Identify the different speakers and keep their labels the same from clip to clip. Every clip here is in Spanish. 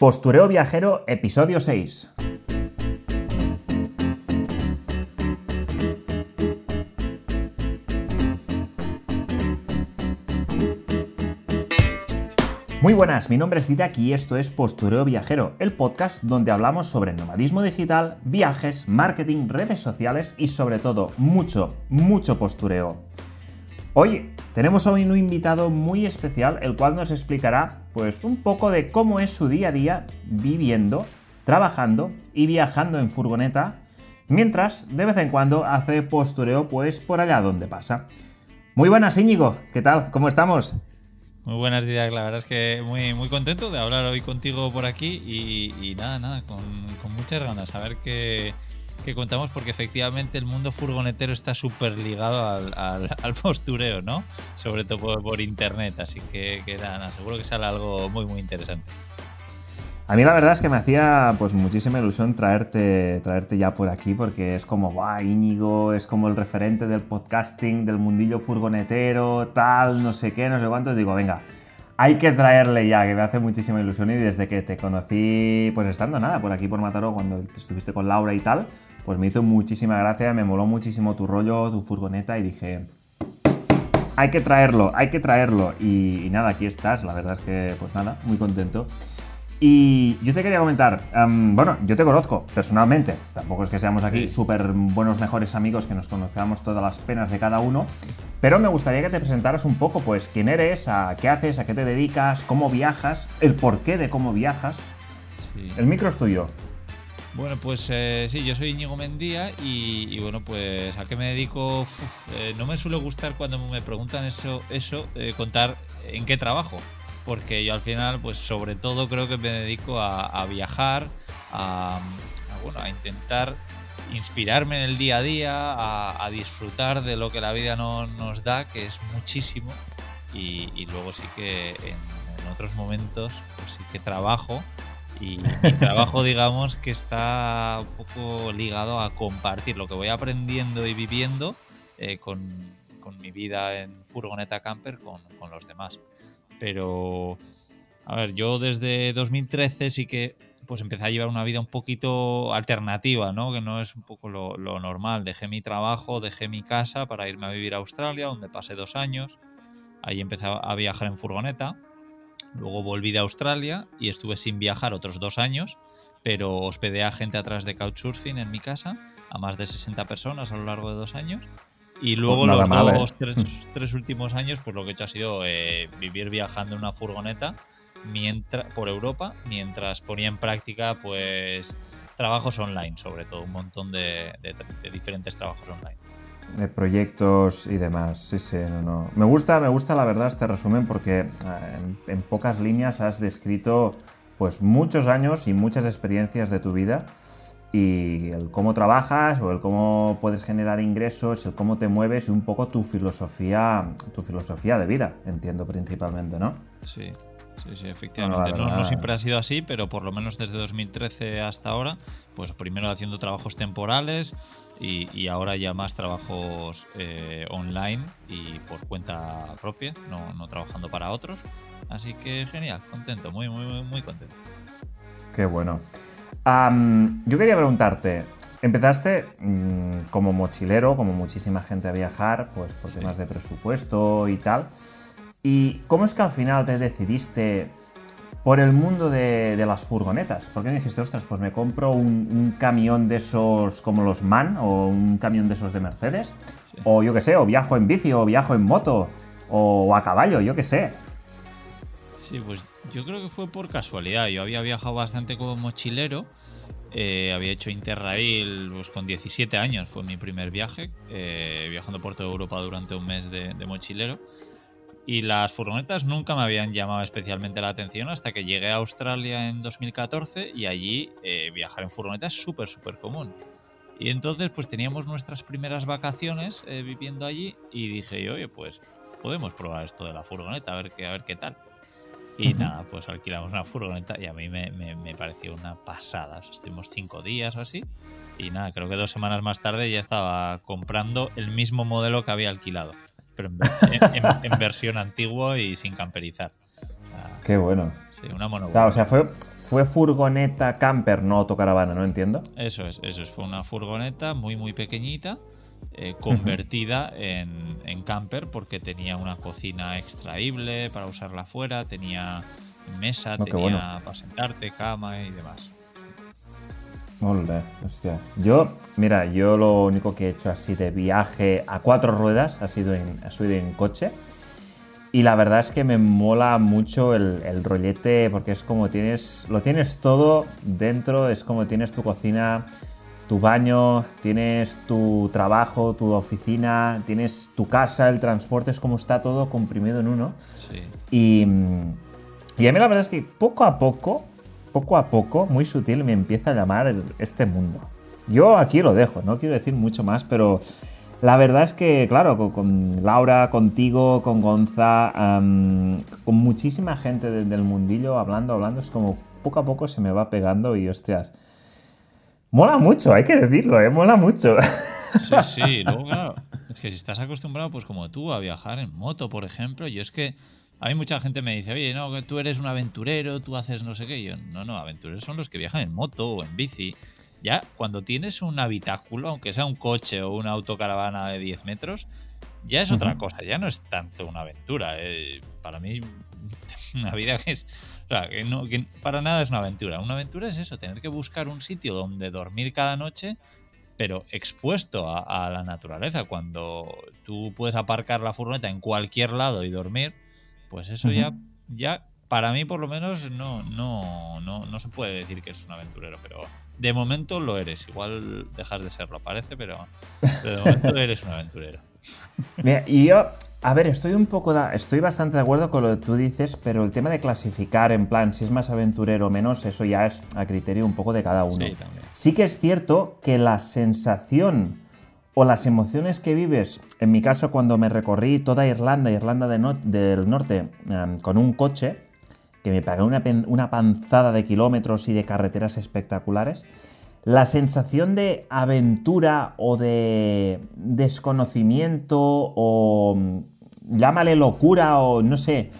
Speaker 1: Postureo Viajero, episodio 6. Muy buenas, mi nombre es Didac y esto es Postureo Viajero, el podcast donde hablamos sobre nomadismo digital, viajes, marketing, redes sociales y sobre todo mucho, mucho postureo. Hoy tenemos hoy un invitado muy especial, el cual nos explicará pues un poco de cómo es su día a día viviendo, trabajando y viajando en furgoneta, mientras de vez en cuando hace postureo pues por allá donde pasa. Muy buenas Íñigo, ¿qué tal? ¿Cómo estamos?
Speaker 2: Muy buenas días, la verdad es que muy, muy contento de hablar hoy contigo por aquí y, nada, nada, con, muchas ganas, a ver qué, contamos porque efectivamente el mundo furgonetero está súper ligado al, postureo, ¿no? Sobre todo por, internet, así que, que nada, seguro que sale algo muy, muy interesante.
Speaker 1: A mí la verdad es que me hacía pues muchísima ilusión traerte, traerte ya por aquí porque es como, guau, Íñigo es como el referente del podcasting, del mundillo furgonetero, tal, no sé qué, no sé cuánto. Digo, venga, hay que traerle ya, que me hace muchísima ilusión y desde que te conocí, pues estando nada, por aquí por Mataró, cuando estuviste con Laura y tal, pues me hizo muchísima gracia, me moló muchísimo tu rollo, tu furgoneta y dije, hay que traerlo, hay que traerlo. Y, y nada, aquí estás, la verdad es que, pues nada, muy contento. Y yo te quería comentar, bueno, yo te conozco personalmente, tampoco es que seamos aquí súper buenos mejores amigos que nos conozcamos todas las penas de cada uno, pero me gustaría que te presentaras un poco, pues, quién eres, a qué haces, a qué te dedicas, cómo viajas, el porqué de cómo viajas. El micro es tuyo.
Speaker 2: Bueno, pues eh, sí, yo soy Íñigo Mendía y, bueno, pues a qué me dedico, eh, no me suele gustar cuando me preguntan eso, eso eh, contar en qué trabajo porque yo al final, pues sobre todo creo que me dedico a, viajar, a, bueno, a intentar inspirarme en el día a día, a, disfrutar de lo que la vida no, nos da, que es muchísimo, y, luego sí que en, otros momentos, pues sí que trabajo, y mi trabajo, digamos, que está un poco ligado a compartir lo que voy aprendiendo y viviendo eh, con, mi vida en furgoneta camper con, con los demás. Pero, a ver, yo desde 2013 sí que pues empecé a llevar una vida un poquito alternativa, ¿no? Que no es un poco lo, normal. Dejé mi trabajo, dejé mi casa para irme a vivir a Australia, donde pasé dos años. Ahí empecé a viajar en furgoneta. Luego volví de Australia y estuve sin viajar otros dos años, pero hospedé a gente atrás de Couchsurfing en mi casa, a más de 60 personas a lo largo de dos años. Y luego los dos, ¿eh? tres, últimos años, pues lo que he hecho ha sido eh, vivir viajando en una furgoneta mientras, por Europa, mientras ponía en práctica pues trabajos online, sobre todo, un montón de, diferentes trabajos online.
Speaker 1: De proyectos y demás, sí, sí, no, no. Me gusta, me gusta la verdad este resumen porque eh, en, en pocas líneas has descrito pues muchos años y muchas experiencias de tu vida y el cómo trabajas o el cómo puedes generar ingresos, el cómo te mueves y un poco tu filosofía, tu filosofía de vida, entiendo principalmente, ¿no?
Speaker 2: Sí. Sí, sí, efectivamente. no, siempre ha sido así, pero por lo menos desde 2013 hasta ahora, pues primero haciendo trabajos temporales y, ahora ya más trabajos eh, online y por cuenta propia, no, no trabajando para otros. Así que genial, contento, muy, muy, muy contento.
Speaker 1: Qué bueno yo quería preguntarte, empezaste mm, como mochilero, como muchísima gente a viajar, pues por temas de presupuesto y tal. ¿Y cómo es que al final te decidiste por el mundo de, las furgonetas? ¿Por qué dijiste, ostras, pues me compro un, camión de esos como los MAN o un camión de esos de Mercedes? O yo qué sé, o viajo en bici o viajo en moto o a caballo, yo qué sé.
Speaker 2: Sí, pues yo creo que fue por casualidad. Yo había viajado bastante como mochilero. Eh, había hecho Interrail pues, con 17 años, fue mi primer viaje, eh, viajando por toda Europa durante un mes de, mochilero. Y las furgonetas nunca me habían llamado especialmente la atención hasta que llegué a Australia en 2014 y allí eh, viajar en furgoneta es súper, súper común. Y entonces pues teníamos nuestras primeras vacaciones viviendo allí y dije, oye, pues podemos probar esto de la furgoneta, a ver qué, a ver qué tal. Y nada, pues alquilamos una furgoneta y a mí me, me, pareció una pasada. estuvimos cinco días o así. Y nada, creo que dos semanas más tarde ya estaba comprando el mismo modelo que había alquilado. Pero en, versión antigua y sin camperizar.
Speaker 1: Qué bueno.
Speaker 2: Sí, una mono.
Speaker 1: Claro, o sea, fue, fue furgoneta camper, no autocaravana, ¿no entiendo?
Speaker 2: Eso es, eso es. Fue una furgoneta muy, muy pequeñita, eh, convertida en, en, camper porque tenía una cocina extraíble para usarla afuera, tenía mesa, tenía para sentarte, cama y demás.
Speaker 1: Hola, hostia. Yo, mira, yo lo único que he hecho así de viaje a cuatro ruedas ha sido en, ha sido en coche. Y la verdad es que me mola mucho el, rollete porque es como tienes, lo tienes todo dentro, es como tienes tu cocina, tu baño, tienes tu trabajo, tu oficina, tienes tu casa, el transporte, es como está todo comprimido en uno. Sí. Y, y a mí la verdad es que poco a poco, poco a poco, muy sutil, me empieza a llamar este mundo. Yo aquí lo dejo, no quiero decir mucho más, pero la verdad es que, claro, con, Laura, contigo, con Gonza, con muchísima gente del mundillo hablando, hablando, es como poco a poco se me va pegando y hostias. Mola mucho, hay que decirlo, ¿eh? Mola mucho.
Speaker 2: Sí, sí, luego claro, es que si estás acostumbrado, pues como tú, a viajar en moto, por ejemplo, yo es que a mí mucha gente me dice, oye, no, que tú eres un aventurero, tú haces no sé qué. yo, no, no, aventureros son los que viajan en moto o en bici ya cuando tienes un habitáculo, aunque sea un coche o una autocaravana de 10 metros, ya es otra cosa, ya no es tanto una aventura. Eh, para mí, una vida que es. O sea, que, no, para nada es una aventura. Una aventura es eso, tener que buscar un sitio donde dormir cada noche, pero expuesto a, la naturaleza. Cuando tú puedes aparcar la furgoneta en cualquier lado y dormir, pues eso ya, ya, para mí por lo menos, no, no, no, no se puede decir que es un aventurero, pero de momento lo eres. Igual dejas de serlo, parece, pero, de momento eres un aventurero.
Speaker 1: Mira, y yo, a ver, estoy un poco, estoy bastante de acuerdo con lo que tú dices, pero el tema de clasificar en plan si es más aventurero o menos, eso ya es a criterio un poco de cada uno. Sí, sí que es cierto que la sensación o las emociones que vives, en mi caso cuando me recorrí toda Irlanda, Irlanda del Norte, em, con un coche, que me pagué una, panzada de kilómetros y de carreteras espectaculares, la sensación de aventura o de desconocimiento o mm, llámale locura o no sé,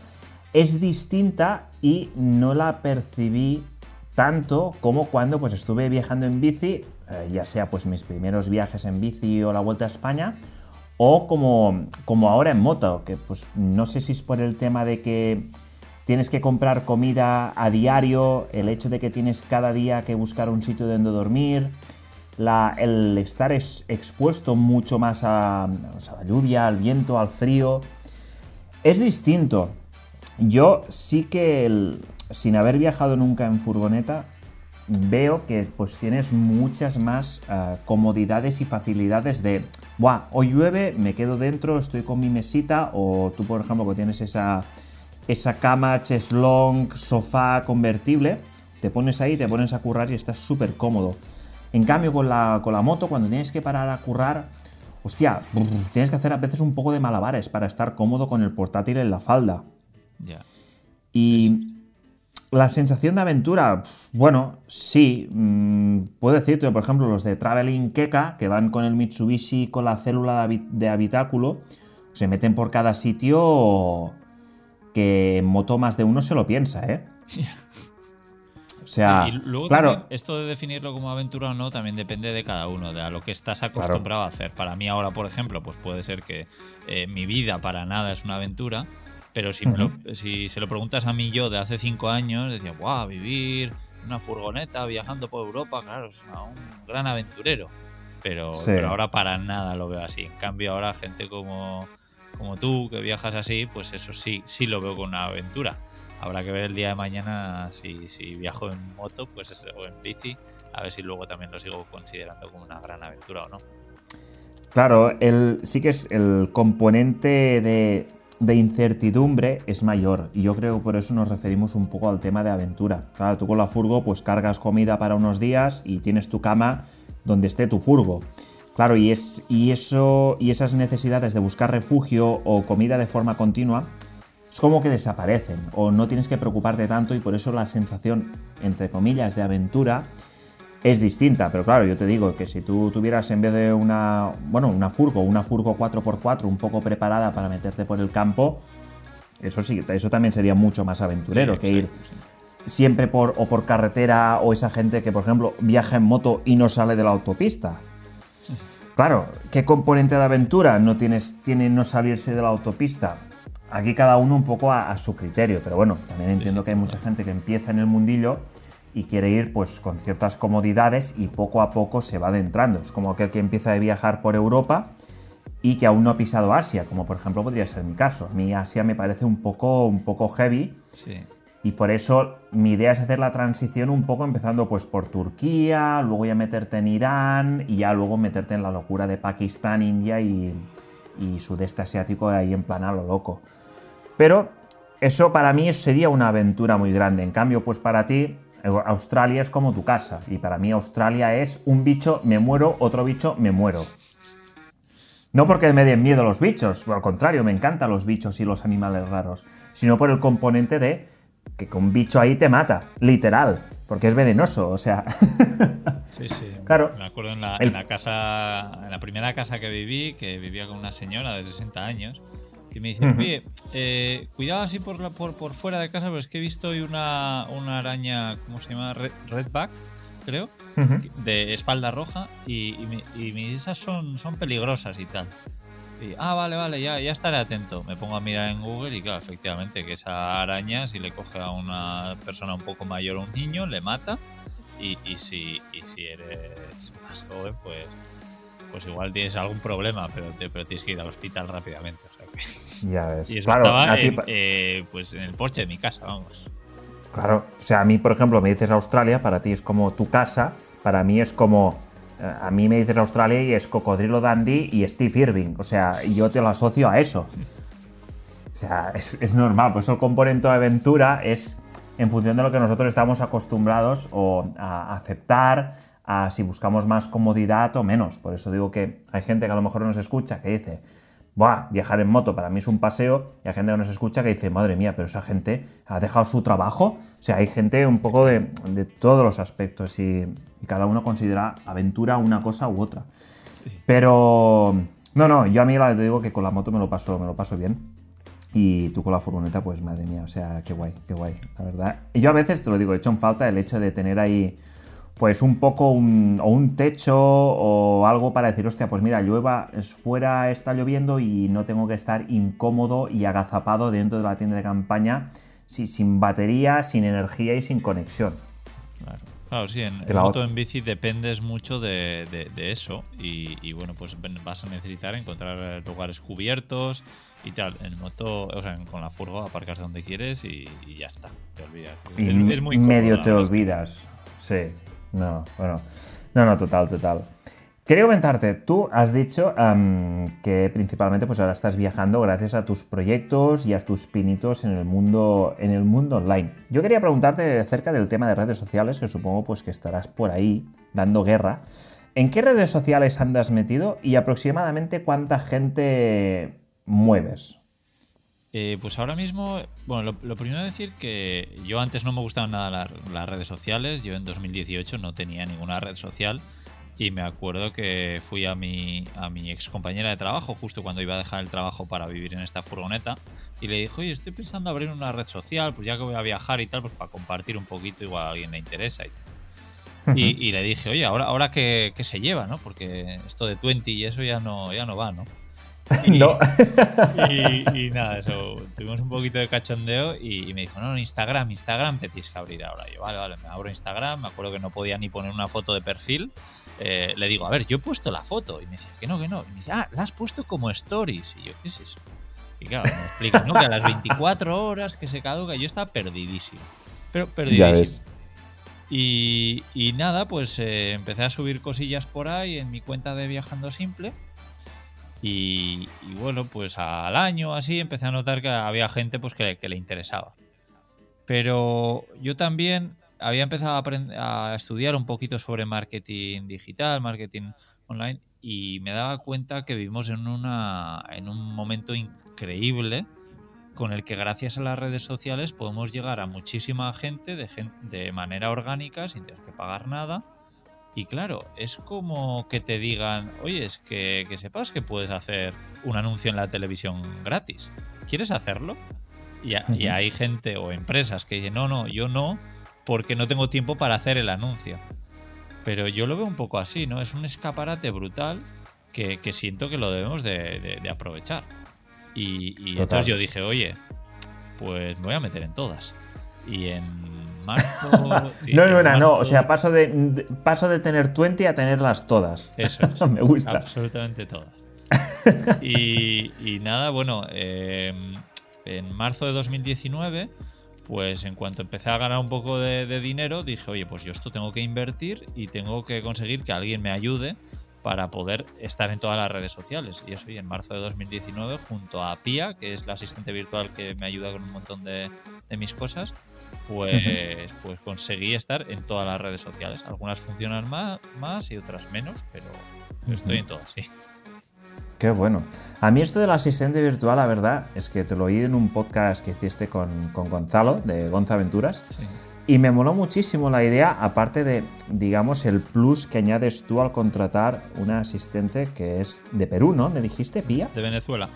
Speaker 1: es distinta y no la percibí tanto como cuando pues estuve viajando en bici, eh, ya sea pues mis primeros viajes en bici o la vuelta a España, o como, como ahora en moto, que pues no sé si es por el tema de que tienes que comprar comida a diario, el hecho de que tienes cada día que buscar un sitio donde dormir, el estar expuesto mucho más a, la lluvia, al viento, al frío, es distinto. Yo sí que, sin haber viajado nunca en furgoneta, veo que pues tienes muchas más eh, comodidades y facilidades de, Buah, hoy llueve, me quedo dentro, estoy con mi mesita, o tú por ejemplo que tienes esa esa cama cheslong, sofá convertible, te pones ahí, te pones a currar y estás súper cómodo. En cambio, con la, con la moto, cuando tienes que parar a currar, hostia, tienes que hacer a veces un poco de malabares para estar cómodo con el portátil en la falda. Y la sensación de aventura, bueno, sí, mm, puedo decirte, por ejemplo, los de Traveling Keka, que van con el Mitsubishi con la célula de habitáculo, se meten por cada sitio que en moto más de uno se lo piensa, ¿eh?
Speaker 2: O sea, claro. esto de definirlo como aventura o no también depende de cada uno, de a lo que estás acostumbrado a hacer. Para mí ahora, por ejemplo, pues puede ser que eh, mi vida para nada es una aventura, pero si, si se lo preguntas a mí yo de hace cinco años, decía, wow, vivir una furgoneta viajando por Europa, claro, es un gran aventurero. Pero, pero ahora para nada lo veo así. En cambio, ahora gente como como tú, que viajas así, pues eso sí, sí lo veo con una aventura. Habrá que ver el día de mañana si, si viajo en moto pues o en bici, a ver si luego también lo sigo considerando como una gran aventura o no.
Speaker 1: Claro, el, sí que es el componente de, de incertidumbre es mayor y yo creo que por eso nos referimos un poco al tema de aventura. Claro, tú con la furgo pues cargas comida para unos días y tienes tu cama donde esté tu furgo. Claro, y, es, y, eso, y esas necesidades de buscar refugio o comida de forma continua es como que desaparecen o no tienes que preocuparte tanto y por eso la sensación, entre comillas, de aventura es distinta. Pero claro, yo te digo que si tú tuvieras en vez de una, bueno, una furgo, una furgo 4x4 un poco preparada para meterte por el campo, eso sí, eso también sería mucho más aventurero que ir siempre por, o por carretera o esa gente que, por ejemplo, viaja en moto y no sale de la autopista. Claro, ¿qué componente de aventura no tienes, tiene no salirse de la autopista? Aquí cada uno un poco a, su criterio, pero bueno, también entiendo que hay mucha gente que empieza en el mundillo y quiere ir pues con ciertas comodidades y poco a poco se va adentrando. Es como aquel que empieza a viajar por Europa y que aún no ha pisado Asia, como por ejemplo podría ser mi caso. A mí Asia me parece un poco, un poco heavy. Y por eso mi idea es hacer la transición un poco empezando pues por Turquía, luego ya meterte en Irán y ya luego meterte en la locura de Pakistán, India y, sudeste asiático de ahí en plan a lo loco. Pero eso para mí sería una aventura muy grande. En cambio, pues para ti Australia es como tu casa y para mí Australia es un bicho me muero, otro bicho me muero. No porque me den miedo los bichos, al contrario, me encantan los bichos y los animales raros, sino por el componente de que con bicho ahí te mata, literal, porque es venenoso, o sea.
Speaker 2: sí, sí. Claro. Me acuerdo en la, casa, en la primera casa que viví, que vivía con una señora de 60 años, y me dice, oye, eh, cuidado así por, la, por, por, fuera de casa, pero es que he visto hoy una, una araña, ¿cómo se llama? redback, creo, de espalda roja, y, y, esas son, son peligrosas y tal ah, vale, vale, ya, ya estaré atento. Me pongo a mirar en Google y claro, efectivamente, que esa araña, si le coge a una persona un poco mayor o un niño, le mata. Y, si, si eres más joven, pues, pues igual tienes algún problema, pero, pero tienes que ir al hospital rápidamente.
Speaker 1: Ya ves.
Speaker 2: Y eso estaba en, eh, pues en el porche de mi casa, vamos.
Speaker 1: Claro, o sea, a mí, por ejemplo, me dices Australia, para ti es como tu casa, para mí es como a mí me dices Australia y es Cocodrilo Dandy y Steve Irving. O sea, yo te lo asocio a eso. O sea, es, normal. Por eso el componente de aventura es en función de lo que nosotros estamos acostumbrados o a aceptar, a si buscamos más comodidad o menos. Por eso digo que hay gente que a lo mejor nos escucha que dice, Buah, viajar en moto para mí es un paseo y hay gente que nos escucha que dice, madre mía, pero esa gente ha dejado su trabajo. O sea, hay gente un poco de, todos los aspectos y, cada uno considera aventura una cosa u otra. Pero, no, no, yo a mí te digo que con la moto me lo paso, me lo paso bien. Y tú con la furgoneta, pues madre mía, o sea, qué guay, qué guay, la verdad. Y yo a veces, te lo digo, he hecho en falta el hecho de tener ahí pues un poco un, o un techo o algo para decir, hostia, pues mira, llueva, es fuera está lloviendo y no tengo que estar incómodo y agazapado dentro de la tienda de campaña sin batería, sin energía y sin conexión.
Speaker 2: Claro, sí, en, en moto en bici dependes mucho de, eso y, bueno, pues vas a necesitar encontrar lugares cubiertos y tal. En moto, o sea, con la furgo aparcas donde quieres y, ya está, te olvidas.
Speaker 1: Y es, muy medio te olvidas, sí. No, bueno. No, no, total, total. Quería comentarte, tú has dicho que principalmente pues ahora estás viajando gracias a tus proyectos y a tus pinitos en el mundo, en el mundo online. Yo quería preguntarte acerca del tema de redes sociales, que supongo pues que estarás por ahí dando guerra. ¿En qué redes sociales andas metido y aproximadamente cuánta gente mueves?
Speaker 2: Eh, pues ahora mismo, bueno, lo, primero decir que yo antes no me gustaban nada las, redes sociales, yo en 2018 no tenía ninguna red social y me acuerdo que fui a mi, a mi ex compañera de trabajo justo cuando iba a dejar el trabajo para vivir en esta furgoneta y le dije, oye, estoy pensando abrir una red social, pues ya que voy a viajar y tal, pues para compartir un poquito, igual a alguien le interesa y Y, le dije, oye, ahora, ahora qué, se lleva, ¿no? Porque esto de 20 y eso ya no, ya no va, ¿no?
Speaker 1: Y, no.
Speaker 2: y, nada, eso, tuvimos un poquito de cachondeo y, me dijo, no, Instagram, Instagram te tienes que abrir ahora. yo, vale, vale, me abro Instagram, me acuerdo que no podía ni poner una foto de perfil. Eh, le digo, a ver, yo he puesto la foto. Y me decía, que no, que no. Y me dice, ah, la has puesto como stories. Y yo, ¿qué es eso? Y claro, me explica, ¿no? Que a las 24 horas que se caduca, yo estaba perdidísimo. Pero perdidísimo. Y, y, nada, pues eh, empecé a subir cosillas por ahí en mi cuenta de Viajando Simple y, bueno, pues al año así empecé a notar que había gente pues que, le interesaba. Pero yo también había empezado a, estudiar un poquito sobre marketing digital, marketing online, y me daba cuenta que vivimos en, una, en un momento increíble con el que gracias a las redes sociales podemos llegar a muchísima gente de, de manera orgánica sin tener que pagar nada y claro, es como que te digan, oye, es que, sepas que puedes hacer un anuncio en la televisión gratis. ¿Quieres hacerlo? Y, y hay gente o empresas que dicen, no, no, yo no, porque no tengo tiempo para hacer el anuncio. Pero yo lo veo un poco así, ¿no? Es un escaparate brutal que, que siento que lo debemos de, de- de aprovechar. Y, y entonces yo dije, oye, pues me voy a meter en todas. Y en sí,
Speaker 1: No, no, no, no. O sea, paso de, de- paso de tener 20 a tenerlas todas.
Speaker 2: Eso es.
Speaker 1: Me gusta.
Speaker 2: Absolutamente todas. Y, y nada, bueno, eh, en marzo de 2019, pues en cuanto empecé a ganar un poco de, de dinero, dije, oye, pues yo esto tengo que invertir y tengo que conseguir que alguien me ayude para poder estar en todas las redes sociales. Y eso, y en marzo de 2019, junto a Pia, que es la asistente virtual que me ayuda con un montón de, de mis cosas, pues, pues conseguí estar en todas las redes sociales. Algunas funcionan más, más y otras menos, pero estoy en todas, sí.
Speaker 1: Qué bueno. A mí esto del asistente virtual, la verdad, es que te lo oí en un podcast que hiciste con, con Gonzalo, de Gonza Aventuras,
Speaker 2: Sí.
Speaker 1: y me moló muchísimo la idea, aparte de, digamos, el plus que añades tú al contratar una asistente que es de Perú, ¿no? ¿Me dijiste, Pía?
Speaker 2: De Venezuela.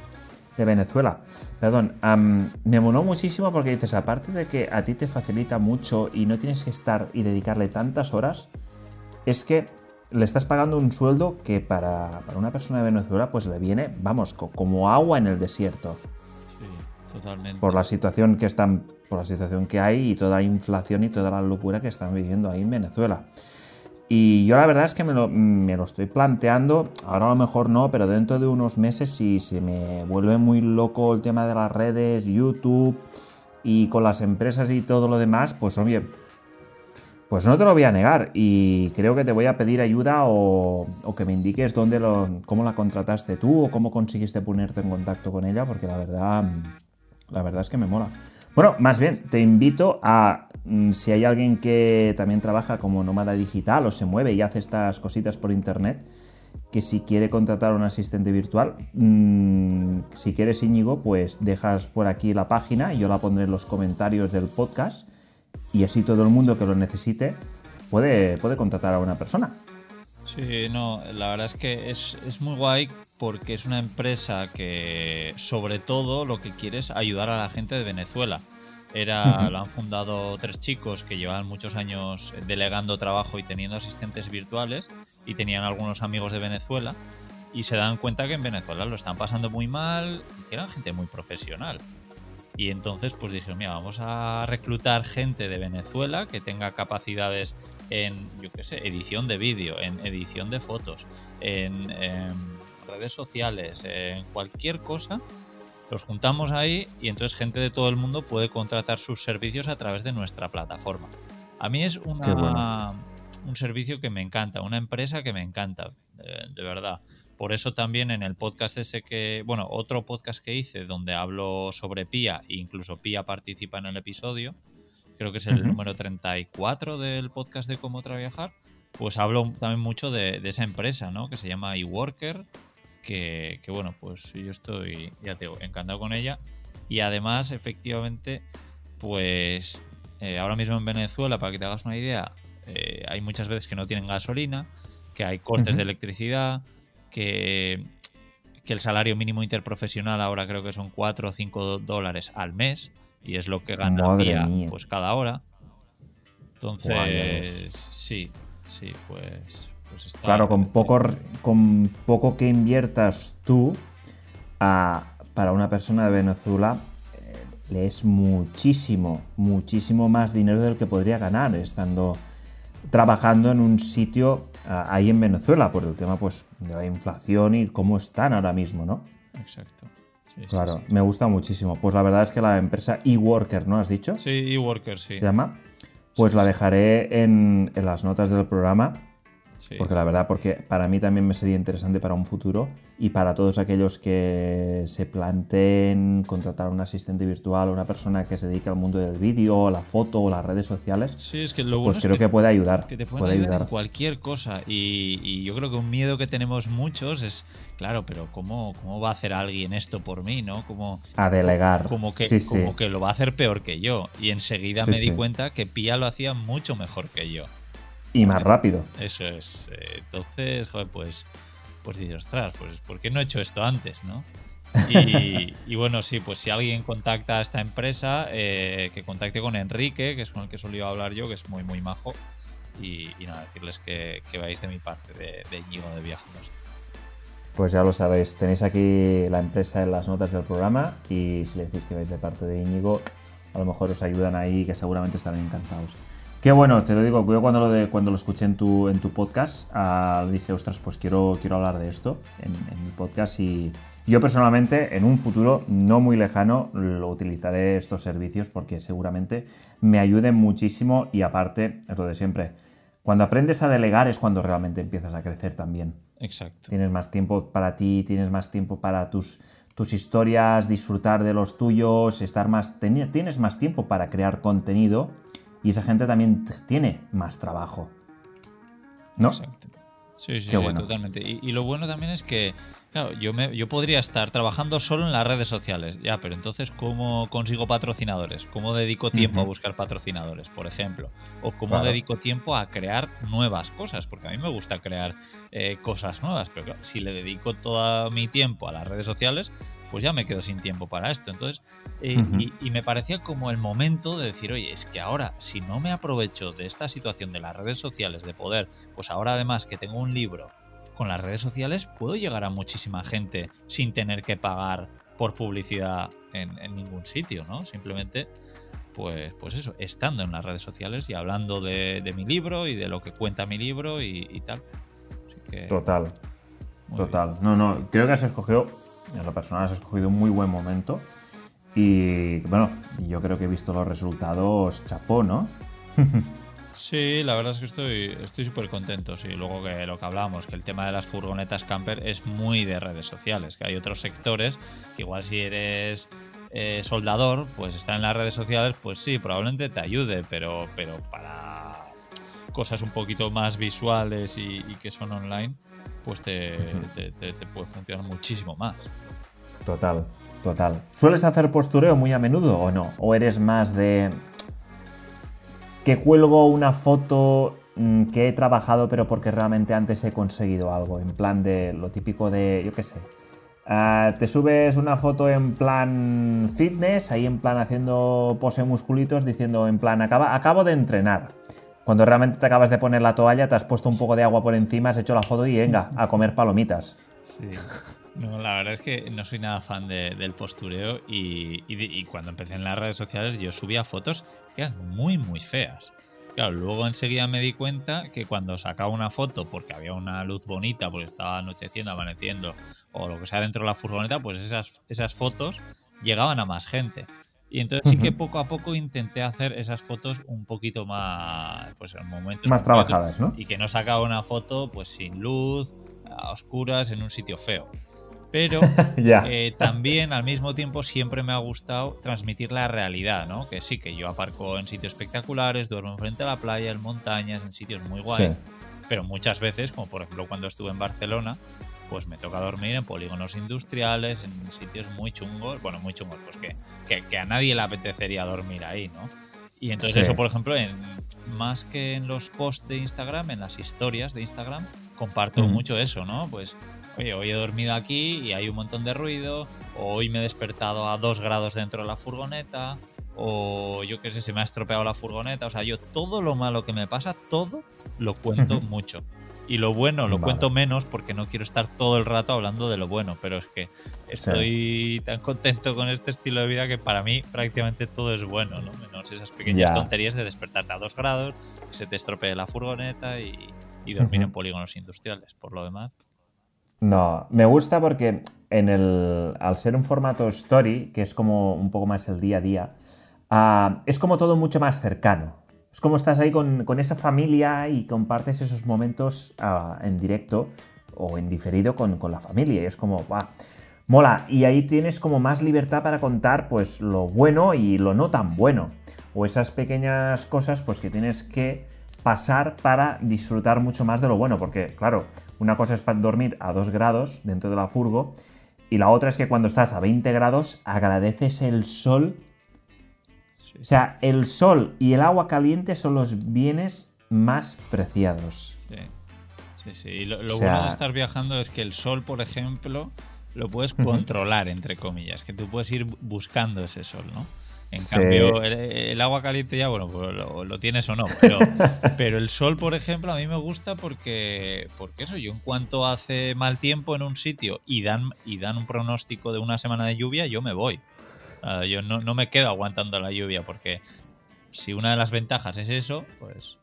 Speaker 1: De Venezuela. Perdón, am, me moló muchísimo porque dices, aparte de que a ti te facilita mucho y no tienes que estar y dedicarle tantas horas, es que le estás pagando un sueldo que para, para una persona de Venezuela pues le viene, vamos, co- como agua en el desierto.
Speaker 2: Sí, totalmente.
Speaker 1: Por la situación que están, por la situación que hay y toda la inflación y toda la locura que están viviendo ahí en Venezuela. Y yo la verdad es que me lo, me lo estoy planteando, ahora a lo mejor no, pero dentro de unos meses si se me vuelve muy loco el tema de las redes, YouTube y con las empresas y todo lo demás, pues oye, pues no te lo voy a negar y creo que te voy a pedir ayuda o, o que me indiques dónde lo, cómo la contrataste tú o cómo conseguiste ponerte en contacto con ella, porque la verdad, la verdad es que me mola. Bueno, más bien, te invito a, si hay alguien que también trabaja como nómada digital o se mueve y hace estas cositas por internet, que si quiere contratar a un asistente virtual, mm, si quieres Íñigo, pues dejas por aquí la página y yo la pondré en los comentarios del podcast y así todo el mundo que lo necesite puede, puede contratar a una persona.
Speaker 2: Sí, no, la verdad es que es, es muy guay porque es una empresa que sobre todo lo que quiere es ayudar a la gente de Venezuela. Era, lo han fundado tres chicos que llevaban muchos años delegando trabajo y teniendo asistentes virtuales y tenían algunos amigos de Venezuela y se dan cuenta que en Venezuela lo están pasando muy mal que eran gente muy profesional. Y entonces pues dije, mira, vamos a reclutar gente de Venezuela que tenga capacidades en, yo qué sé, edición de vídeo, en edición de fotos, en, redes sociales, en cualquier cosa. Los juntamos ahí y entonces gente de todo el mundo puede contratar sus servicios a través de nuestra plataforma. A mí es una,
Speaker 1: Qué bueno.
Speaker 2: un servicio que me encanta, una empresa que me encanta, de verdad. Por eso también en el podcast ese que, bueno, otro podcast que hice donde hablo sobre Pia, e incluso Pia participa en el episodio, creo que es el número 34 del podcast de Cómo Trabajar, pues hablo también mucho de, de esa empresa, ¿no? Que se llama eWorker, que, que bueno, pues yo estoy, ya te digo, encantado con ella. Y además, efectivamente, pues eh, ahora mismo en Venezuela, para que te hagas una idea, eh, hay muchas veces que no tienen gasolina, que hay costes
Speaker 1: Ujú.
Speaker 2: de electricidad, que, que el salario mínimo interprofesional ahora creo que son 4 o 5 dólares al mes, y es lo que gana
Speaker 1: Madre
Speaker 2: Pia,
Speaker 1: mía.
Speaker 2: pues cada hora. Entonces, sí, sí, pues, pues está-
Speaker 1: Claro, con poco, con poco que inviertas tú a- para una persona de Venezuela, eh, le es muchísimo, muchísimo más dinero del que podría ganar estando trabajando en un sitio ah, ahí en Venezuela por el tema pues de la inflación y cómo están ahora mismo, ¿no?
Speaker 2: Exacto. Sí,
Speaker 1: Claro,
Speaker 2: sí.
Speaker 1: me gusta muchísimo. Pues la verdad es que la empresa eWorker, ¿no has dicho?
Speaker 2: Sí, eWorker, sí.
Speaker 1: Se llama. Pues la dejaré en, en las notas del programa
Speaker 2: sí.
Speaker 1: porque la verdad, porque para mí también me sería interesante para un futuro y para todos aquellos que se planteen contratar a un asistente virtual o una persona que se dedique al mundo del vídeo, la foto o las redes sociales,
Speaker 2: Sí, es que lo bueno
Speaker 1: pues
Speaker 2: es
Speaker 1: creo que puede ayudar.
Speaker 2: que te
Speaker 1: Puede
Speaker 2: ayudar,
Speaker 1: ayudar.
Speaker 2: en cualquier cosa. Y, y yo creo que un miedo que tenemos muchos es, claro, pero ¿cómo, cómo va a hacer alguien esto por mí, no? Como,
Speaker 1: A delegar.
Speaker 2: como, que,
Speaker 1: sí, sí.
Speaker 2: como que lo va a hacer peor que yo. Y enseguida me di cuenta que Pia lo hacía mucho mejor que yo.
Speaker 1: Y más rápido.
Speaker 2: Eso es. eh, entonces, joder, pues, pues dices, ostras, pues ¿por qué no he hecho esto antes, no? Y, bueno, sí, pues si alguien contacta a esta empresa, eh, que contacte con Enrique, que es con el que solía hablar yo, que es muy, muy majo. Y, nada, decirles que, que vais de mi parte, de, de Íñigo de Viajeros.
Speaker 1: Pues ya lo sabéis, tenéis aquí la empresa en las notas del programa y si le decís que vais de parte de Íñigo, a lo mejor os ayudan ahí que seguramente estarán encantados. Qué bueno, te lo digo, yo cuando lo, de, cuando lo escuché en tu, en tu podcast uh, dije, ostras, pues quiero, quiero hablar de esto en, mi podcast y yo personalmente en un futuro no muy lejano lo utilizaré estos servicios porque seguramente me ayuden muchísimo y aparte, es lo de siempre, cuando aprendes a delegar es cuando realmente empiezas a crecer también.
Speaker 2: Exacto.
Speaker 1: Tienes más tiempo para ti, tienes más tiempo para tus, tus historias, disfrutar de los tuyos, estar más, tienes más tiempo para crear contenido y esa gente también tiene más trabajo. ¿No?
Speaker 2: Exacto. Sí, sí, sí totalmente. Y, lo bueno también es que, claro, yo, me, yo podría estar trabajando solo en las redes sociales, ya, pero entonces, ¿cómo consigo patrocinadores? ¿Cómo dedico tiempo a buscar patrocinadores, por ejemplo? ¿O cómo dedico tiempo a crear nuevas cosas? Porque a mí me gusta crear eh, cosas nuevas, pero claro, si le dedico todo mi tiempo a las redes sociales, pues ya me quedo sin tiempo para esto. Entonces, eh, y, me parecía como el momento de decir, oye, es que ahora, si no me aprovecho de esta situación de las redes sociales, de poder, pues ahora además que tengo un libro con las redes sociales, puedo llegar a muchísima gente sin tener que pagar por publicidad en, ningún sitio, ¿no? Simplemente, pues, pues eso, estando en las redes sociales y hablando de, mi libro y de lo que cuenta mi libro y, tal.
Speaker 1: total, total. No, no, creo que has escogido en lo personal has escogido un muy buen momento. Y bueno, yo creo que he visto los resultados, chapó, ¿no?
Speaker 2: Sí, la verdad es que estoy estoy súper contento. Sí, luego que lo que hablábamos, que el tema de las furgonetas camper es muy de redes sociales, que hay otros sectores que igual si eres eh, soldador, pues estar en las redes sociales, pues sí, probablemente te ayude, pero, pero para cosas un poquito más visuales y, que son online, pues te puede funcionar muchísimo más.
Speaker 1: Total, total. ¿Sueles hacer postureo muy a menudo o no? ¿O eres más de que cuelgo una foto mm, que he trabajado pero porque realmente antes he conseguido algo? En plan de lo típico de, yo qué sé. Ah, te subes una foto en plan fitness, ahí en plan haciendo pose musculitos, diciendo en plan acaba, acabo de entrenar. Cuando realmente te acabas de poner la toalla, te has puesto un poco de agua por encima, has hecho la foto y venga, a comer palomitas.
Speaker 2: Sí. No, la verdad es que no soy nada fan del postureo y, cuando empecé en las redes sociales yo subía fotos que eran muy, muy feas. Claro, luego enseguida me di cuenta que cuando sacaba una foto porque había una luz bonita, porque estaba anocheciendo, amaneciendo o lo que sea dentro de la furgoneta, pues esas, esas fotos llegaban a más gente. Y entonces sí que poco a poco intenté hacer esas fotos un poquito más, pues en momentos
Speaker 1: más trabajadas, ¿no?
Speaker 2: Y que no sacaba una foto pues sin luz, a oscuras, en un sitio feo. Pero eh, también al mismo tiempo siempre me ha gustado transmitir la realidad, ¿no? Que sí, que yo aparco en sitios espectaculares, duermo enfrente a la playa, en montañas, en sitios muy guays. Pero muchas veces, como por ejemplo cuando estuve en Barcelona, pues me toca dormir en polígonos industriales, en sitios muy chungos, bueno, muy chungos, pues que, que, a nadie le apetecería dormir ahí, ¿no? Y entonces eso, por ejemplo, en, más que en los posts de Instagram, en las historias de Instagram, comparto mucho eso, ¿no? Pues oye, hoy he dormido aquí y hay un montón de ruido, o hoy me he despertado a dos grados dentro de la furgoneta, o yo qué sé, se me ha estropeado la furgoneta. O sea, yo todo lo malo que me pasa, todo lo cuento mucho. Y lo bueno lo cuento menos porque no quiero estar todo el rato hablando de lo bueno, pero es que estoy tan contento con este estilo de vida que para mí prácticamente todo es bueno, ¿no? Menos esas pequeñas tonterías de despertarte a dos grados, que se te estropee la furgoneta y, dormir en polígonos industriales. Por lo demás,
Speaker 1: no, me gusta porque en el, al ser un formato story, que es como un poco más el día a día, ah, es como todo mucho más cercano. Es como estás ahí con, esa familia y compartes esos momentos ah, en directo o en diferido con, la familia. Y es como, ¡buah! mola. Y ahí tienes como más libertad para contar pues lo bueno y lo no tan bueno. O esas pequeñas cosas pues que tienes que pasar para disfrutar mucho más de lo bueno, porque claro, una cosa es para dormir a 2 grados dentro de la furgo y la otra es que cuando estás a 20 grados agradeces el sol. O sea, el sol y el agua caliente son los bienes más preciados.
Speaker 2: Sí, sí, sí. Y lo, bueno de estar viajando es que el sol, por ejemplo, lo puedes controlar, entre comillas, que tú puedes ir buscando ese sol, ¿no? En cambio, el, agua caliente ya, bueno, pues lo, tienes o no. Pero, el sol, por ejemplo, a mí me gusta porque, porque eso, yo en cuanto hace mal tiempo en un sitio y dan, y dan un pronóstico de una semana de lluvia, yo me voy. Yo no, no me quedo aguantando la lluvia porque si una de las ventajas es eso, pues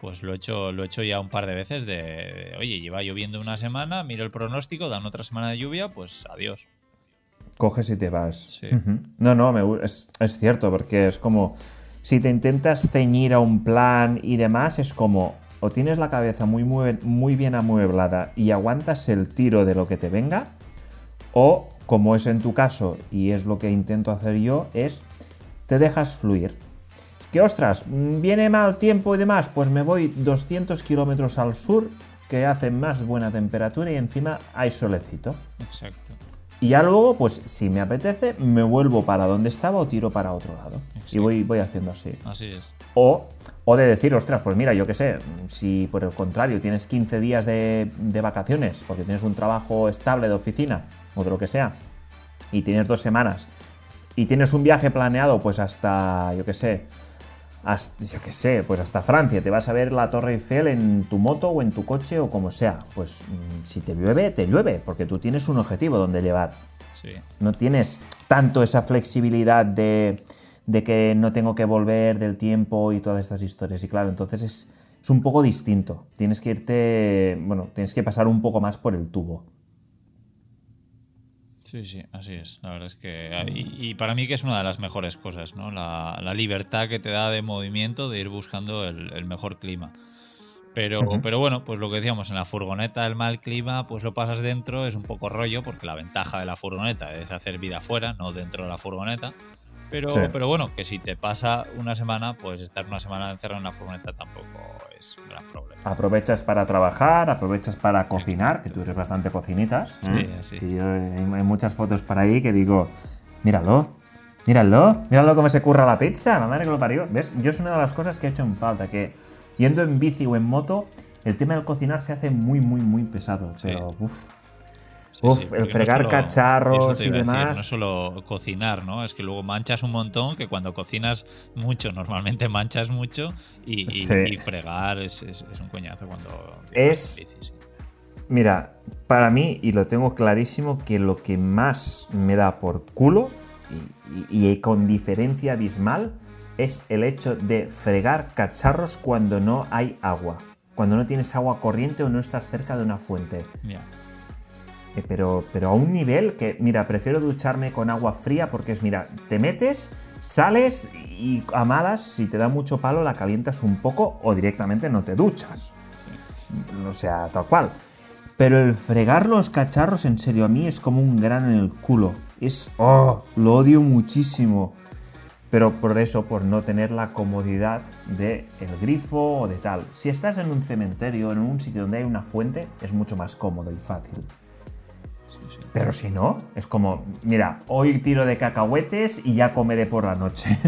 Speaker 2: pues lo he hecho, lo he hecho ya un par de veces de, oye, lleva lloviendo una semana, miro el pronóstico, dan otra semana de lluvia, pues adiós.
Speaker 1: Coges y te vas. No, no, es, cierto, porque es como, si te intentas ceñir a un plan y demás, es como, o tienes la cabeza muy, muy, muy bien amueblada y aguantas el tiro de lo que te venga, o, como es en tu caso, y es lo que intento hacer yo, es, te dejas fluir que ostras, viene mal tiempo y demás, pues me voy 200 kilómetros al sur, que hace más buena temperatura y encima hay solecito.
Speaker 2: Exacto.
Speaker 1: Y ya luego, pues si me apetece, me vuelvo para donde estaba o tiro para otro lado. Y voy, voy haciendo así.
Speaker 2: Así es.
Speaker 1: O, o de decir, ostras, pues mira, yo qué sé, si por el contrario tienes 15 días de, de vacaciones, porque tienes un trabajo estable de oficina o de lo que sea, y tienes dos semanas, y tienes un viaje planeado, pues hasta, yo qué sé, hasta, yo qué sé, pues hasta Francia, te vas a ver la Torre Eiffel en tu moto o en tu coche o como sea. Pues mm, si te llueve, te llueve, porque tú tienes un objetivo donde llevar. No tienes tanto esa flexibilidad de, de, que no tengo que volver del tiempo y todas estas historias. Y claro, entonces es, es un poco distinto. Tienes que irte, bueno, tienes que pasar un poco más por el tubo.
Speaker 2: Sí, sí, así es. La verdad es que. Y, para mí que es una de las mejores cosas, ¿no? La, libertad que te da de movimiento, de ir buscando el, mejor clima. Pero, pero bueno, pues lo que decíamos, en la furgoneta el mal clima, pues lo pasas dentro, es un poco rollo, porque la ventaja de la furgoneta es hacer vida fuera, no dentro de la furgoneta. Pero, pero bueno, que si te pasa una semana, pues estar una semana encerrado en una furgoneta tampoco es un gran problema.
Speaker 1: Aprovechas para trabajar, aprovechas para cocinar, que tú eres bastante cocinitas.
Speaker 2: ¿eh? Sí,
Speaker 1: sí. hay, muchas fotos por ahí que digo, míralo, míralo, míralo cómo se curra la pizza, la madre que lo parió. ¿Ves? Yo es una de las cosas que he hecho en falta, que yendo en bici o en moto, el tema del cocinar se hace muy, muy, muy pesado. Pero, uff, Uf, el fregar cacharros y demás.
Speaker 2: no solo cocinar, ¿no? Es que luego manchas un montón, que cuando cocinas mucho, normalmente manchas mucho, y, fregar es, un coñazo cuando.
Speaker 1: Es. Mira, para mí, y lo tengo clarísimo, que lo que más me da por culo, y, y con diferencia abismal, es el hecho de fregar cacharros cuando no hay agua. Cuando no tienes agua corriente o no estás cerca de una fuente. Eh, pero, pero a un nivel que, mira, prefiero ducharme con agua fría porque es, mira, te metes, sales y a malas, si te da mucho palo, la calientas un poco o directamente no te duchas. O sea, tal cual. Pero el fregar los cacharros, en serio, a mí es como un gran en el culo. Es, oh, lo odio muchísimo. Pero por eso, por no tener la comodidad de grifo o de tal. Si estás en un cementerio, en un sitio donde hay una fuente, es mucho más cómodo y fácil. Pero si no, es como, mira, hoy tiro de cacahuetes y ya comeré por la noche.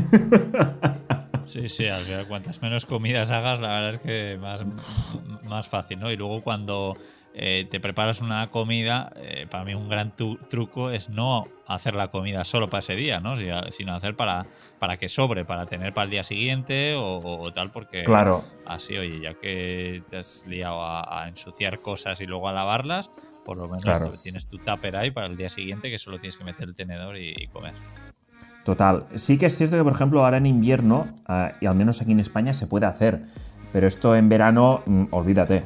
Speaker 2: Sí, sí, al final cuantas menos comidas hagas, la verdad es que más, más fácil, ¿no? Y luego cuando eh, te preparas una comida, eh, para mí un gran truco es no hacer la comida solo para ese día, ¿no? Sino hacer para, para que sobre, para tener para el día siguiente o, tal, porque
Speaker 1: claro.
Speaker 2: así, oye, ya que te has liado a ensuciar cosas y luego a lavarlas, por lo menos tienes tu tupper ahí para el día siguiente que solo tienes que meter el tenedor y, comer.
Speaker 1: Total. Sí que es cierto que, por ejemplo, ahora en invierno, ah, y al menos aquí en España, se puede hacer. Pero esto en verano, mm, olvídate.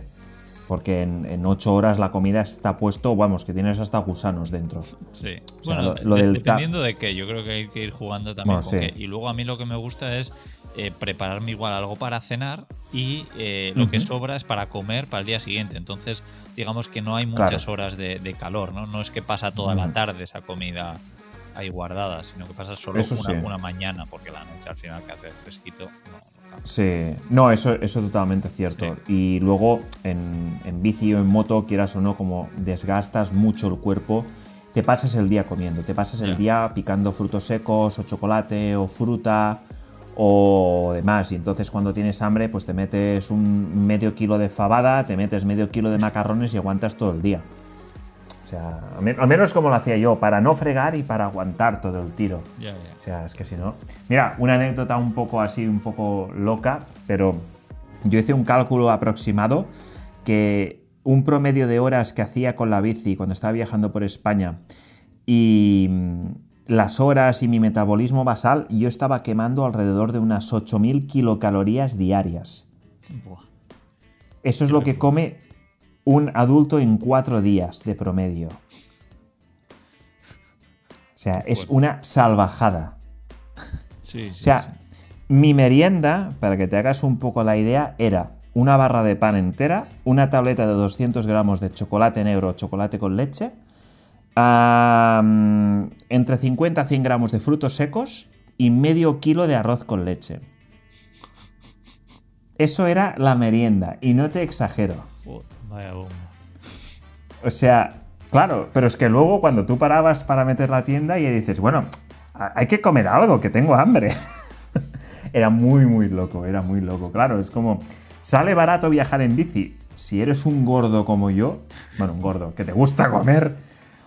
Speaker 1: Porque en, ocho horas la comida está puesto, vamos, que tienes hasta gusanos dentro.
Speaker 2: Sí. bueno, dependiendo de qué, yo creo que hay que ir jugando también con qué. Y luego a mí lo que me gusta es eh, prepararme igual algo para cenar y eh, lo que sobra es para comer para el día siguiente. Entonces, digamos que no hay muchas horas de, calor, ¿no? No es que pasa toda la tarde esa comida ahí guardada, sino que pasa solo una, mañana, porque la noche al final que hace fresquito. No,
Speaker 1: sí, no, eso, eso es totalmente cierto. Y luego en, en bici o en moto, quieras o no, como desgastas mucho el cuerpo, te pasas el día comiendo, te pasas el día picando frutos secos o chocolate o fruta o demás. Y entonces cuando tienes hambre, pues te metes un medio kilo de fabada, te metes medio kilo de macarrones y aguantas todo el día. sea, al menos como lo hacía yo, para no fregar y para aguantar todo el tiro. O sea, es que si no. Mira, una anécdota un poco así, un poco loca, pero yo hice un cálculo aproximado que un promedio de horas que hacía con la bici cuando estaba viajando por España y las horas y mi metabolismo basal, yo estaba quemando alrededor de unas 8.000 kilocalorías diarias.
Speaker 2: Buah.
Speaker 1: Eso es lo que come un adulto en cuatro días de promedio. O sea, es una salvajada.
Speaker 2: Sí, sí,
Speaker 1: O sea, mi merienda, para que te hagas un poco la idea, era una barra de pan entera, una tableta de 200 gramos de chocolate negro o chocolate con leche, entre 50 a 100 gramos de frutos secos y medio kilo de arroz con leche. Eso era la merienda, y no te exagero.
Speaker 2: vaya bomba.
Speaker 1: O sea, claro, pero es que luego cuando tú parabas para meter la tienda y dices, bueno, hay que comer algo, que tengo hambre. era muy, muy loco, era muy loco. Claro, es como, sale barato viajar en bici. Si eres un gordo como yo, bueno, un gordo, que te gusta comer,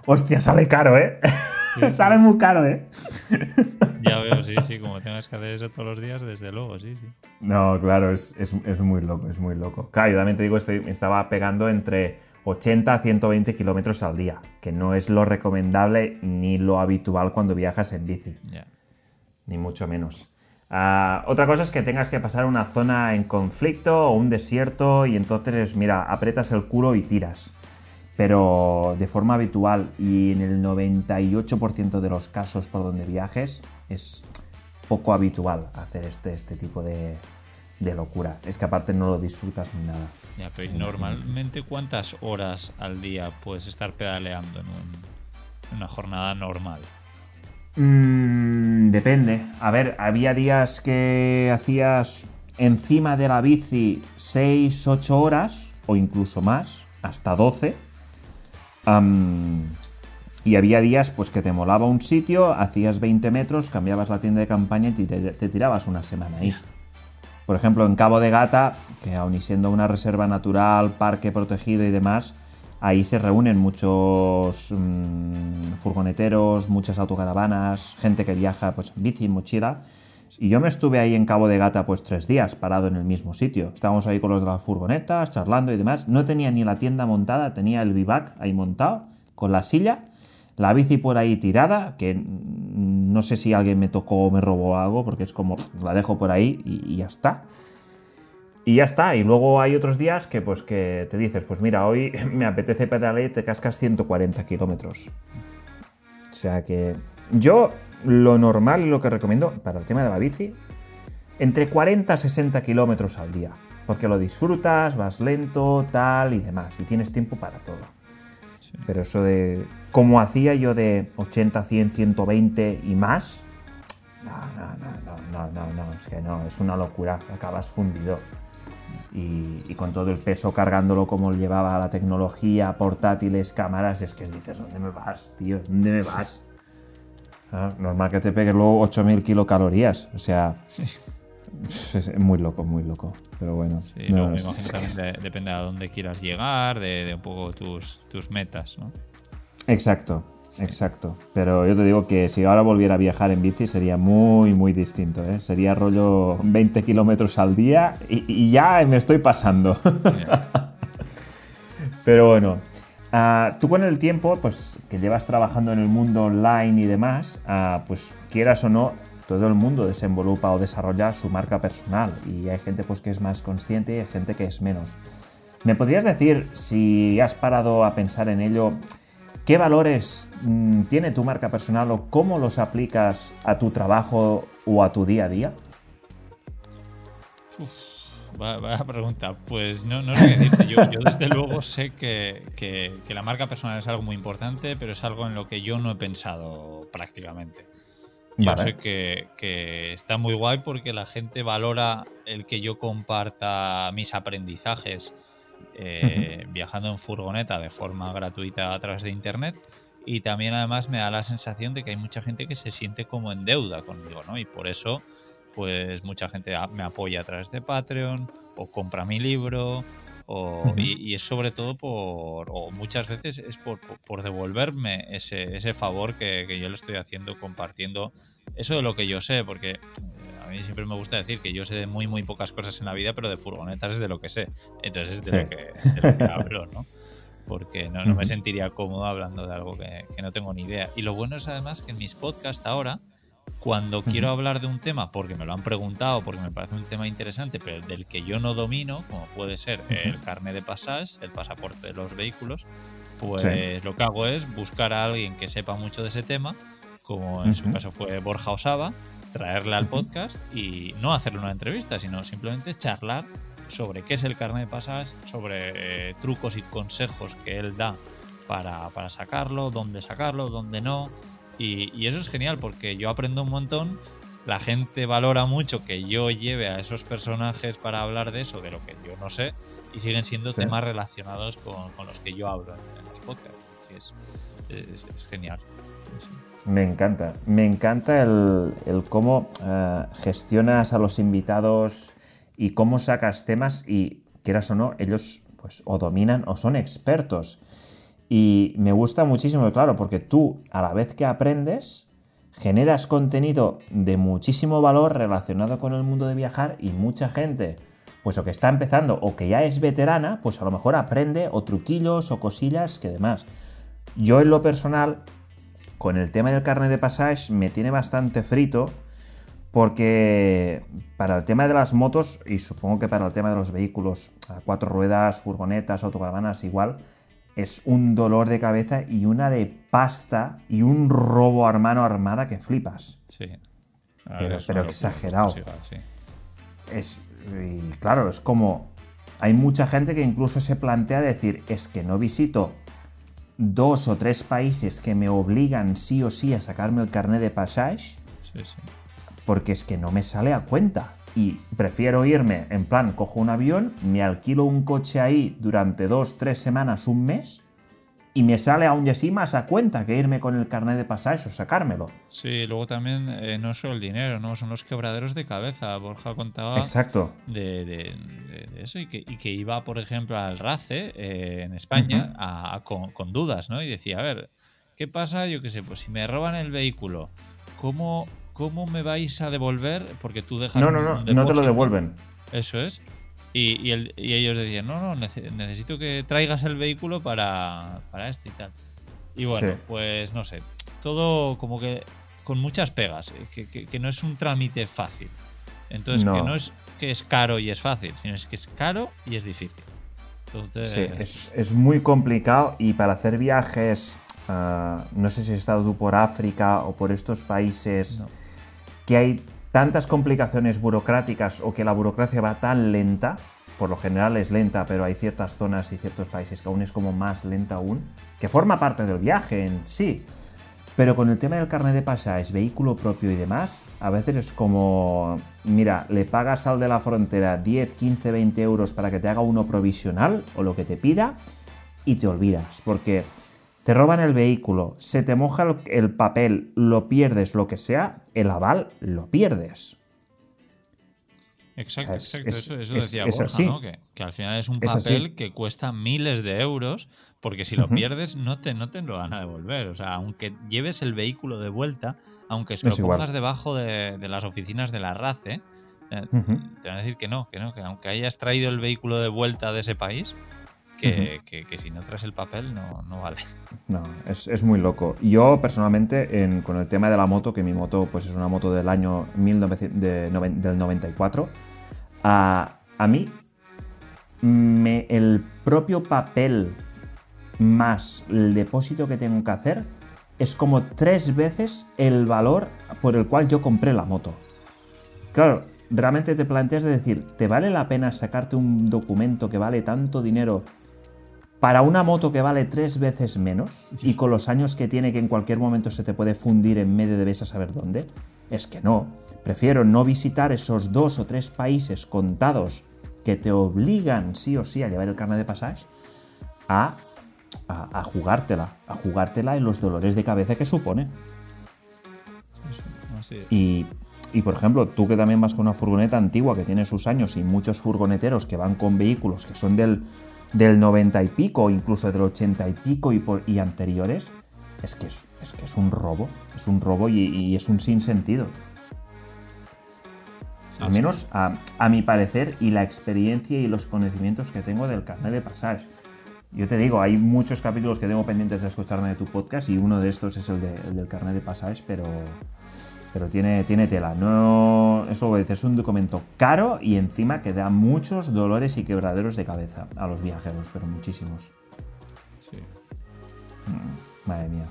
Speaker 1: hostia, sale caro, ¿eh? sale muy caro, ¿eh?
Speaker 2: Ya veo, sí, sí, como tengas que hacer eso todos los días, desde luego, sí, sí.
Speaker 1: No, claro, es, es- es muy loco, es muy loco. Claro, yo también te digo, estoy, me estaba pegando entre 80 a 120 kilómetros al día, que no es lo recomendable ni lo habitual cuando viajas en bici, ni mucho menos. Ah, otra cosa es que tengas que pasar una zona en conflicto o un desierto y entonces, mira, aprietas el culo y tiras. Pero de forma habitual y en el 98% de los casos por donde viajes es poco habitual hacer este, este tipo de, de locura. Es que aparte no lo disfrutas ni nada.
Speaker 2: Ya, pero ¿y normalmente cuántas horas al día puedes estar pedaleando en, un- en una jornada normal?
Speaker 1: Mm, depende. A ver, había días que hacías encima de la bici 6, 8 horas, o incluso más, hasta 12. Y había días pues que te molaba un sitio, hacías 20 metros, cambiabas la tienda de campaña y te, te tirabas una semana ahí. Por ejemplo, en Cabo de Gata, que aun y siendo una reserva natural, parque protegido y demás, ahí se reúnen muchos mm, furgoneteros, muchas autocaravanas, gente que viaja pues, en bici, en mochila. Y yo me estuve ahí en Cabo de Gata pues tres días parado en el mismo sitio. Estábamos ahí con los de las furgonetas, charlando y demás. No tenía ni la tienda montada, tenía el bivac ahí montado, con la silla, la bici por ahí tirada, que no sé si alguien me tocó o me robó algo, porque es como la dejo por ahí y, y ya está. Y ya está. Y luego hay otros días que pues que te dices, pues mira, hoy me apetece pedalear y te cascas 140 kilómetros. O sea que yo lo normal y lo que recomiendo para el tema de la bici, entre 40 a 60 kilómetros al día. Porque lo disfrutas, vas lento, tal y demás. Y tienes tiempo para todo. Pero eso de. Como hacía yo de 80, 100, 120 y más. No, no, no, no, no, no, no. Es que no, es una locura. Acabas fundido. Y, y con todo el peso cargándolo como llevaba la tecnología, portátiles, cámaras, es que dices, ¿dónde me vas, tío? ¿Dónde me vas? Ah, normal que te pegues luego 8000 kilocalorías. O sea, es, es muy loco, muy loco. Pero bueno.
Speaker 2: Sí,
Speaker 1: no, es- que es-
Speaker 2: de- depende a dónde quieras llegar, de, de un poco tus, tus metas, ¿no?
Speaker 1: Exacto, exacto. Pero yo te digo que si ahora volviera a viajar en bici sería muy, muy distinto. ¿eh? Sería rollo 20 kilómetros al día y, y ya me estoy pasando. Pero bueno, ah, tú con el tiempo, pues que llevas trabajando en el mundo online y demás, ah, pues quieras o no, todo el mundo desenvolupa o desarrolla su marca personal y hay gente pues que es más consciente y hay gente que es menos. ¿Me podrías decir si has parado a pensar en ello? ¿Qué valores mm, tiene tu marca personal o cómo los aplicas a tu trabajo o a tu día a día?
Speaker 2: Vaya pregunta. Pues no, no sé qué decirte. Yo, yo desde luego sé que, que- que la marca personal es algo muy importante, pero es algo en lo que yo no he pensado prácticamente. Yo
Speaker 1: Vale.
Speaker 2: sé que, que está muy guay porque la gente valora el que yo comparta mis aprendizajes eh, viajando en furgoneta de forma gratuita a través de internet. Y también además me da la sensación de que hay mucha gente que se siente como en deuda conmigo, ¿no? Y por eso, pues mucha gente me apoya a través de Patreon, o compra mi libro, O, y, es sobre todo por, o muchas veces es por, por, devolverme ese, ese favor que, que, yo le estoy haciendo compartiendo eso de lo que yo sé, porque eh, a mí siempre me gusta decir que yo sé de muy, muy pocas cosas en la vida, pero de furgonetas es de lo que sé. Entonces es de, lo, que, de lo que hablo, ¿no? porque no, no, me sentiría cómodo hablando de algo que, que, no tengo ni idea. Y lo bueno es además que en mis podcasts ahora, cuando quiero hablar de un tema, porque me lo han preguntado, porque me parece un tema interesante, pero del que yo no domino, como puede ser el carnet de pasaje, el pasaporte de los vehículos, pues lo que hago es buscar a alguien que sepa mucho de ese tema, como en su caso fue Borja Osaba, traerle al podcast y no hacerle una entrevista, sino simplemente charlar sobre qué es el carnet de pasajes, sobre eh, trucos y consejos que él da para, para sacarlo, dónde sacarlo, dónde no. Y, eso es genial porque yo aprendo un montón. La gente valora mucho que yo lleve a esos personajes para hablar de eso, de lo que yo no sé, y siguen siendo temas relacionados con, con, los que yo hablo en, los podcasts. Es, es, genial.
Speaker 1: Me encanta, me encanta el, el cómo uh, gestionas a los invitados y cómo sacas temas y, quieras o no, ellos pues o dominan o son expertos. Y me gusta muchísimo, claro, porque tú a la vez que aprendes, generas contenido de muchísimo valor relacionado con el mundo de viajar y mucha gente, pues o que está empezando o que ya es veterana, pues a lo mejor aprende o truquillos o cosillas que demás. Yo en lo personal, con el tema del carnet de pasaje, me tiene bastante frito porque para el tema de las motos, y supongo que para el tema de los vehículos a cuatro ruedas, furgonetas, autocaravanas, igual, es un dolor de cabeza y una de pasta y un robo a mano armada que flipas.
Speaker 2: Sí.
Speaker 1: pero, exagerado. Es, y claro, es como. Hay mucha gente que incluso se plantea decir: es que no visito dos o tres países que me obligan sí o sí a sacarme el carnet de pasaje. Sí, sí porque es que no me sale a cuenta. Y prefiero irme, en plan, cojo un avión, me alquilo un coche ahí durante dos, tres semanas, un mes, y me sale aún así más a cuenta que irme con el carnet de pasajes o sacármelo.
Speaker 2: Sí, luego también eh, no solo el dinero, ¿no? Son los quebraderos de cabeza. Borja contaba
Speaker 1: Exacto.
Speaker 2: De, eso y que, iba, por ejemplo, al RACE eh, en España con, con, dudas, ¿no? Y decía, a ver, ¿qué pasa? Yo qué sé, pues si me roban el vehículo, ¿cómo ¿cómo me vais a devolver? Porque tú dejas.
Speaker 1: No, no, no, no te lo devuelven.
Speaker 2: Eso es. Y, ellos decían, no, no, necesito que traigas el vehículo para, esto y tal. Y bueno, pues no sé, todo como que con muchas pegas, eh, que, no es un trámite fácil. Entonces, que no es que es caro y es fácil, sino es que es caro y es difícil.
Speaker 1: Entonces... Sí, es, muy complicado y para hacer viajes, ah, no sé si has estado tú por África o por estos países que hay tantas complicaciones burocráticas o que la burocracia va tan lenta, por lo general es lenta, pero hay ciertas zonas y ciertos países que aún es como más lenta aún, que forma parte del viaje en sí. Pero con el tema del carnet de pasajes, vehículo propio y demás, a veces es como, mira, le pagas al de la frontera 10, 15, 20 euros para que te haga uno provisional o lo que te pida y te olvidas, porque te roban el vehículo, se te moja el, papel, lo pierdes, lo que sea, el aval lo pierdes.
Speaker 2: Exacto, exacto. eso, decía Borja, ¿no? Que, al final es un papel que cuesta miles de euros, porque si lo pierdes no te, no te lo van a devolver. O sea, aunque lleves el vehículo de vuelta, aunque se lo pongas debajo de, las oficinas de la RACE, eh, te van a decir que no, que no, que aunque hayas traído el vehículo de vuelta de ese país, que, si no traes el papel no, vale.
Speaker 1: No, es, muy loco. Yo personalmente, con el tema de la moto, que mi moto pues es una moto del año del 94, a, a mí me, el propio papel más el depósito que tengo que hacer es como tres veces el valor por el cual yo compré la moto. Claro, realmente te planteas de decir, ¿te vale la pena sacarte un documento que vale tanto dinero para una moto que vale tres veces menos y con los años que tiene que en cualquier momento se te puede fundir en medio de ves a saber dónde, es que no. Prefiero no visitar esos dos o tres países contados que te obligan sí o sí a llevar el carnet de pasaje a, a, jugártela, a jugártela en los dolores de cabeza que supone. Y, y por ejemplo, tú que también vas con una furgoneta antigua que tiene sus años y muchos furgoneteros que van con vehículos que son del, del 90 y pico, incluso del 80 y pico y, por, y anteriores, es que es, es, que es un robo, es un robo y, y es un sinsentido. Al menos a, a, mi parecer y la experiencia y los conocimientos que tengo del carnet de pasaje. Yo te digo, hay muchos capítulos que tengo pendientes de escucharme de tu podcast y uno de estos es el, de, el del carnet de pasaje, pero, pero tiene, tiene tela. No, eso lo es un documento caro y encima que da muchos dolores y quebraderos de cabeza a los viajeros, pero muchísimos.
Speaker 2: Sí.
Speaker 1: Mm, madre mía.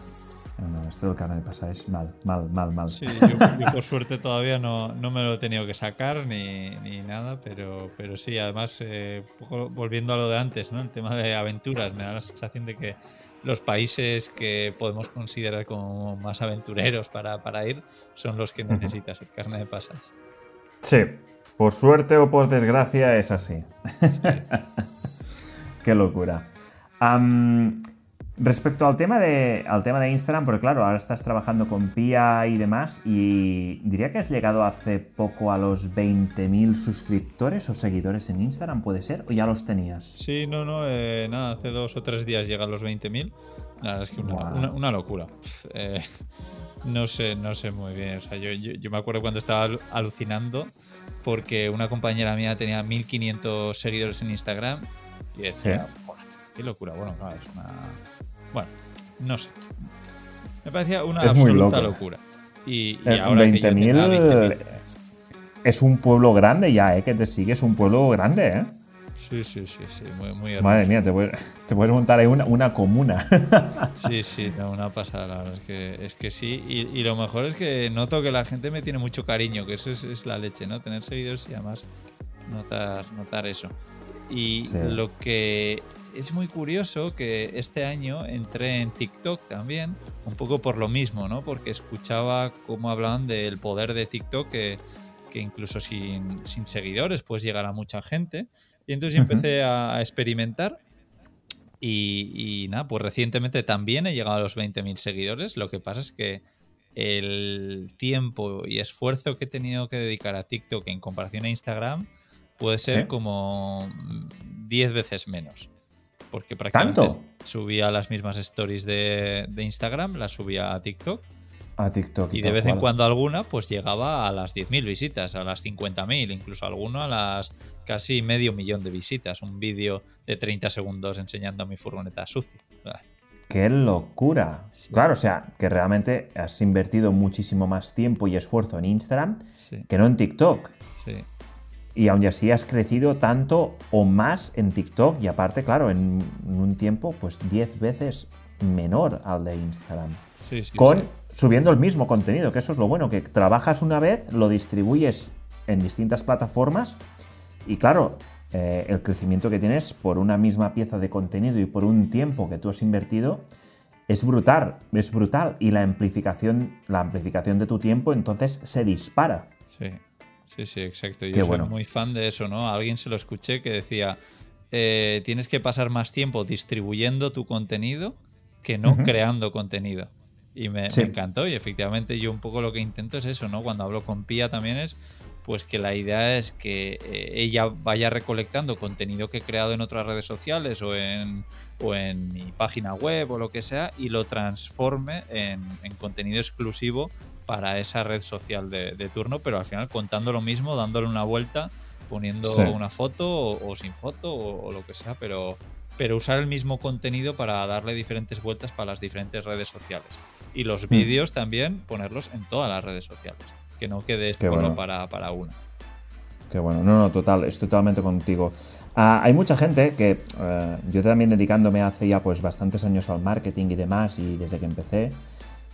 Speaker 1: No, esto del carnet de pasajes, mal, mal, mal, mal.
Speaker 2: Sí, yo, yo, por suerte todavía no, no, me lo he tenido que sacar ni, ni nada, pero, pero sí, además, eh, volviendo a lo de antes, ¿no? El tema de aventuras, me da la sensación de que los países que podemos considerar como más aventureros para, para ir son los que necesitas el carnet de pasajes.
Speaker 1: Sí, por suerte o por desgracia es así. Sí. Qué locura. Um, Respecto al tema, de, al tema de Instagram, porque claro, ahora estás trabajando con Pia y demás, y diría que has llegado hace poco a los 20.000 suscriptores o seguidores en Instagram, ¿puede ser? ¿O ya los tenías?
Speaker 2: Sí, no, no, eh, nada, hace dos o tres días llegan los 20.000. La verdad es que una, wow. una, una locura. Eh, no sé, no sé muy bien. O sea, yo, yo, yo, me acuerdo cuando estaba alucinando porque una compañera mía tenía 1.500 seguidores en Instagram y decía, ¿Sí? qué locura. Bueno, claro, es una bueno, no sé. Me parecía una
Speaker 1: es
Speaker 2: absoluta locura. Y, y ahora
Speaker 1: 20.000 es un pueblo grande ya, ¿eh? Que te sigue, es un pueblo grande, ¿eh?
Speaker 2: Sí, sí, sí, sí, muy, muy
Speaker 1: hermoso. Madre mía, te puedes, te puedes, montar ahí una, una comuna.
Speaker 2: Sí, sí, no, una pasada, la verdad es que, es que sí. Y, y, lo mejor es que noto que la gente me tiene mucho cariño, que eso es, es la leche, ¿no? Tener seguidores y además notar, notar eso. Y sí. lo que es muy curioso que este año entré en TikTok también, un poco por lo mismo, ¿no? Porque escuchaba cómo hablaban del poder de TikTok, que, que incluso sin, sin, seguidores puedes llegar a mucha gente. Y entonces uh -huh. empecé a, a experimentar. Y, y, nada, pues recientemente también he llegado a los 20.000 seguidores. Lo que pasa es que el tiempo y esfuerzo que he tenido que dedicar a TikTok en comparación a Instagram puede ser ¿Sí? como 10 veces menos porque prácticamente
Speaker 1: ¿Tanto?
Speaker 2: subía las mismas stories de, de, Instagram, las subía a TikTok.
Speaker 1: A TikTok.
Speaker 2: Y, y de vez cual. en cuando alguna, pues llegaba a las 10.000 visitas, a las 50.000, incluso alguno a las casi medio millón de visitas. Un vídeo de 30 segundos enseñando a mi furgoneta sucia.
Speaker 1: ¡Qué locura! Sí. Claro, o sea, que realmente has invertido muchísimo más tiempo y esfuerzo en Instagram sí. que no en TikTok.
Speaker 2: Sí
Speaker 1: y aún así has crecido tanto o más en TikTok y aparte, claro, en un tiempo pues 10 veces menor al de Instagram.
Speaker 2: Sí, sí,
Speaker 1: con
Speaker 2: sí.
Speaker 1: Subiendo el mismo contenido, que eso es lo bueno, que trabajas una vez, lo distribuyes en distintas plataformas y claro, eh, el crecimiento que tienes por una misma pieza de contenido y por un tiempo que tú has invertido es brutal, es brutal y la amplificación, la amplificación de tu tiempo entonces se dispara.
Speaker 2: Sí. Sí, sí, exacto. Yo
Speaker 1: Qué
Speaker 2: soy
Speaker 1: bueno.
Speaker 2: muy fan de eso, ¿no? A alguien se lo escuché que decía, eh, tienes que pasar más tiempo distribuyendo tu contenido que no uh -huh. creando contenido. Y me, sí. me, encantó y efectivamente yo un poco lo que intento es eso, ¿no? Cuando hablo con Pia también es pues que la idea es que eh, ella vaya recolectando contenido que he creado en otras redes sociales o en, o en mi página web o lo que sea y lo transforme en, en contenido exclusivo para esa red social de, de, turno, pero al final contando lo mismo, dándole una vuelta, poniendo sí. una foto o, o sin foto o, o, lo que sea, pero, pero usar el mismo contenido para darle diferentes vueltas para las diferentes redes sociales. Y los mm. vídeos también ponerlos en todas las redes sociales, que no quede solo bueno. para, para una.
Speaker 1: Qué bueno, no, no, total, estoy totalmente contigo. Uh, hay mucha gente que uh, yo también dedicándome hace ya pues bastantes años al marketing y demás y desde que empecé,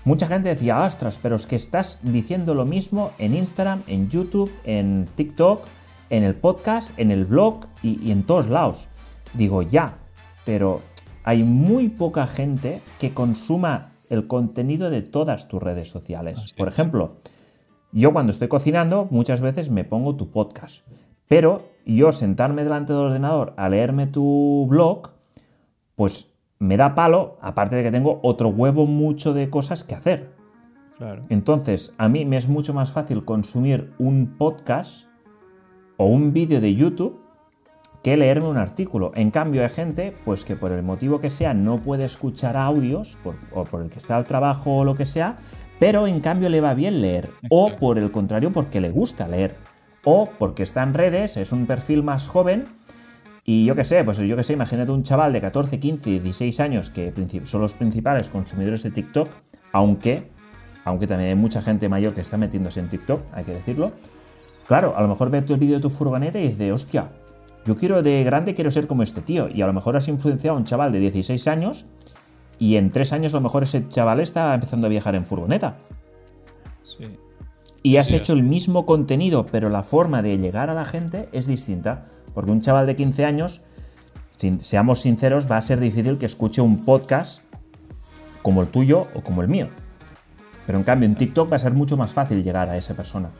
Speaker 1: Mucha gente decía, ostras, pero es que estás diciendo lo mismo en Instagram, en YouTube, en TikTok, en el podcast, en el blog y, y en todos lados. Digo, ya, pero hay muy poca gente que consuma el contenido de todas tus redes sociales. Así Por ejemplo, yo cuando estoy cocinando muchas veces me pongo tu podcast, pero yo sentarme delante del ordenador a leerme tu blog, pues me da palo, aparte de que tengo otro huevo mucho de cosas que hacer.
Speaker 2: Claro.
Speaker 1: Entonces, a mí me es mucho más fácil consumir un podcast o un vídeo de YouTube que leerme un artículo. En cambio, hay gente, pues que por el motivo que sea no puede escuchar audios, o por el que está al trabajo o lo que sea, pero en cambio le va bien leer. O por el contrario, porque le gusta leer. O porque está en redes, es un perfil más joven. Y yo qué sé, pues yo qué sé, imagínate un chaval de 14, 15, 16 años que son los principales consumidores de TikTok, aunque, aunque también hay mucha gente mayor que está metiéndose en TikTok, hay que decirlo. Claro, a lo mejor ve el vídeo de tu furgoneta y dice, hostia, yo quiero de grande, quiero ser como este tío. Y a lo mejor has influenciado a un chaval de 16 años y en 3 años a lo mejor ese chaval está empezando a viajar en furgoneta. Sí. Y has hecho el mismo contenido, pero la forma de llegar a la gente es distinta. Porque un chaval de 15 años, seamos sinceros, va a ser difícil que escuche un podcast como el tuyo o como el mío. Pero en cambio en TikTok va a ser mucho más fácil llegar a esa persona.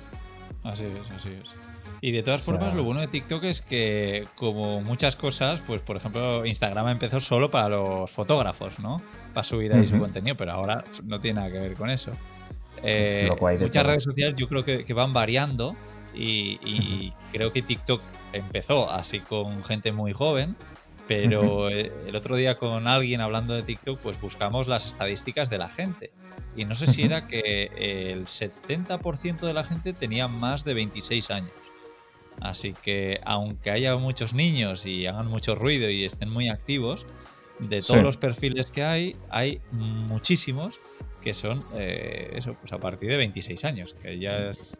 Speaker 2: Así es, así es. Y de todas formas, lo bueno de TikTok es que, como muchas cosas, pues por ejemplo, Instagram empezó solo para los fotógrafos, ¿no? Para subir ahí su contenido, pero ahora no tiene nada que ver con eso. Eh, muchas redes sociales yo creo que, van variando y, creo que TikTok empezó así con gente muy joven, pero eh, el otro día con alguien hablando de TikTok, pues buscamos las estadísticas de la gente. Y no sé si era que el 70% de la gente tenía más de 26 años. Así que aunque haya muchos niños y hagan mucho ruido y estén muy activos, de todos los perfiles que hay, hay muchísimos que son eh, eso, pues a partir de 26 años, que ya es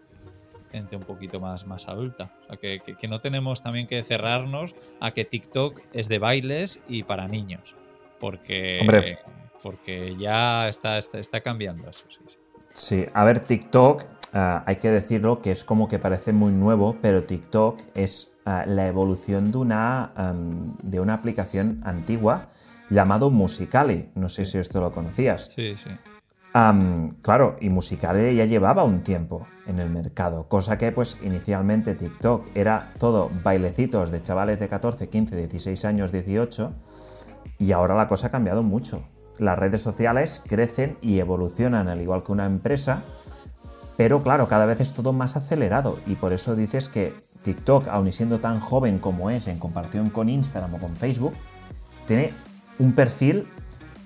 Speaker 2: gente un poquito más, más adulta. O sea, que, que, no tenemos también que cerrarnos a que TikTok es de bailes y para niños. Porque, porque ya está, está, cambiando eso. Sí,
Speaker 1: sí, a ver, TikTok Ah, hay que decirlo que es como que parece muy nuevo, pero TikTok es ah, la evolución de una, de una aplicación antigua llamado Musicali. No sé si esto lo conocías.
Speaker 2: Sí, sí.
Speaker 1: claro, y Musicali ya llevaba un tiempo en el mercado, cosa que pues inicialmente TikTok era todo bailecitos de chavales de 14, 15, 16 años, 18, y ahora la cosa ha cambiado mucho. Las redes sociales crecen y evolucionan al igual que una empresa, pero claro, cada vez es todo más acelerado y por eso dices que TikTok, aun siendo tan joven como es en comparación con Instagram o con Facebook, tiene un perfil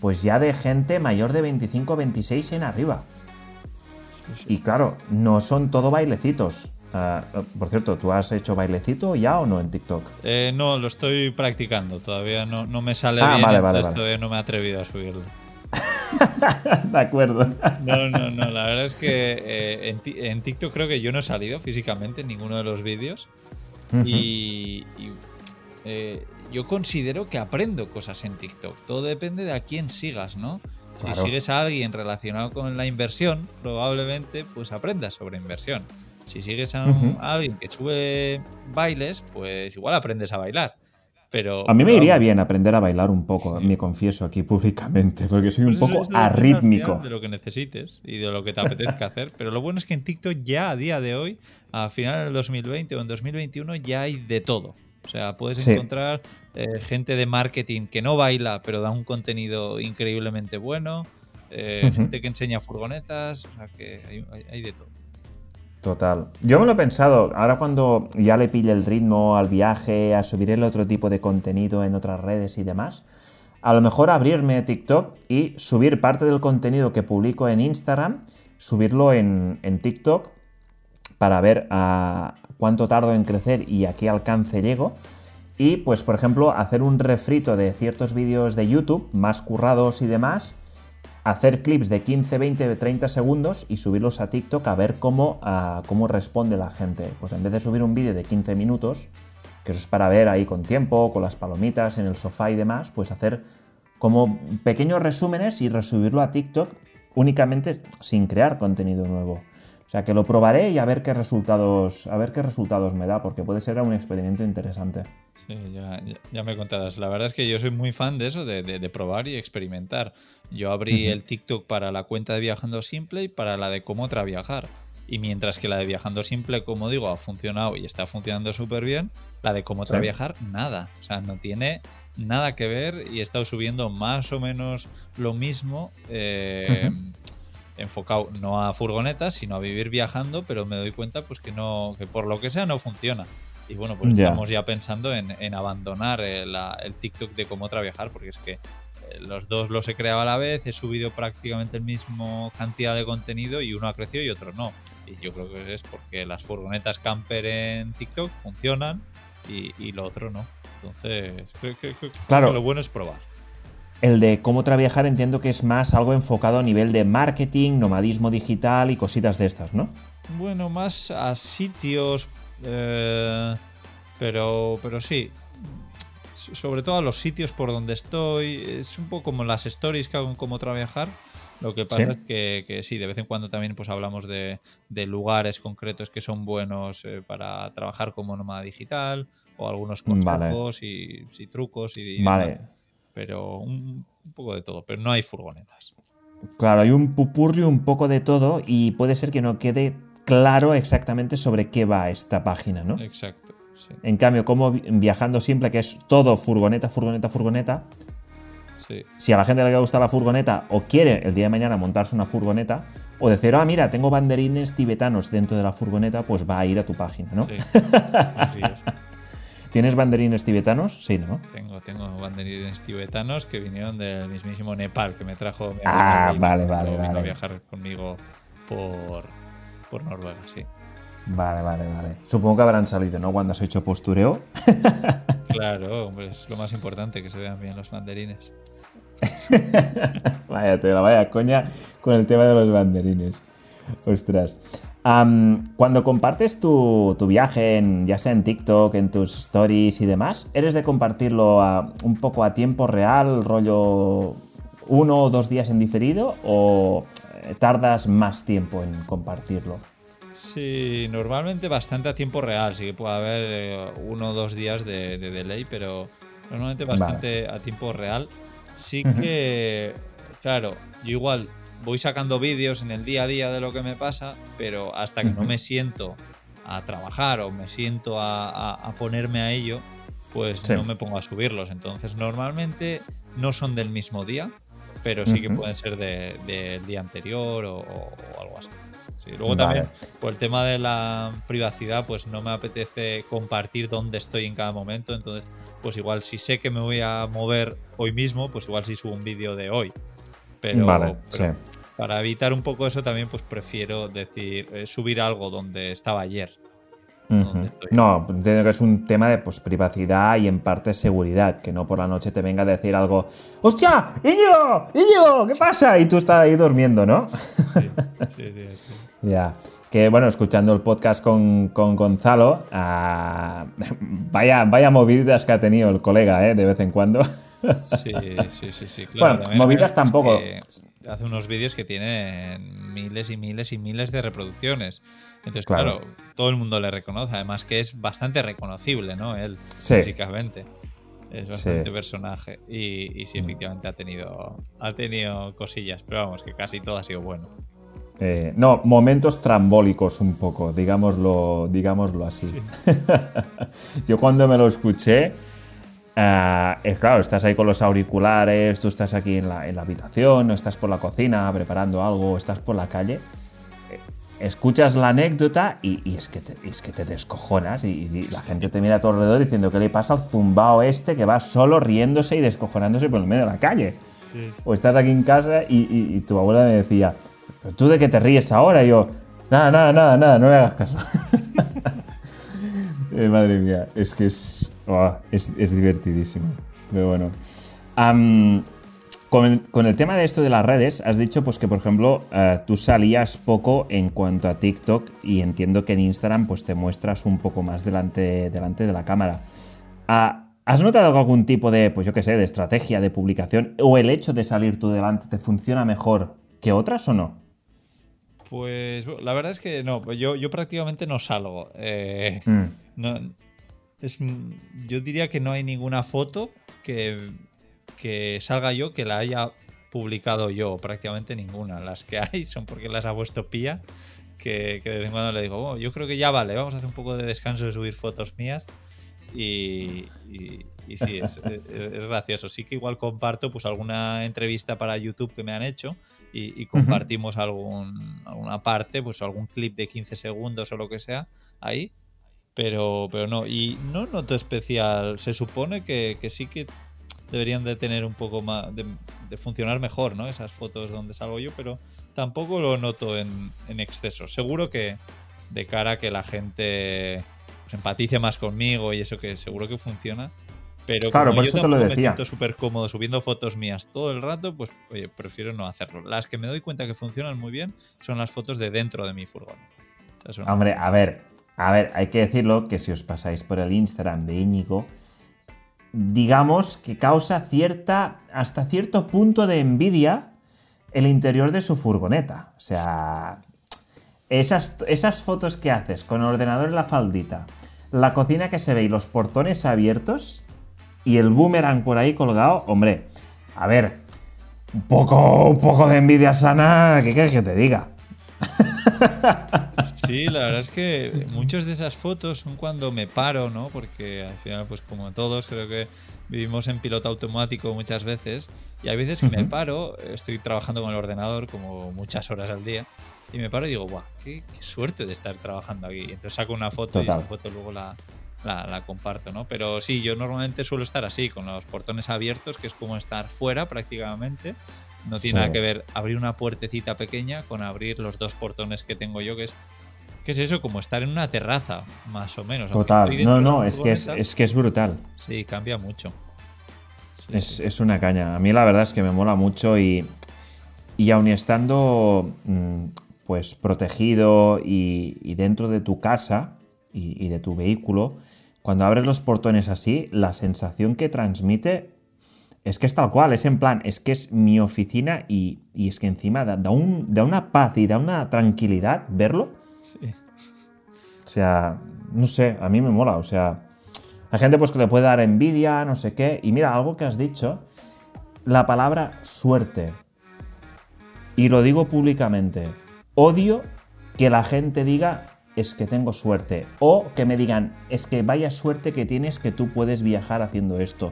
Speaker 1: pues ya de gente mayor de 25 26 en arriba. Y claro, no son todo bailecitos. Ah, por cierto, ¿tú has hecho bailecito ya o no en TikTok?
Speaker 2: Eh, no, lo estoy practicando. Todavía no, me sale ah, bien. Vale, vale, Todavía no me he atrevido a subirlo.
Speaker 1: de acuerdo.
Speaker 2: No, no, no. La verdad es que eh, en, TikTok creo que yo no he salido físicamente en ninguno de los vídeos. Y, eh, yo considero que aprendo cosas en TikTok. Todo depende de a quién sigas, ¿no? Si sigues a alguien relacionado con la inversión, probablemente pues aprendas sobre inversión. Si sigues a alguien que sube bailes, pues igual aprendes a bailar
Speaker 1: a mí me iría bien aprender a bailar un poco, me confieso aquí públicamente, porque soy un pues poco arrítmico.
Speaker 2: De lo que necesites y de lo que te apetezca hacer. Pero lo bueno es que en TikTok ya a día de hoy, a final del 2020 o en 2021, ya hay de todo. O sea, puedes encontrar eh, gente de marketing que no baila, pero da un contenido increíblemente bueno. Eh, gente que enseña furgonetas. O sea, que hay de todo.
Speaker 1: Total. Yo me lo he pensado, ahora cuando ya le pille el ritmo al viaje, a subir el otro tipo de contenido en otras redes y demás, a lo mejor abrirme TikTok y subir parte del contenido que publico en Instagram, subirlo en, TikTok para ver a cuánto tardo en crecer y a qué alcance llego. Y pues, por ejemplo, hacer un refrito de ciertos vídeos de YouTube más currados y demás hacer clips de 15, 20, 30 segundos y subirlos a TikTok a ver cómo, cómo responde la gente. Pues en vez de subir un vídeo de 15 minutos, que eso es para ver ahí con tiempo, con las palomitas en el sofá y demás, pues hacer como pequeños resúmenes y resubirlo a TikTok únicamente sin crear contenido nuevo. O sea que lo probaré y a ver qué resultados, a ver qué resultados me da, porque puede ser un experimento interesante.
Speaker 2: Sí, ya, me contarás. La verdad es que yo soy muy fan de eso, de, probar y experimentar. Yo abrí el TikTok para la cuenta de Viajando Simple y para la de cómo otra viajar. Y mientras que la de Viajando Simple, como digo, ha funcionado y está funcionando súper bien, la de cómo otra viajar, nada. O sea, no tiene nada que ver y he estado subiendo más o menos lo mismo. Eh, enfocado no a furgonetas, sino a vivir viajando, pero me doy cuenta pues que no, que por lo que sea no funciona. Y bueno, pues estamos ya pensando en, abandonar el, el, TikTok de cómo trabajar, porque es que eh, los dos los he creado a la vez, he subido prácticamente el mismo cantidad de contenido y uno ha crecido y otro no. Y yo creo que es porque las furgonetas camper en TikTok funcionan y, lo otro no. Entonces, creo, claro. lo bueno es probar.
Speaker 1: El de cómo trabajar entiendo que es más algo enfocado a nivel de marketing, nomadismo digital y cositas de estas, ¿no?
Speaker 2: Bueno, más a sitios, eh, pero, pero sí. Sobre todo a los sitios por donde estoy. Es un poco como las stories que hago en cómo trabajar. Lo que pasa es que, sí, de vez en cuando también pues hablamos de, lugares concretos que son buenos eh, para trabajar como nómada digital o algunos consejos y, trucos y,
Speaker 1: vale
Speaker 2: pero un, poco de todo, pero no hay furgonetas.
Speaker 1: Claro, hay un pupurrio un poco de todo y puede ser que no quede claro exactamente sobre qué va esta página, ¿no?
Speaker 2: Exacto.
Speaker 1: En cambio, como viajando siempre, que es todo furgoneta, furgoneta, furgoneta.
Speaker 2: Sí.
Speaker 1: Si a la gente le gusta la furgoneta o quiere el día de mañana montarse una furgoneta, o decir, ah, mira, tengo banderines tibetanos dentro de la furgoneta, pues va a ir a tu página, ¿no? Sí. Así es. ¿Tienes banderines tibetanos? Sí, ¿no?
Speaker 2: Tengo, tengo banderines tibetanos que vinieron del mismísimo Nepal, que me trajo mi
Speaker 1: Ah, vale, vale, vale.
Speaker 2: a viajar conmigo por, por Noruega, sí.
Speaker 1: Vale, vale, vale. Supongo que habrán salido, ¿no? Cuando has hecho postureo.
Speaker 2: claro, hombre, es lo más importante, que se vean bien los banderines.
Speaker 1: vaya la vaya coña con el tema de los banderines. Ostras cuando compartes tu, viaje, en, ya sea en TikTok, en tus stories y demás, ¿eres de compartirlo un poco a tiempo real, rollo uno o dos días en diferido, o tardas más tiempo en compartirlo?
Speaker 2: Sí, normalmente bastante a tiempo real, sí que puede haber eh, uno o dos días de, delay, pero normalmente bastante a tiempo real. Sí que, claro, yo igual voy sacando vídeos en el día a día de lo que me pasa, pero hasta que no me siento a trabajar o me siento a, ponerme a ello, pues no me pongo a subirlos. Entonces, normalmente no son del mismo día, pero sí que pueden ser del día anterior o, algo así. luego también, por el tema de la privacidad, pues no me apetece compartir dónde estoy en cada momento. Entonces, pues igual si sé que me voy a mover hoy mismo, pues igual si subo un vídeo de hoy. Pero,
Speaker 1: vale, sí
Speaker 2: para evitar un poco eso también pues prefiero decir eh, subir algo donde estaba ayer.
Speaker 1: No, entiendo que es un tema de pues, privacidad y en parte seguridad, que no por la noche te venga a decir algo, ¡Hostia! ¡Iñigo! ¡Iñigo! ¿Qué pasa? Y tú estás ahí durmiendo, ¿no? Sí, sí, sí. ya. Que bueno, escuchando el podcast con, Gonzalo, ah, vaya, vaya movidas que ha tenido el colega, ¿eh? De vez en cuando.
Speaker 2: Sí, sí, sí, sí.
Speaker 1: Claro, bueno, movidas tampoco
Speaker 2: hace unos vídeos que tienen miles y miles y miles de reproducciones. Entonces, claro, todo el mundo le reconoce. Además que es bastante reconocible, ¿no? Él, físicamente. Es bastante personaje. Y, sí, efectivamente ha tenido, ha tenido cosillas. Pero vamos, que casi todo ha sido bueno.
Speaker 1: Eh, no, momentos trambólicos un poco, digámoslo, digámoslo así. Yo cuando me lo escuché Uh, es claro, estás ahí con los auriculares, tú estás aquí en la, habitación, o estás por la cocina preparando algo, o estás por la calle. Escuchas la anécdota y, es, que te, es que te descojonas y, la gente te mira a tu alrededor diciendo qué le pasa al zumbao este que va solo riéndose y descojonándose por el medio de la calle. O estás aquí en casa y, tu abuela me decía, tú de qué te ríes ahora? Y yo, nada, nada, nada, nada, no me hagas caso. Eh, madre mía, es que es, oh, es, divertidísimo. Pero bueno. Con, el, tema de esto de las redes, has dicho pues que, por ejemplo, eh, tú salías poco en cuanto a TikTok y entiendo que en Instagram pues te muestras un poco más delante, delante de la cámara. Ah, ¿Has notado algún tipo de, pues yo qué sé, de estrategia de publicación o el hecho de salir tú delante te funciona mejor que otras o no?
Speaker 2: Pues la verdad es que no, yo, yo prácticamente no salgo. Eh, mm. no, es, yo diría que no hay ninguna foto que, que salga yo que la haya publicado yo, prácticamente ninguna. Las que hay son porque las ha puesto Pía, que, de vez en cuando le digo, oh, yo creo que ya vale, vamos a hacer un poco de descanso de subir fotos mías. y, y, sí, es, es, gracioso. Sí que igual comparto pues alguna entrevista para YouTube que me han hecho y, compartimos algún, alguna parte, pues algún clip de 15 segundos o lo que sea ahí. Pero, pero no, y no noto especial. Se supone que, que sí que deberían de tener un poco más, de, funcionar mejor, ¿no? Esas fotos donde salgo yo, pero tampoco lo noto en, en exceso. Seguro que de cara a que la gente pues, empatice más conmigo y eso que seguro que funciona. Pero
Speaker 1: claro,
Speaker 2: como
Speaker 1: por
Speaker 2: yo
Speaker 1: eso te lo
Speaker 2: me
Speaker 1: decía.
Speaker 2: siento súper cómodo subiendo fotos mías todo el rato, pues oye, prefiero no hacerlo. Las que me doy cuenta que funcionan muy bien son las fotos de dentro de mi furgón.
Speaker 1: Hombre, a ver, a ver, hay que decirlo que si os pasáis por el Instagram de Íñigo, digamos que causa cierta, hasta cierto punto de envidia el interior de su furgoneta. O sea, esas, esas fotos que haces con el ordenador en la faldita, la cocina que se ve y los portones abiertos y el boomerang por ahí colgado, hombre, a ver, un poco, un poco de envidia sana, ¿qué quieres que te diga?
Speaker 2: Sí, la verdad es que muchas de esas fotos son cuando me paro, ¿no? Porque al final, pues como todos, creo que vivimos en piloto automático muchas veces. Y hay veces que me paro, estoy trabajando con el ordenador como muchas horas al día. Y me paro y digo, guau, qué, suerte de estar trabajando aquí. Entonces saco una foto y esa foto luego la, la, comparto, ¿no? Pero sí, yo normalmente suelo estar así, con los portones abiertos, que es como estar fuera prácticamente. No tiene nada que ver abrir una puertecita pequeña con abrir los dos portones que tengo yo, que es ¿Qué es eso? Como estar en una terraza, más o menos.
Speaker 1: Total, no, no, es que es, que es brutal.
Speaker 2: Sí, cambia mucho.
Speaker 1: es, una caña. A mí la verdad es que me mola mucho y, y aun estando mm, pues protegido y, dentro de tu casa y, de tu vehículo, cuando abres los portones así, la sensación que transmite es que es tal cual, es en plan, es que es mi oficina y, es que encima da, un, da una paz y da una tranquilidad verlo o sea, no sé, a mí me mola, o sea, hay gente pues que le puede dar envidia, no sé qué, y mira, algo que has dicho, la palabra suerte, y lo digo públicamente, odio que la gente diga es que tengo suerte, o que me digan es que vaya suerte que tienes que tú puedes viajar haciendo esto.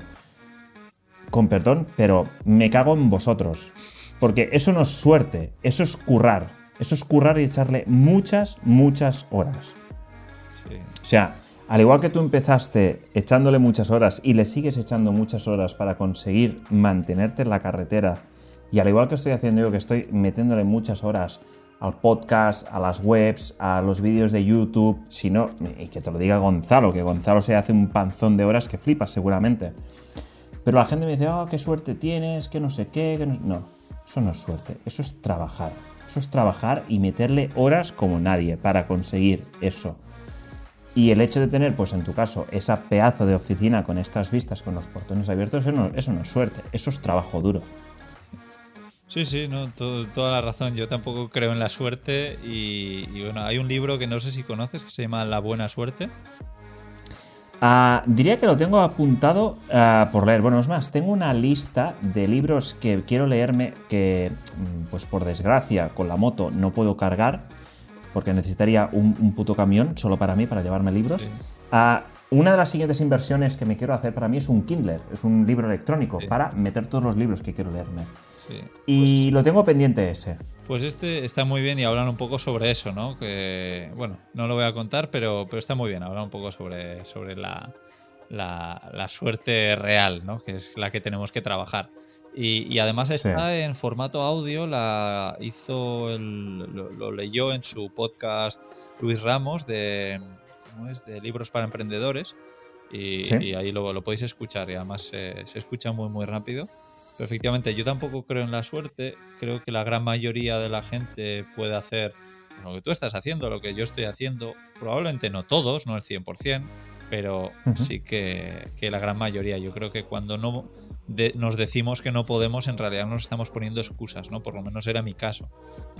Speaker 1: Con perdón, pero me cago en vosotros, porque eso no es suerte, eso es currar, eso es currar y echarle muchas, muchas horas. O sea, al igual que tú empezaste echándole muchas horas y le sigues echando muchas horas para conseguir mantenerte en la carretera, y al igual que estoy haciendo yo, que estoy metiéndole muchas horas al podcast, a las webs, a los vídeos de YouTube, si no, y que te lo diga Gonzalo, que Gonzalo se hace un panzón de horas que flipas seguramente. Pero la gente me dice, oh, qué suerte tienes, que no sé qué, que no... no, eso no es suerte, eso es trabajar. Eso es trabajar y meterle horas como nadie para conseguir eso. Y el hecho de tener, pues en tu caso, esa pedazo de oficina con estas vistas, con los portones abiertos, eso no, eso no es suerte, eso es trabajo duro.
Speaker 2: Sí, sí, no, toda la razón. Yo tampoco creo en la suerte y, bueno, hay un libro que no sé si conoces que se llama La Buena Suerte.
Speaker 1: Ah, diría que lo tengo apuntado ah, por leer. Bueno, es más, tengo una lista de libros que quiero leerme que, mm, pues por desgracia, con la moto no puedo cargar porque necesitaría un, puto camión solo para mí, para llevarme libros. Ah, una de las siguientes inversiones que me quiero hacer para mí es un Kindle, es un libro electrónico para meter todos los libros que quiero leerme. Y pues lo tengo pendiente ese.
Speaker 2: Pues este está muy bien y hablan un poco sobre eso, ¿no? Que, bueno, no lo voy a contar, pero, pero está muy bien, hablan un poco sobre, sobre la, la, la suerte real, ¿no? Que es la que tenemos que trabajar. Y, además está en formato audio, la hizo lo, leyó en su podcast Luis Ramos de, ¿cómo es? de libros para emprendedores. Y, ahí lo, lo, podéis escuchar y además se, escucha muy muy rápido. Pero efectivamente yo tampoco creo en la suerte, creo que la gran mayoría de la gente puede hacer lo que tú estás haciendo, lo que yo estoy haciendo, probablemente no todos, no el 100%, pero sí que, que la gran mayoría. Yo creo que cuando no nos decimos que no podemos, en realidad nos estamos poniendo excusas, ¿no? Por lo menos era mi caso.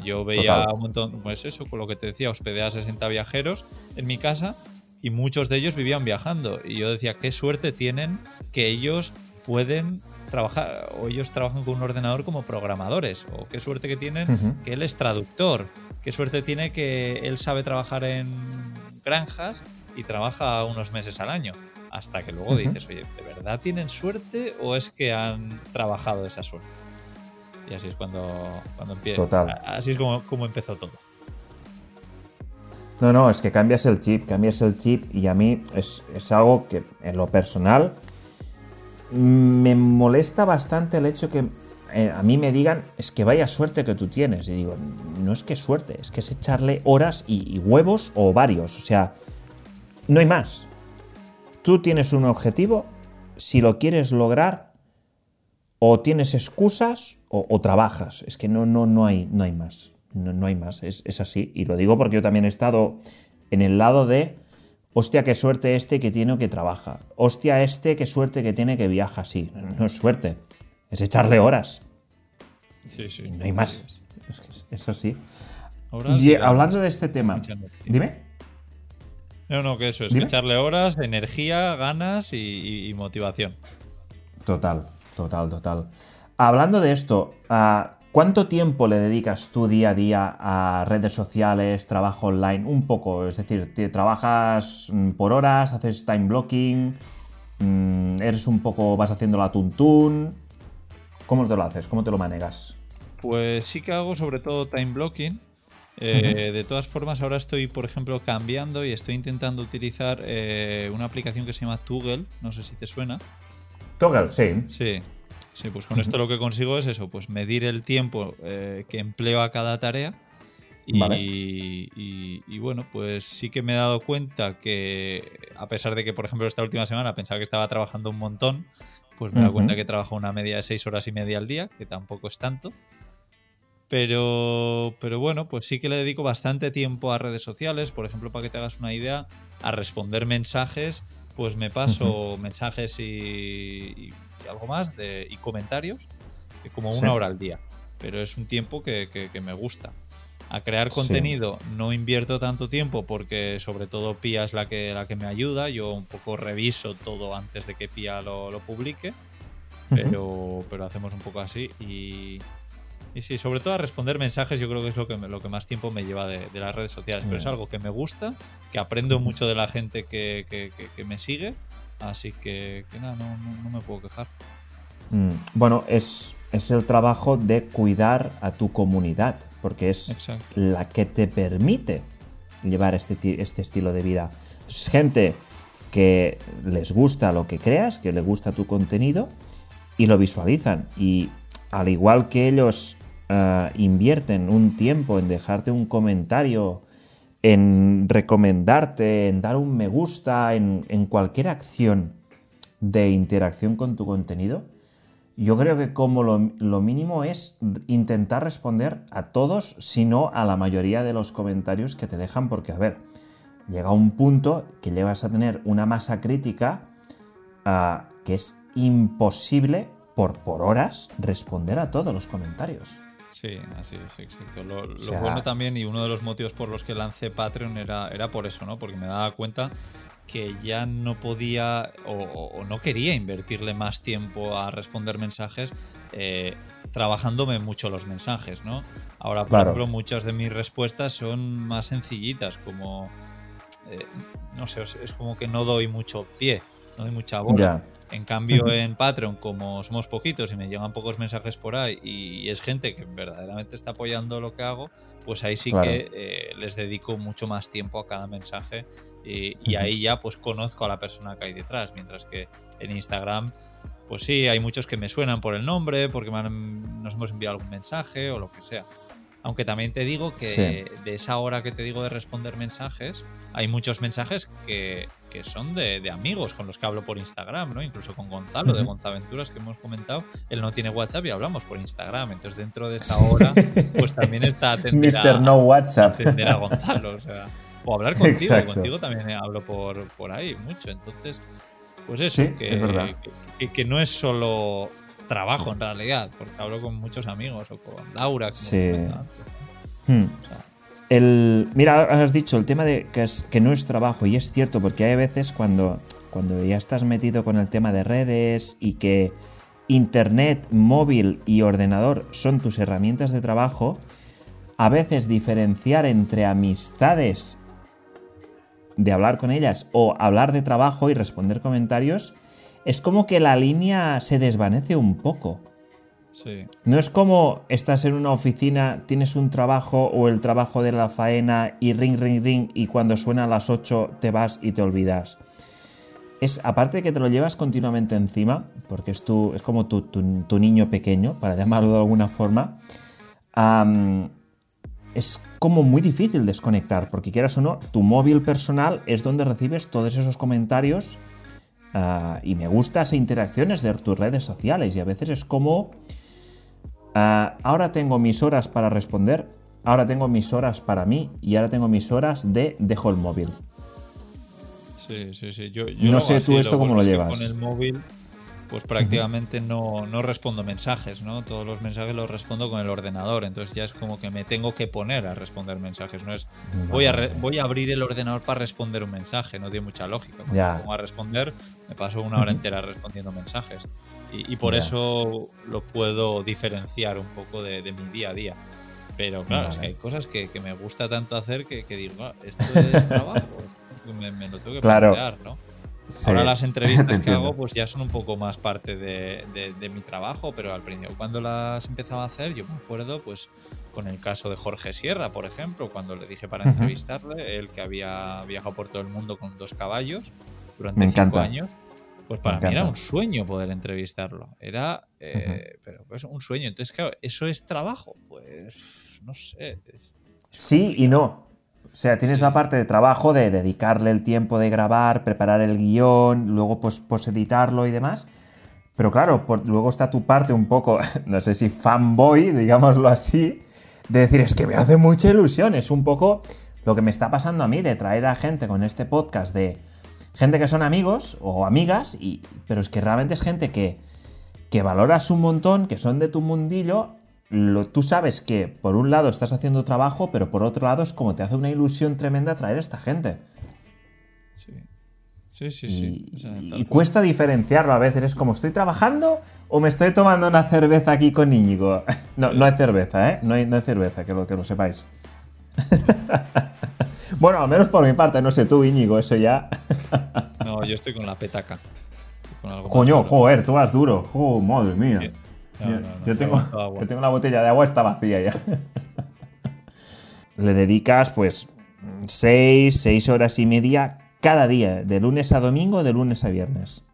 Speaker 2: Yo veía un montón, pues eso, con lo que te decía, hospedé a 60 viajeros en mi casa y muchos de ellos vivían viajando. Y yo decía, qué suerte tienen que ellos pueden trabajar, o ellos trabajan con un ordenador como programadores, o qué suerte que tienen que él es traductor, qué suerte tiene que él sabe trabajar en granjas y trabaja unos meses al año hasta que luego dices, oye, ¿de verdad tienen suerte o es que han trabajado esa suerte? Y así es cuando, cuando empieza.
Speaker 1: Total.
Speaker 2: Así es como, como empezó todo.
Speaker 1: No, no, es que cambias el chip, cambias el chip y a mí es, es algo que en lo personal me molesta bastante el hecho que eh, a mí me digan es que vaya suerte que tú tienes. Y digo, no es que suerte, es que es echarle horas y, y huevos o varios. O sea, no hay más. Tú tienes un objetivo, si lo quieres lograr, o tienes excusas o, o trabajas. Es que no, no, no, hay, no hay más. No, no hay más. Es, es así. Y lo digo porque yo también he estado en el lado de hostia, qué suerte este que tiene o que trabaja. Hostia, este, qué suerte que tiene que viaja así. No es suerte, es echarle horas.
Speaker 2: Sí, sí.
Speaker 1: Y no hay más. Es que es- eso sí.
Speaker 2: Horas
Speaker 1: Y
Speaker 2: y
Speaker 1: hablando de este tema, dime.
Speaker 2: No, no, que eso, es que echarle horas, energía, ganas y, y- y motivación.
Speaker 1: Total, total, total. Hablando de esto, ah, ¿cuánto tiempo le dedicas tú día a día a redes sociales, trabajo online? Un poco, es decir, te trabajas mm, por horas, haces time blocking, mm, eres un poco, vas haciendo la tuntún. ¿Cómo te lo haces? ¿Cómo te lo manegas?
Speaker 2: Pues sí que hago sobre todo time blocking. Eh, De todas formas, ahora estoy, por ejemplo, cambiando y estoy intentando utilizar eh, una aplicación que se llama Toggle. No sé si te suena.
Speaker 1: Toggle, sí.
Speaker 2: Sí. Sí, pues con esto lo que consigo es eso, pues medir el tiempo eh, que empleo a cada tarea. Y,
Speaker 1: Vale.
Speaker 2: y- y bueno, pues sí que me he dado cuenta que, a pesar de que, por ejemplo, esta última semana pensaba que estaba trabajando un montón, pues me he dado cuenta que trabajo una media de seis horas y media al día, que tampoco es tanto. Pero, pero bueno, pues sí que le dedico bastante tiempo a redes sociales. Por ejemplo, para que te hagas una idea, a responder mensajes, pues me paso mensajes y, y- y algo más de, y comentarios, como
Speaker 1: Sí.
Speaker 2: una hora al día. Pero es un tiempo que, que- que me gusta. A crear
Speaker 1: Sí.
Speaker 2: contenido no invierto tanto tiempo porque sobre todo Pia es la que, la que me ayuda. Yo un poco reviso todo antes de que Pia lo, lo publique pero, pero hacemos un poco así y, y sí, sobre todo a responder mensajes yo creo que es lo que, lo que más tiempo me lleva de, de las redes sociales, pero es
Speaker 1: Ya.
Speaker 2: algo que me gusta, que aprendo mucho de la gente que, que- que- que me sigue, así que, nada, no, no- no me puedo quejar.
Speaker 1: Mm, Bueno, es, es el trabajo de cuidar a tu comunidad, porque es
Speaker 2: Exacto.
Speaker 1: la que te permite llevar este, este estilo de vida. Es gente que les gusta lo que creas, que les gusta tu contenido y lo visualizan. Y al igual que ellos eh, invierten un tiempo en dejarte un comentario, en recomendarte, en dar un me gusta, en, cualquier acción de interacción con tu contenido, yo creo que como lo, mínimo es intentar responder a todos, si no a la mayoría de los comentarios que te dejan, porque a ver, llega un punto que llevas a tener una masa crítica ah, que es imposible por, por horas responder a todos los comentarios.
Speaker 2: Sí, así es, exacto. Lo, lo
Speaker 1: sea-
Speaker 2: bueno también y uno de los motivos por los que lancé Patreon era, era por eso, ¿no? Porque me daba cuenta que ya no podía o, o- no quería invertirle más tiempo a responder mensajes eh, trabajándome mucho los mensajes, ¿no? Ahora, por
Speaker 1: Claro.
Speaker 2: ejemplo, muchas de mis respuestas son más sencillitas, como... eh, no sé, es- como que no doy mucho pie, no doy mucha bola. En cambio, en Patreon, como somos poquitos y me llegan pocos mensajes por ahí y es gente que verdaderamente está apoyando lo que hago, pues ahí sí
Speaker 1: Claro.
Speaker 2: que eh, les dedico mucho más tiempo a cada mensaje y, ahí ya pues conozco a la persona que hay detrás, mientras que en Instagram, pues sí, hay muchos que me suenan por el nombre, porque me han- nos hemos enviado algún mensaje o lo que sea. Aunque también te digo que
Speaker 1: Sí.
Speaker 2: de esa hora que te digo de responder mensajes, hay muchos mensajes que, que son de, de amigos con los que hablo por Instagram, ¿no? Incluso con Gonzalo de
Speaker 1: Ujú.
Speaker 2: Gonzaventuras que hemos comentado. Él no tiene WhatsApp y hablamos por Instagram. Entonces, dentro de esa hora, pues también está atender a.
Speaker 1: No WhatsApp.
Speaker 2: atender a Gonzalo. O, sea, o hablar contigo.
Speaker 1: Exacto.
Speaker 2: Contigo también hablo por, por ahí mucho. Entonces, pues eso,
Speaker 1: Sí,
Speaker 2: que,
Speaker 1: es verdad.
Speaker 2: que- que- que no es solo trabajo en realidad, porque hablo con muchos amigos o con Laura. como
Speaker 1: Sí. Hmm.
Speaker 2: O sea,
Speaker 1: El, mira, has dicho el tema de que, es, que no es trabajo, y es cierto, porque hay veces cuando, cuando ya estás metido con el tema de redes y que internet, móvil y ordenador son tus herramientas de trabajo, a veces diferenciar entre amistades de hablar con ellas o hablar de trabajo y responder comentarios, es como que la línea se desvanece un poco.
Speaker 2: Sí.
Speaker 1: No es como estás en una oficina, tienes un trabajo o el trabajo de la faena y ring, ring, ring y cuando suena a las 8 te vas y te olvidas. Es, aparte de que te lo llevas continuamente encima, porque es, tu, es como tu, tu- tu niño pequeño, para llamarlo de alguna forma, es como muy difícil desconectar, porque quieras o no, tu móvil personal es donde recibes todos esos comentarios ah, y me gusta esas interacciones de tus redes sociales y a veces es como ah, ahora tengo mis horas para responder, ahora tengo mis horas para mí y ahora tengo mis horas de dejo el móvil.
Speaker 2: Sí, sí, sí. Yo, yo
Speaker 1: No sé tú esto cómo lo llevas.
Speaker 2: Con el móvil, pues prácticamente no, no respondo mensajes, ¿no? Todos los mensajes los respondo con el ordenador, entonces ya es como que me tengo que poner a responder mensajes, no es voy a, re- voy a abrir el ordenador para responder un mensaje, no tiene mucha lógica. Cuando
Speaker 1: Ya.
Speaker 2: me pongo a responder, me paso una hora entera respondiendo mensajes. Y, y por
Speaker 1: Ya.
Speaker 2: eso lo puedo diferenciar un poco de, de mi día a día. Pero claro, es que hay cosas que, que me gusta tanto hacer que, que digo, "Ah, esto es trabajo. me, me lo tengo que
Speaker 1: Claro.
Speaker 2: plantear, ¿no?
Speaker 1: Sí,
Speaker 2: Ahora las entrevistas que hago pues ya son un poco más parte de, de- de mi trabajo, pero al principio cuando las empezaba a hacer, yo me acuerdo pues con el caso de Jorge Sierra, por ejemplo, cuando le dije para entrevistarle, él que había viajado por todo el mundo con dos caballos durante
Speaker 1: Me
Speaker 2: cinco años, pues para mí
Speaker 1: encanta.
Speaker 2: era un sueño poder entrevistarlo. Era eh, pero pues un sueño. Entonces, claro, ¿eso es trabajo? Pues no sé. es-
Speaker 1: Sí y no. O sea, tienes la parte de trabajo de dedicarle el tiempo de grabar, preparar el guion, luego pues, editarlo y demás. Pero claro, luego está tu parte un poco, no sé si fanboy, digámoslo así, de decir, es que me hace mucha ilusión. Es un poco lo que me está pasando a mí de traer a gente con este podcast de gente que son amigos o amigas, y, pero es que realmente es gente que, que valoras un montón, que son de tu mundillo. Lo, tú sabes que por un lado estás haciendo trabajo, pero por otro lado es como te hace una ilusión tremenda traer a esta gente.
Speaker 2: Sí, sí, sí.
Speaker 1: Y.
Speaker 2: O sea,
Speaker 1: cuesta diferenciarlo a veces. Es como, ¿estoy trabajando o me estoy tomando una cerveza aquí con Íñigo? No, no hay cerveza, ¿eh? No hay, no hay cerveza, que lo, que lo sepáis. bueno, al menos por mi parte, no sé tú, Íñigo, eso ya.
Speaker 2: No, yo estoy con la petaca. Con algo
Speaker 1: Coño, joder, tú vas duro. Jo, madre mía.
Speaker 2: Sí. No,
Speaker 1: Mira,
Speaker 2: no, no,
Speaker 1: yo, tengo, yo tengo la botella de agua, está vacía ya. Le dedicas, pues, seis, seis horas y media cada día, de lunes a domingo, de lunes a viernes.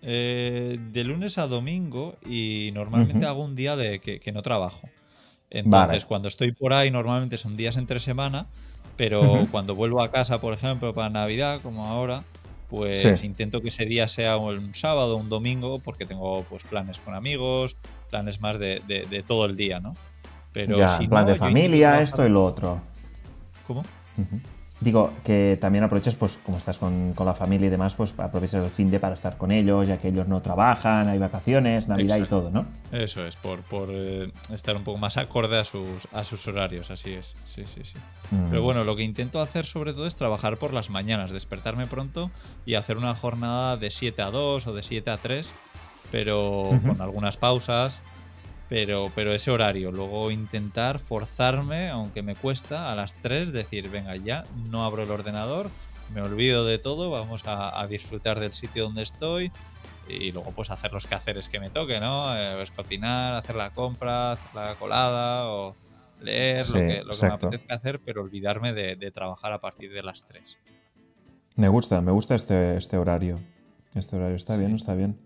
Speaker 2: Eh, de lunes a domingo y normalmente hago un día de que, que no trabajo. Entonces,
Speaker 1: Vale.
Speaker 2: cuando estoy por ahí, normalmente son días entre semana, pero cuando vuelvo a casa, por ejemplo, para Navidad, como ahora, pues
Speaker 1: Sí.
Speaker 2: intento que ese día sea un sábado o un domingo, porque tengo pues planes con amigos, planes más de, de- de todo el día, ¿no? Pero
Speaker 1: ya,
Speaker 2: si
Speaker 1: plan
Speaker 2: no,
Speaker 1: de familia, esto y lo otro.
Speaker 2: ¿Cómo?
Speaker 1: Digo, que también aproveches, pues, como estás con, con la familia y demás, pues aprovechas el fin de para estar con ellos, ya que ellos no trabajan, hay vacaciones, Navidad
Speaker 2: Exacto.
Speaker 1: y todo, ¿no?
Speaker 2: Eso es, por, por eh, estar un poco más acorde a sus, a sus horarios, así es. Sí, sí, sí.
Speaker 1: Mm.
Speaker 2: Pero bueno, lo que intento hacer sobre todo es trabajar por las mañanas, despertarme pronto y hacer una jornada de 7 a 2 o de 7 a 3, pero con algunas pausas, pero, pero ese horario. Luego intentar forzarme, aunque me cuesta, a las 3 decir, venga, ya no abro el ordenador, me olvido de todo, vamos a, a disfrutar del sitio donde estoy y luego pues hacer los quehaceres que me toque, ¿no? Eh, pues cocinar, hacer la compra, hacer la colada o leer,
Speaker 1: Sí,
Speaker 2: lo, que, lo que me apetezca hacer, pero olvidarme de, de trabajar a partir de las 3.
Speaker 1: Me gusta, me gusta este, este horario. Este horario está bien, está bien.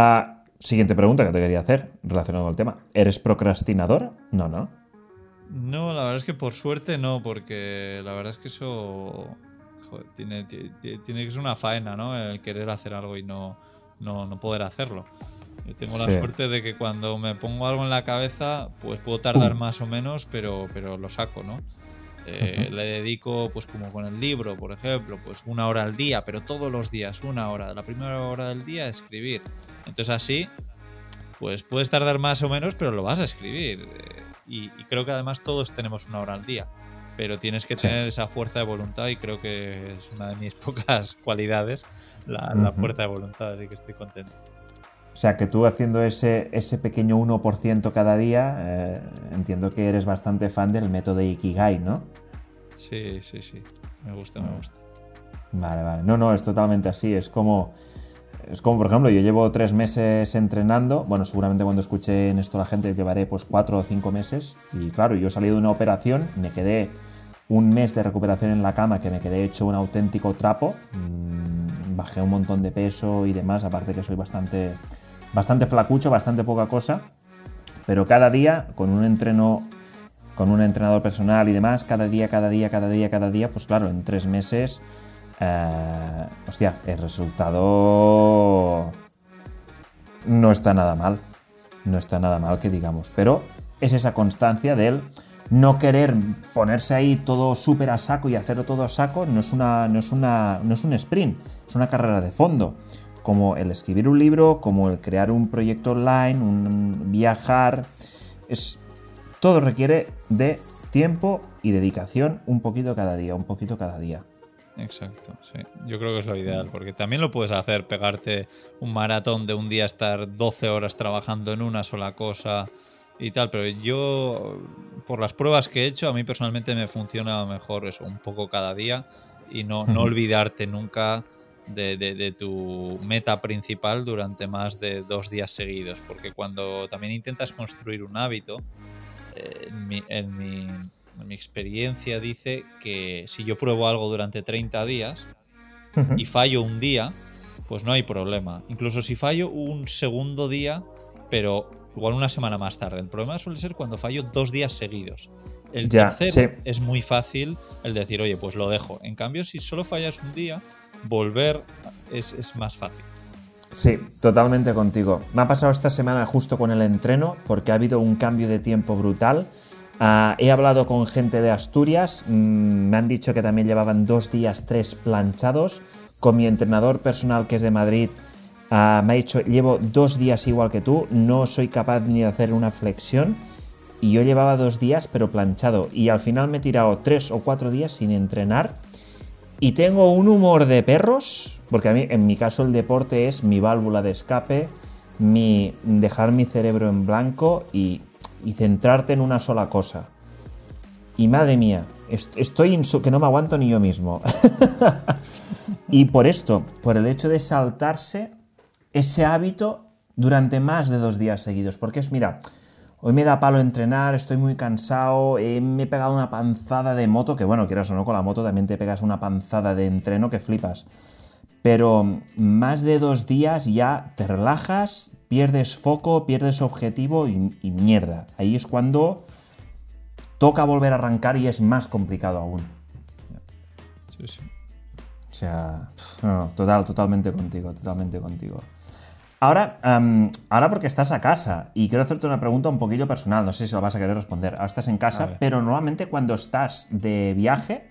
Speaker 1: Ah, siguiente pregunta que te quería hacer relacionado con el tema. ¿Eres procrastinador? No, no.
Speaker 2: No, la verdad es que por suerte no, porque la verdad es que eso joder, tiene, ti- ti- tiene que ser una faena, ¿no? El querer hacer algo y no, no, no poder hacerlo. Yo tengo la suerte de que cuando me pongo algo en la cabeza, pues puedo tardar
Speaker 1: Pum.
Speaker 2: más o menos, pero, pero lo saco, ¿no? Eh. Le dedico, pues como con el libro, por ejemplo, pues una hora al día, pero todos los días, una hora. La primera hora del día, escribir. Entonces así, pues puedes tardar más o menos, pero lo vas a escribir. Eh, Y, y creo que además todos tenemos una hora al día. Pero tienes que
Speaker 1: Sí.
Speaker 2: tener esa fuerza de voluntad y creo que es una de mis pocas cualidades, la, fuerza de voluntad, así que estoy contento.
Speaker 1: O sea, que tú haciendo ese, ese pequeño 1% cada día, eh, entiendo que eres bastante fan del método Ikigai, ¿no?
Speaker 2: Sí, sí, sí. Me gusta, me gusta.
Speaker 1: Vale, vale. No, no, es totalmente así. Es como. Es como, por ejemplo, yo llevo tres meses entrenando. Bueno, seguramente cuando escuche en esto la gente llevaré pues cuatro o cinco meses. Y claro, yo salí de una operación, me quedé un mes de recuperación en la cama que me quedé hecho un auténtico trapo. Mm, bajé un montón de peso y demás, aparte que soy bastante, bastante flacucho, bastante poca cosa. Pero cada día, con un entreno, con un entrenador personal y demás, cada día, cada día, cada día, cada día, pues claro, en tres meses, eh, hostia, el resultado no está nada mal. No está nada mal que digamos. Pero es esa constancia del no querer ponerse ahí todo súper a saco y hacerlo todo a saco no es, una, no, es una, no es un sprint, es una carrera de fondo. Como el escribir un libro, como el crear un proyecto online, un viajar. Es, todo requiere de tiempo y dedicación un poquito cada día, un poquito cada día.
Speaker 2: Exacto, sí. Yo creo que es lo ideal, porque también lo puedes hacer, pegarte un maratón de un día, estar 12 horas trabajando en una sola cosa y tal, pero yo, por las pruebas que he hecho, a mí personalmente me funciona mejor eso, un poco cada día y no, no olvidarte nunca de, tu meta principal durante más de dos días seguidos, porque cuando también intentas construir un hábito, eh, en, mi, en, mi, mi experiencia dice que si yo pruebo algo durante 30 días y fallo un día, pues no hay problema. Incluso si fallo un segundo día, pero igual una semana más tarde. El problema suele ser cuando fallo dos días seguidos. El tercero es muy fácil el decir, oye, pues lo dejo. En cambio, si solo fallas un día, volver es, más fácil.
Speaker 1: Sí, totalmente contigo. Me ha pasado esta semana justo con el entreno porque ha habido un cambio de tiempo brutal. Ah, he hablado con gente de Asturias, mm, me han dicho que también llevaban dos días, tres planchados. Con mi entrenador personal que es de Madrid, Ah, me ha dicho, llevo dos días igual que tú, no soy capaz ni de hacer una flexión. Y yo llevaba dos días pero planchado. Y al final me he tirado tres o cuatro días sin entrenar. Y tengo un humor de perros, porque a mí en mi caso el deporte es mi válvula de escape, mi dejar mi cerebro en blanco y, y centrarte en una sola cosa. Y madre mía, estoy que no me aguanto ni yo mismo. y por esto, por el hecho de saltarse ese hábito durante más de dos días seguidos. Porque es, mira, hoy me da palo entrenar, estoy muy cansado, eh, me he pegado una panzada de moto, que bueno, quieras o no, con la moto también te pegas una panzada de entreno que flipas. Pero más de dos días ya te relajas, pierdes foco, pierdes objetivo y, mierda. Ahí es cuando toca volver a arrancar y es más complicado aún. Sí, sí. O sea, total, totalmente contigo, totalmente contigo. Ahora, ahora porque estás a casa y quiero hacerte una pregunta un poquillo personal, no sé si lo vas a querer responder. Ahora estás en casa, pero normalmente cuando estás de viaje,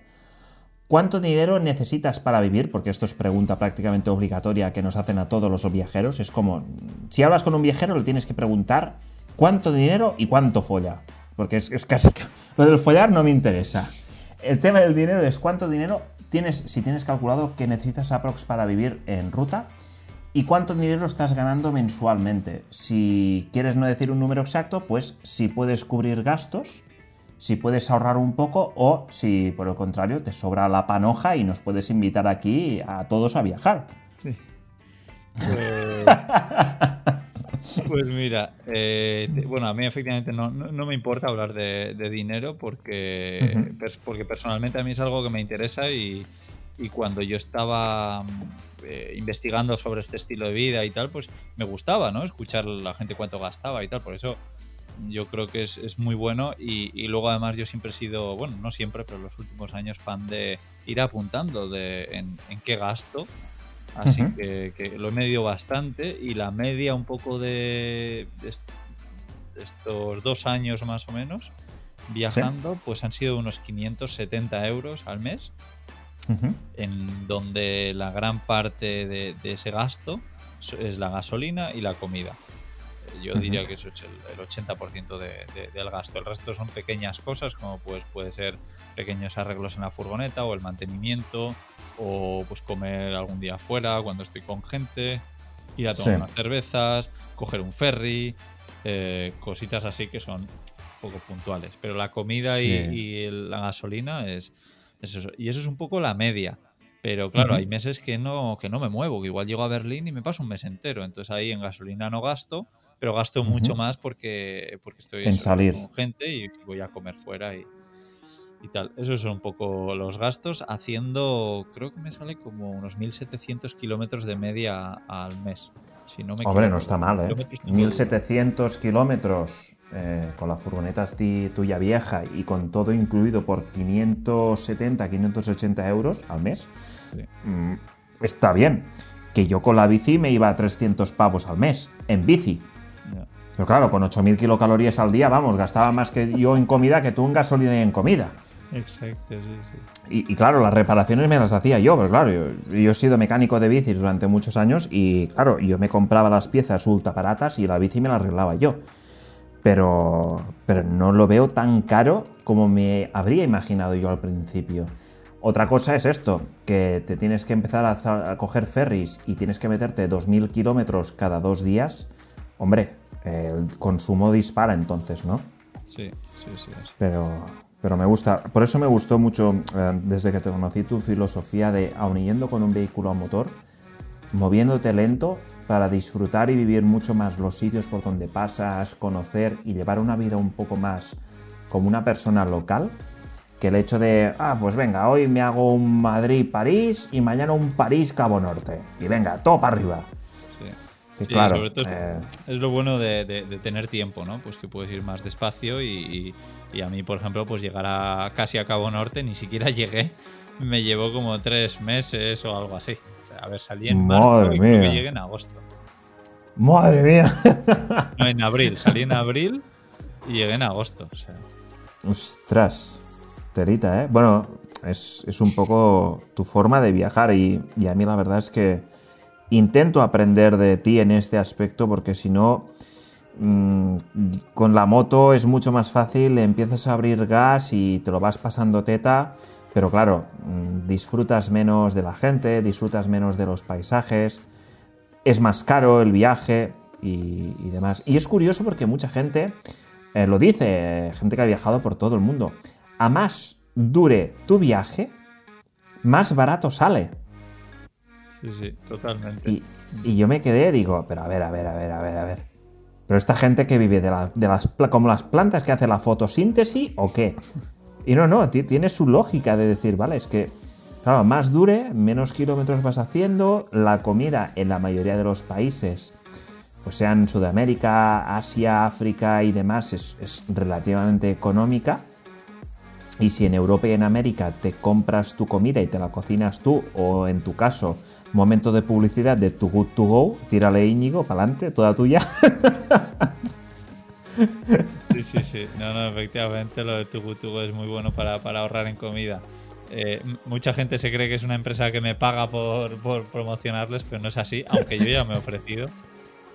Speaker 1: ¿cuánto dinero necesitas para vivir? Porque esto es pregunta prácticamente obligatoria que nos hacen a todos los viajeros. Es como, si hablas con un viajero le tienes que preguntar cuánto dinero y cuánto folla. Porque es, es casi... Lo del follar no me interesa. El tema del dinero es cuánto dinero tienes, si tienes calculado que necesitas aprox para vivir en ruta ¿Y cuánto dinero estás ganando mensualmente? Si quieres no decir un número exacto, pues si puedes cubrir gastos, si puedes ahorrar un poco o si por el contrario te sobra la panoja y nos puedes invitar aquí a todos a viajar. Sí.
Speaker 2: Pues, pues mira, eh, bueno, a mí efectivamente no, me importa hablar de, dinero porque, porque personalmente a mí es algo que me interesa y, y cuando yo estaba eh, investigando sobre este estilo de vida y tal, pues me gustaba, ¿no? Escuchar a la gente cuánto gastaba y tal, por eso yo creo que es, muy bueno y, luego además yo siempre he sido, bueno, no siempre, pero los últimos años fan de ir apuntando de en, qué gasto, así que, lo he medido bastante y la media un poco de, estos dos años más o menos viajando, pues han sido unos 570 euros al mes en donde la gran parte de, ese gasto es la gasolina y la comida. Yo diría que eso es el, 80% del gasto. El resto son pequeñas cosas, como pues puede ser pequeños arreglos en la furgoneta o el mantenimiento, o pues comer algún día afuera cuando estoy con gente, ir a tomar unas cervezas, coger un ferry, eh, cositas así que son poco puntuales. Pero la comida y, la gasolina es, y eso es un poco la media. Pero claro, hay meses que no, que no me muevo, que igual llego a Berlín y me paso un mes entero. Entonces ahí en gasolina no gasto, pero gasto mucho más porque, porque estoy
Speaker 1: en salir.
Speaker 2: con gente y voy a comer fuera y, y tal. Esos son un poco los gastos, haciendo, creo que me sale como unos 1.700 kilómetros de media al mes. Si no me
Speaker 1: Hombre, no está mal, ¿eh? 1.700 kilómetros eh, con la furgoneta tuya vieja y con todo incluido por 570, 580 euros al mes, mm, está bien. Que yo con la bici me iba a 300 pavos al mes, en bici. Pero claro, con 8.000 kilocalorías al día, vamos, gastaba más que yo en comida que tú en gasolina y en comida.
Speaker 2: Exacto, sí,
Speaker 1: sí. Y, claro, las reparaciones me las hacía yo, pero claro, yo, he sido mecánico de bicis durante muchos años y claro, yo me compraba las piezas ultra baratas y la bici me la arreglaba yo. Pero, pero no lo veo tan caro como me habría imaginado yo al principio. Otra cosa es esto, que te tienes que empezar a, coger ferries y tienes que meterte 2.000 kilómetros cada dos días. Hombre, el consumo dispara entonces, ¿no?
Speaker 2: Sí, sí, sí.
Speaker 1: Pero, pero me gusta, por eso me gustó mucho eh, desde que te conocí tu filosofía de, aun yendo con un vehículo a motor, moviéndote lento para disfrutar y vivir mucho más los sitios por donde pasas, conocer y llevar una vida un poco más como una persona local, que el hecho de, ah, pues venga, hoy me hago un Madrid-París y mañana un París-Cabo Norte. Y venga, todo para arriba.
Speaker 2: Sí. claro, sobre todo eh, es, lo bueno de, tener tiempo, ¿no? Pues que puedes ir más despacio y y a mí, por ejemplo, pues llegar a casi a Cabo Norte, ni siquiera llegué. Me llevó como tres meses o algo así. a ver, salí en marzo y creo que llegué en agosto.
Speaker 1: Madre mía.
Speaker 2: No, en abril. Salí en abril y llegué en agosto.
Speaker 1: Ostras. Terita, ¿eh? Bueno, es, un poco tu forma de viajar y, y a mí la verdad es que intento aprender de ti en este aspecto porque si no Mm, con la moto es mucho más fácil, empiezas a abrir gas y te lo vas pasando teta, pero claro, mm, disfrutas menos de la gente, disfrutas menos de los paisajes, es más caro el viaje y, demás. Y es curioso porque mucha gente eh, lo dice, gente que ha viajado por todo el mundo, a más dure tu viaje, más barato sale.
Speaker 2: Sí, sí, totalmente.
Speaker 1: Y, yo me quedé, digo, pero a ver, a ver, a ver, a ver, a ver. Pero esta gente que vive de, las como las plantas que hace la fotosíntesis o qué. Y no, no, tiene su lógica de decir, vale, es que, claro, más dure, menos kilómetros vas haciendo, la comida en la mayoría de los países, pues sean Sudamérica, Asia, África y demás, es, es relativamente económica. Y si en Europa y en América te compras tu comida y te la cocinas tú, o en tu caso, Momento de publicidad de Too Good To Go. Tírale Íñigo, para adelante, toda tuya.
Speaker 2: Sí, sí, sí. No, no, efectivamente lo de Too Good To Go es muy bueno para, ahorrar en comida. Eh, mucha gente se cree que es una empresa que me paga por, por promocionarles, pero no es así, aunque yo ya me he ofrecido.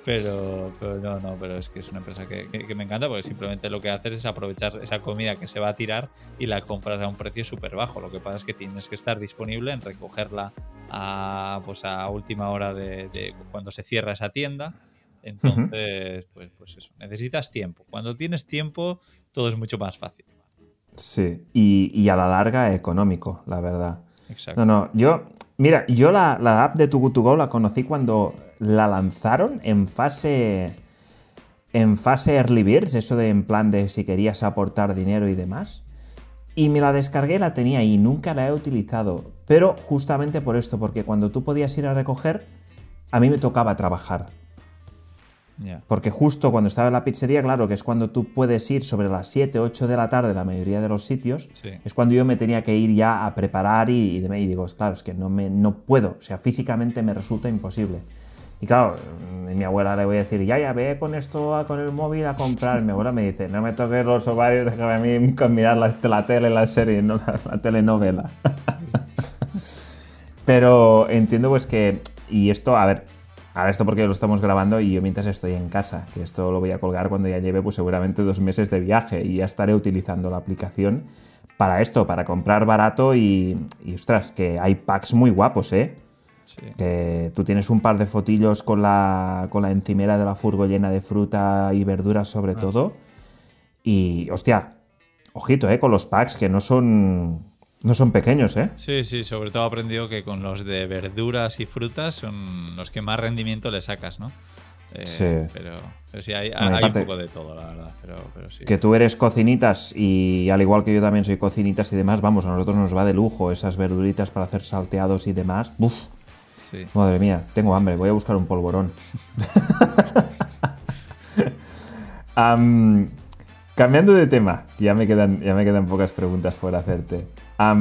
Speaker 2: Pero, pero no, no, pero es que es una empresa que, me encanta porque simplemente lo que haces es aprovechar esa comida que se va a tirar y la compras a un precio súper bajo. Lo que pasa es que tienes que estar disponible en recogerla a, pues a última hora de, cuando se cierra esa tienda. Entonces, pues, pues eso, necesitas tiempo. Cuando tienes tiempo, todo es mucho más fácil.
Speaker 1: Sí, y, a la larga económico, la verdad. Exacto. No, no, yo, mira, yo la, la app de Go la conocí cuando la lanzaron en fase en fase early birds, eso de en plan de si querías aportar dinero y demás. Y me la descargué, la tenía y nunca la he utilizado. Pero justamente por esto, porque cuando tú podías ir a recoger, a mí me tocaba trabajar. Porque justo cuando estaba en la pizzería, claro, que es cuando tú puedes ir sobre las 7, 8 de la tarde, la mayoría de los sitios, es cuando yo me tenía que ir ya a preparar y, y, y digo, claro, es que no, me, no puedo, o sea, físicamente me resulta imposible. Y claro, mi abuela le voy a decir, ya, ya, ve con esto, con el móvil a comprar. Mi abuela me dice, no me toques los ovarios, déjame a mí con mirar la, la tele, la serie, no la, telenovela. Pero entiendo pues que, y esto, a ver, ahora esto porque lo estamos grabando y yo mientras estoy en casa, que esto lo voy a colgar cuando ya lleve pues seguramente dos meses de viaje y ya estaré utilizando la aplicación para esto, para comprar barato y, y ostras, que hay packs muy guapos, ¿eh? Que tú tienes un par de fotillos con la, con la encimera de la furgo llena de fruta y verduras sobre ah, todo. Y, hostia, ojito, ¿eh? Con los packs que no son... No son pequeños, ¿eh?
Speaker 2: Sí, sí, sobre todo he aprendido que con los de verduras y frutas son los que más rendimiento le sacas, ¿no? Eh,
Speaker 1: Sí.
Speaker 2: Pero, pero sí, hay, hay un
Speaker 1: aparte-
Speaker 2: poco de todo, la verdad. Pero, pero sí.
Speaker 1: Que tú eres cocinitas y al igual que yo también soy cocinitas y demás, vamos, a nosotros nos va de lujo esas verduritas para hacer salteados y demás. Uf,
Speaker 2: Sí.
Speaker 1: madre mía, tengo hambre, voy a buscar un polvorón. Am, cambiando de tema, que ya me quedan, ya me quedan pocas preguntas por hacerte.
Speaker 2: Ah,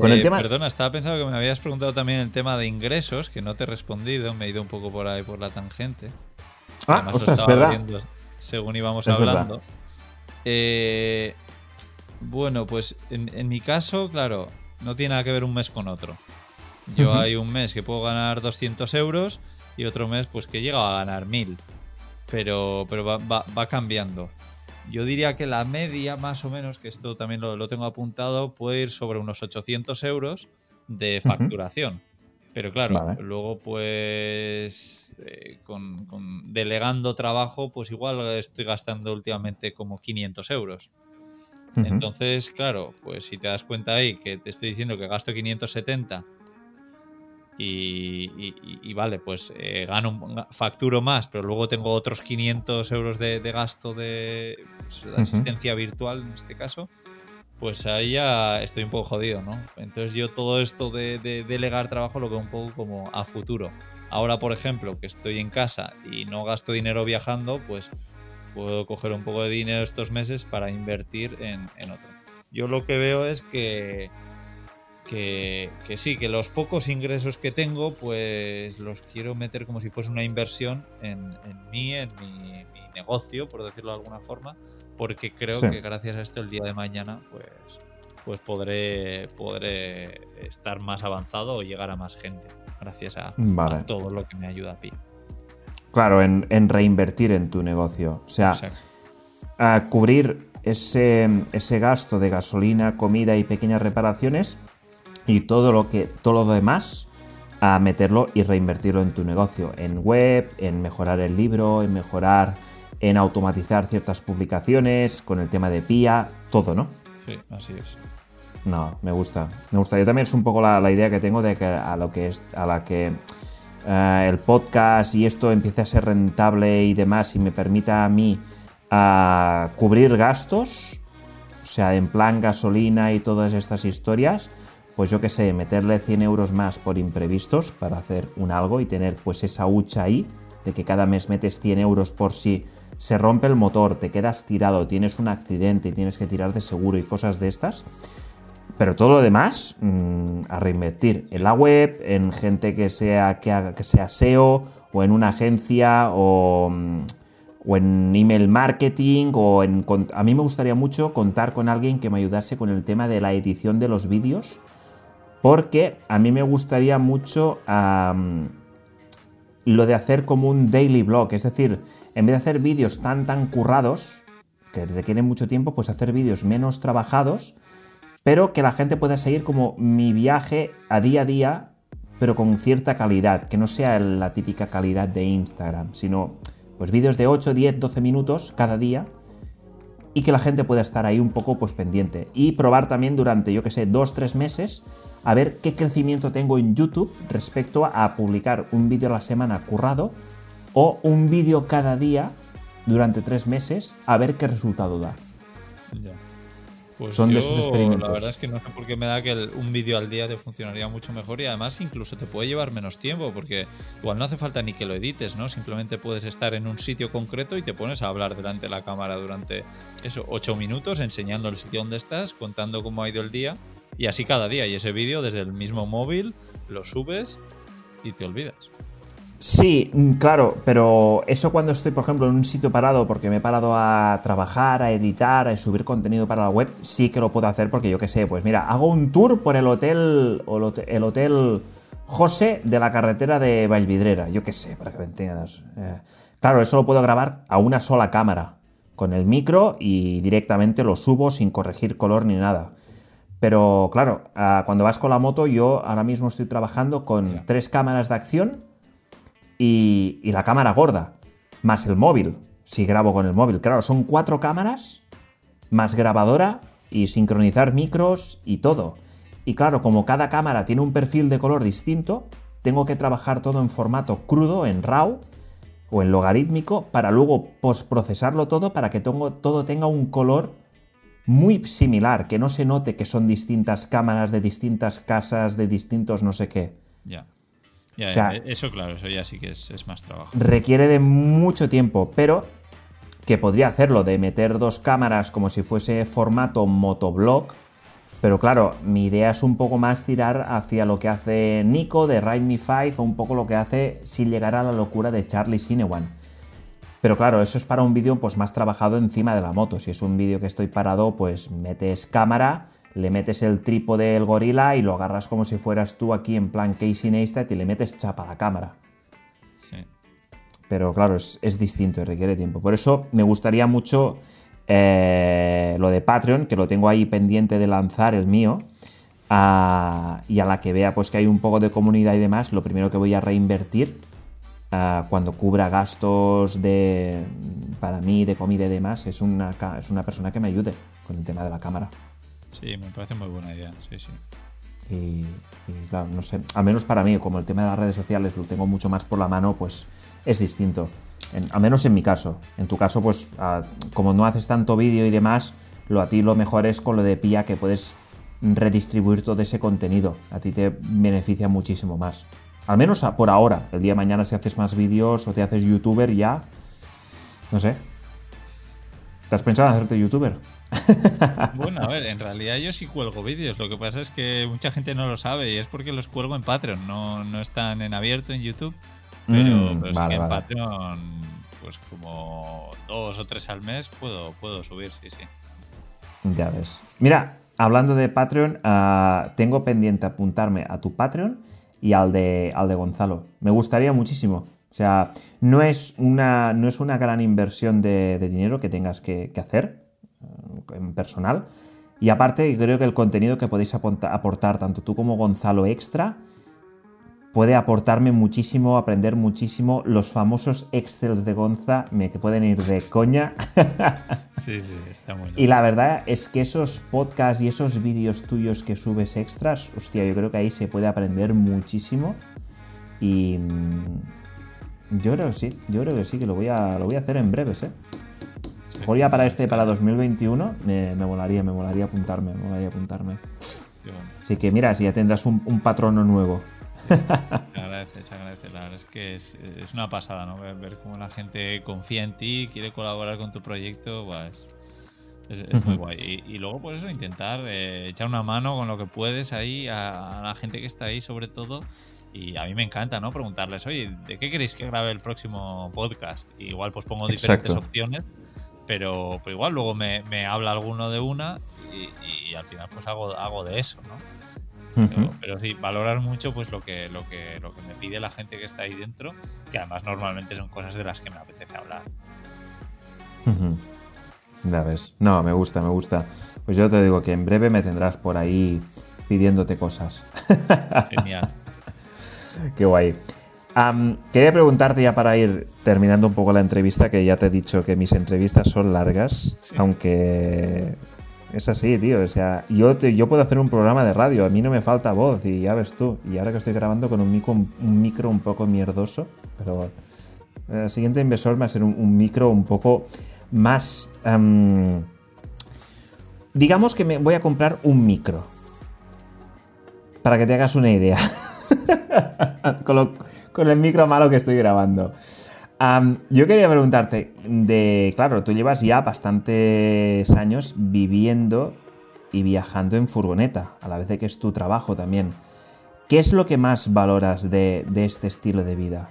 Speaker 1: Con el
Speaker 2: eh,
Speaker 1: tema-
Speaker 2: Perdona, estaba pensando que me habías preguntado también el tema de ingresos, que no te he respondido, me he ido un poco por ahí por la tangente.
Speaker 1: ah,
Speaker 2: Además, lo
Speaker 1: ostras,
Speaker 2: estaba
Speaker 1: ¿verdad?
Speaker 2: viendo según íbamos
Speaker 1: Es
Speaker 2: hablando. Eh, bueno, pues en, en mi caso, claro, no tiene nada que ver un mes con otro. Yo hay un mes que puedo ganar 200 euros y otro mes pues que llego a ganar 1000. Pero, pero va, va- va cambiando. Yo diría que la media, más o menos, que esto también lo, lo tengo apuntado, puede ir sobre unos 800 euros de facturación. Pero claro,
Speaker 1: Vale.
Speaker 2: luego pues eh, con, con delegando trabajo, pues igual estoy gastando últimamente como 500 euros. Entonces, claro, pues si te das cuenta ahí que te estoy diciendo que gasto 570 y, y- vale, pues eh, gano, facturo más, pero luego tengo otros 500 euros de, de gasto de, pues, de asistencia virtual en este caso, pues ahí ya estoy un poco jodido, ¿no? Entonces yo todo esto de, de delegar trabajo lo veo un poco como a futuro. Ahora, por ejemplo, que estoy en casa y no gasto dinero viajando, pues puedo coger un poco de dinero estos meses para invertir en, en otro. Yo lo que veo es que, que, que sí, que los pocos ingresos que tengo, pues los quiero meter como si fuese una inversión en, en mí, en mi, mi negocio, por decirlo de alguna forma, porque creo
Speaker 1: Sí.
Speaker 2: que gracias a esto el día de mañana, pues, pues podré, podré estar más avanzado o llegar a más gente, gracias a,
Speaker 1: Vale.
Speaker 2: a todo lo que me ayuda a Pi.
Speaker 1: Claro, en, en reinvertir en tu negocio. O sea, a cubrir ese, ese gasto de gasolina, comida y pequeñas reparaciones y todo lo que todo lo demás a meterlo y reinvertirlo en tu negocio, en web, en mejorar el libro, en mejorar, en automatizar ciertas publicaciones, con el tema de PIA, todo, ¿no?
Speaker 2: Sí, así es.
Speaker 1: No, me gusta. Me gusta. Yo también es un poco la, la idea que tengo de que a lo que es a la que eh, el podcast y esto empiece a ser rentable y demás y me permita a mí a cubrir gastos, o sea, en plan gasolina y todas estas historias, pues yo qué sé, meterle 100 euros más por imprevistos para hacer un algo y tener pues esa hucha ahí de que cada mes metes 100 euros por si se rompe el motor, te quedas tirado, tienes un accidente y tienes que tirar de seguro y cosas de estas. Pero todo lo demás, mm, a reinvertir en la web, en gente que sea, que haga- que sea SEO, o en una agencia, o, mm, o en email marketing, o en... A mí me gustaría mucho contar con alguien que me ayudase con el tema de la edición de los vídeos, porque a mí me gustaría mucho lo de hacer como un daily blog, es decir, en vez de hacer vídeos tan tan currados, que requieren mucho tiempo, pues hacer vídeos menos trabajados, pero que la gente pueda seguir como mi viaje a día a día, pero con cierta calidad, que no sea la típica calidad de Instagram, sino pues vídeos de 8, 10, 12 minutos cada día y que la gente pueda estar ahí un poco pues pendiente. Y probar también durante, yo que sé, 2, 3 meses a ver qué crecimiento tengo en YouTube respecto a publicar un vídeo a la semana currado o un vídeo cada día durante 3 meses a ver qué resultado da.
Speaker 2: Ya. Pues
Speaker 1: Son de esos experimentos.
Speaker 2: La verdad es que no sé por qué me da que el- un vídeo al día te funcionaría mucho mejor y además incluso te puede llevar menos tiempo porque igual no hace falta ni que lo edites, ¿no? Simplemente puedes estar en un sitio concreto y te pones a hablar delante de la cámara durante eso, ocho minutos enseñando el sitio donde estás, contando cómo ha ido el día y así cada día. Y ese vídeo desde el mismo móvil lo subes y te olvidas.
Speaker 1: Sí, mm, claro, pero eso cuando estoy, por ejemplo, en un sitio parado porque me he parado a trabajar, a editar, a subir contenido para la web, sí que lo puedo hacer porque yo qué sé, pues mira, hago un tour por el hotel, el hotel, el hotel José de la carretera de Vallvidrera, yo qué sé, para que me entiendas. Eh, claro, eso lo puedo grabar a una sola cámara, con el micro y directamente lo subo sin corregir color ni nada. Pero claro, ah, cuando vas con la moto, yo ahora mismo estoy trabajando con tres cámaras de acción y, y la cámara gorda, más el móvil, si grabo con el móvil. Claro, son cuatro cámaras, más grabadora y sincronizar micros y todo. Y claro, como cada cámara tiene un perfil de color distinto, tengo que trabajar todo en formato crudo, en RAW o en logarítmico, para luego postprocesarlo todo para que todo tenga un color muy similar, que no se note que son distintas cámaras de distintas casas, de distintos no sé qué.
Speaker 2: Ya. Ya, eso claro, eso ya sí que es, es, más trabajo.
Speaker 1: Requiere de mucho tiempo, pero que podría hacerlo, de meter dos cámaras como si fuese formato motoblog, pero claro, mi idea es un poco más tirar hacia lo que hace Nico de Ride Me 5 o un poco lo que hace sin llegar a la locura de Charlie Sinewan. Pero claro, eso es para un vídeo pues más trabajado encima de la moto. Si es un vídeo que estoy parado, pues metes cámara, le metes el trípode del gorila y lo agarras como si fueras tú aquí en plan Casey Neistat y le metes chapa a la cámara. Sí. Pero claro, es, es distinto y requiere tiempo. Por eso me gustaría mucho eh, lo de Patreon, que lo tengo ahí pendiente de lanzar el mío. y a la que vea pues que hay un poco de comunidad y demás, lo primero que voy a reinvertir cuando cubra gastos de para mí de comida y demás es una, es una persona que me ayude con el tema de la cámara.
Speaker 2: Sí, me parece muy buena idea, sí, sí.
Speaker 1: Y, claro, no sé, al menos para mí, como el tema de las redes sociales lo tengo mucho más por la mano, pues es distinto al menos en mi caso. En tu caso, pues como no haces tanto vídeo y demás, lo a ti lo mejor es con lo de pía que puedes redistribuir todo ese contenido. A ti te beneficia muchísimo más. Al menos por ahora. El día de mañana si haces más vídeos o te haces youtuber ya... No sé. ¿Te has pensado en hacerte youtuber?
Speaker 2: Bueno, a ver, en realidad yo sí cuelgo vídeos. Lo que pasa es que mucha gente no lo sabe y es porque los cuelgo en Patreon. No, no están en abierto en YouTube. Pero, mm, en Patreon, pues como dos o tres al mes puedo, puedo subir, sí, sí.
Speaker 1: Ya ves. Mira, hablando de Patreon, ah, tengo pendiente apuntarme a tu Patreon y al de, al de Gonzalo. Me gustaría muchísimo. O sea, no es una, no es una gran inversión de, dinero que tengas que, hacer eh, en personal. Y aparte, creo que el contenido que podéis aportar tanto tú como Gonzalo extra puede aportarme muchísimo, aprender muchísimo. Los famosos Excels de Gonza me que pueden ir de coña.
Speaker 2: Sí, sí, está muy bien.
Speaker 1: Y la verdad es que esos podcasts y esos vídeos tuyos que subes extras, hostia, yo creo que ahí se puede aprender muchísimo. Y mm, yo creo que sí, yo creo que sí, que lo voy a, lo voy a hacer en breves, ¿eh? Mejor ya para este, para 2021, me, me molaría, me molaría apuntarme, me molaría apuntarme. Así que mira, si ya tendrás un, un patrono nuevo.
Speaker 2: Se agradece, se agradece. La verdad es que es, una pasada, ¿no? Ver, cómo la gente confía en ti, quiere colaborar con tu proyecto, es, muy guay. Y, luego, por eso, intentar eh, echar una mano con lo que puedes ahí a, la gente que está ahí, sobre todo. Y a mí me encanta, ¿no? Preguntarles, oye, ¿de qué queréis que grabe el próximo podcast? igual, pues pongo diferentes opciones, pero, pero igual luego me, habla alguno de una y, y, al final, pues hago, hago de eso, ¿no? Pero, sí, valorar mucho pues lo que, lo que lo que me pide la gente que está ahí dentro, que además normalmente son cosas de las que me apetece hablar.
Speaker 1: Ya ves. No, me gusta, me gusta. Pues yo te digo que en breve me tendrás por ahí pidiéndote cosas.
Speaker 2: Genial.
Speaker 1: Qué guay. quería preguntarte ya para ir terminando un poco la entrevista, que ya te he dicho que mis entrevistas son largas, aunque es así, tío. O sea, yo, yo puedo hacer un programa de radio, a mí no me falta voz y ya ves tú. Y ahora que estoy grabando con un micro un, micro un poco mierdoso, pero el siguiente inversor va a ser un, micro un poco más... Em, digamos que me voy a comprar un micro. Para que te hagas una idea. con, con el micro malo que estoy grabando yo quería preguntarte, de, claro, tú llevas ya bastantes años viviendo y viajando en furgoneta, a la vez de que es tu trabajo también. ¿Qué es lo que más valoras de, este estilo de vida?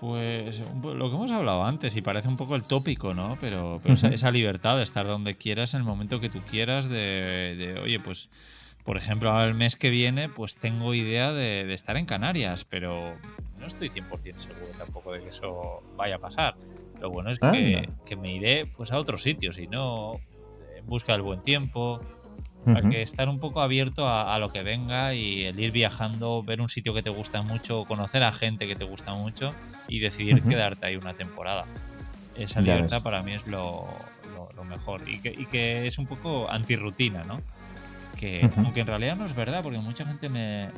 Speaker 2: Pues lo que hemos hablado antes, y parece un poco el tópico, ¿no? Pero, esa, libertad de estar donde quieras, en el momento que tú quieras, de, oye, pues, por ejemplo, el mes que viene, pues tengo idea de, estar en Canarias, pero no estoy 100% seguro tampoco de que eso vaya a pasar. Lo bueno es que, me iré pues a otros sitios y no en busca del buen tiempo. Hay que estar un poco abierto a, lo que venga y el ir viajando, ver un sitio que te gusta mucho, conocer a gente que te gusta mucho y decidir quedarte ahí una temporada. Esa libertad para mí es lo, lo, mejor. Y que, y que, es un poco antirrutina, ¿no? Que, aunque en realidad no es verdad, porque mucha gente me,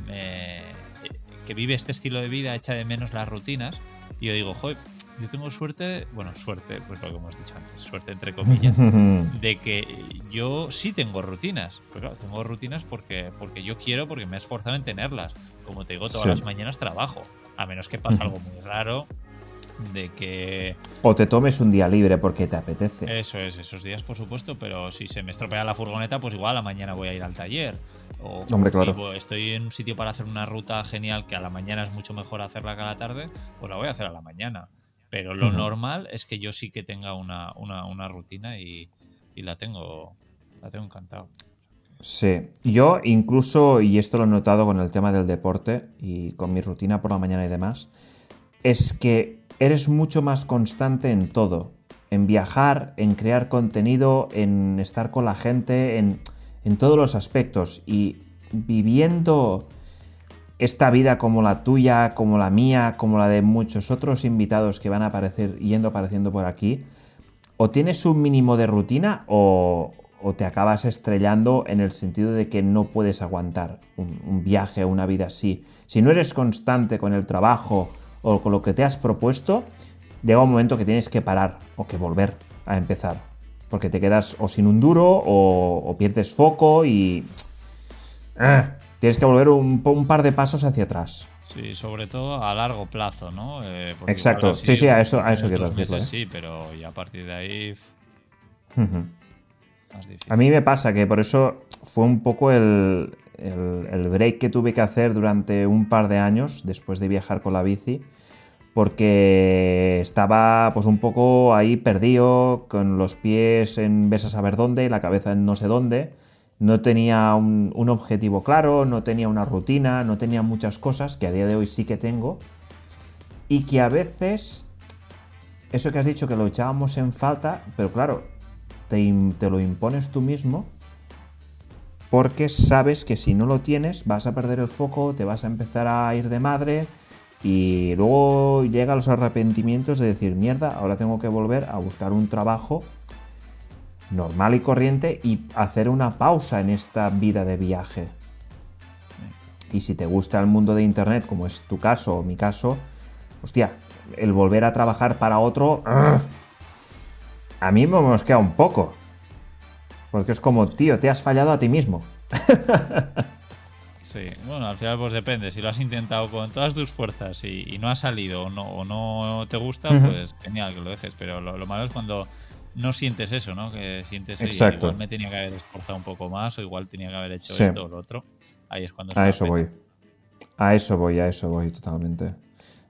Speaker 2: que vive este estilo de vida echa de menos las rutinas. Y yo digo, joder, yo tengo suerte, bueno, suerte, pues lo que hemos dicho antes, suerte entre comillas, de que yo sí tengo rutinas. Pero claro, tengo rutinas porque, porque yo quiero, porque me he esforzado en tenerlas. Como te digo, todas las mañanas trabajo. A menos que pase algo muy raro, de que...
Speaker 1: O te tomes un día libre porque te apetece.
Speaker 2: Eso es, esos días por supuesto, pero si se me estropea la furgoneta, pues igual a la mañana voy a ir al taller. O
Speaker 1: Hombre, claro.
Speaker 2: estoy en un sitio para hacer una ruta genial que a la mañana es mucho mejor hacerla que a la tarde, pues la voy a hacer a la mañana. Pero lo normal es que yo sí que tenga una, una, rutina y, y, la tengo la tengo encantado.
Speaker 1: Sí, yo incluso, y esto lo he notado con el tema del deporte y con mi rutina por la mañana y demás, es que eres mucho más constante en todo, en viajar, en crear contenido, en estar con la gente, en, en todos los aspectos y viviendo esta vida como la tuya, como la mía, como la de muchos otros invitados que van a aparecer yendo apareciendo por aquí, o tienes un mínimo de rutina o, te acabas estrellando en el sentido de que no puedes aguantar un, un viaje una vida así. Si no eres constante con el trabajo o con lo que te has propuesto, llega un momento que tienes que parar o que volver a empezar. Porque te quedas o sin un duro o, pierdes foco y... ¡ah! tienes que volver un, par de pasos hacia atrás.
Speaker 2: Sí, sobre todo a largo plazo, ¿no?
Speaker 1: Eh, Exacto, sí, sí, a eso, a eso quiero
Speaker 2: decirlo. ¿eh? Sí, pero ya a partir de ahí...
Speaker 1: A mí me pasa que por eso fue un poco el, el, break que tuve que hacer durante un par de años después de viajar con la bici, porque estaba pues un poco ahí perdido, con los pies en ves a saber dónde la cabeza en no sé dónde. No tenía un, un objetivo claro, no tenía una rutina, no tenía muchas cosas que a día de hoy sí que tengo. Y que a veces, eso que has dicho que lo echábamos en falta, pero claro, te, te lo impones tú mismo porque sabes que si no lo tienes vas a perder el foco, te vas a empezar a ir de madre y luego llega los arrepentimientos de decir, mierda, ahora tengo que volver a buscar un trabajo normal y corriente y hacer una pausa en esta vida de viaje. Y si te gusta el mundo de Internet, como es tu caso o mi caso, hostia, el volver a trabajar para otro, a mí me mosquea un poco. Porque es como, tío, te has fallado a ti mismo.
Speaker 2: Sí, bueno, al final pues depende. Si lo has intentado con todas tus fuerzas y, no ha salido o no, o no te gusta, pues genial que lo dejes. Pero lo, malo es cuando no sientes eso, ¿no? Que sientes,
Speaker 1: Exacto.
Speaker 2: igual me tenía que haber esforzado un poco más o igual tenía que haber hecho esto o lo otro. Ahí es cuando...
Speaker 1: A eso voy. A eso voy, a eso voy totalmente.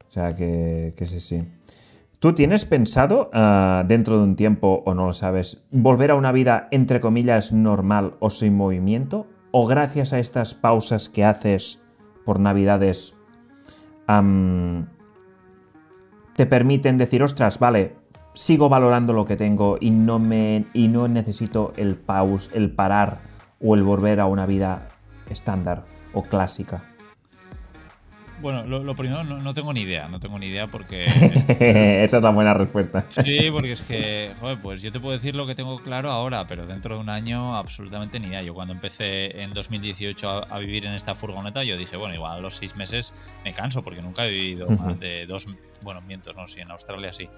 Speaker 1: O sea que, que sí, sí. ¿Tú tienes pensado, ah, dentro de un tiempo, o no lo sabes, volver a una vida, entre comillas, normal o sin movimiento? ¿O gracias a estas pausas que haces por Navidades, te permiten decir, ostras, vale, sigo valorando lo que tengo y no, me, y no necesito el pause, el parar o el volver a una vida estándar o clásica?
Speaker 2: Bueno, lo, primero no, tengo ni idea, no tengo ni idea porque...
Speaker 1: Esa es la buena respuesta.
Speaker 2: Sí, porque es que, joder, pues yo te puedo decir lo que tengo claro ahora, pero dentro de un año absolutamente ni idea. Yo cuando empecé en 2018 a, vivir en esta furgoneta, yo dije, bueno, igual a los seis meses me canso porque nunca he vivido más de dos, bueno, mientos, no, sí, en Australia sí,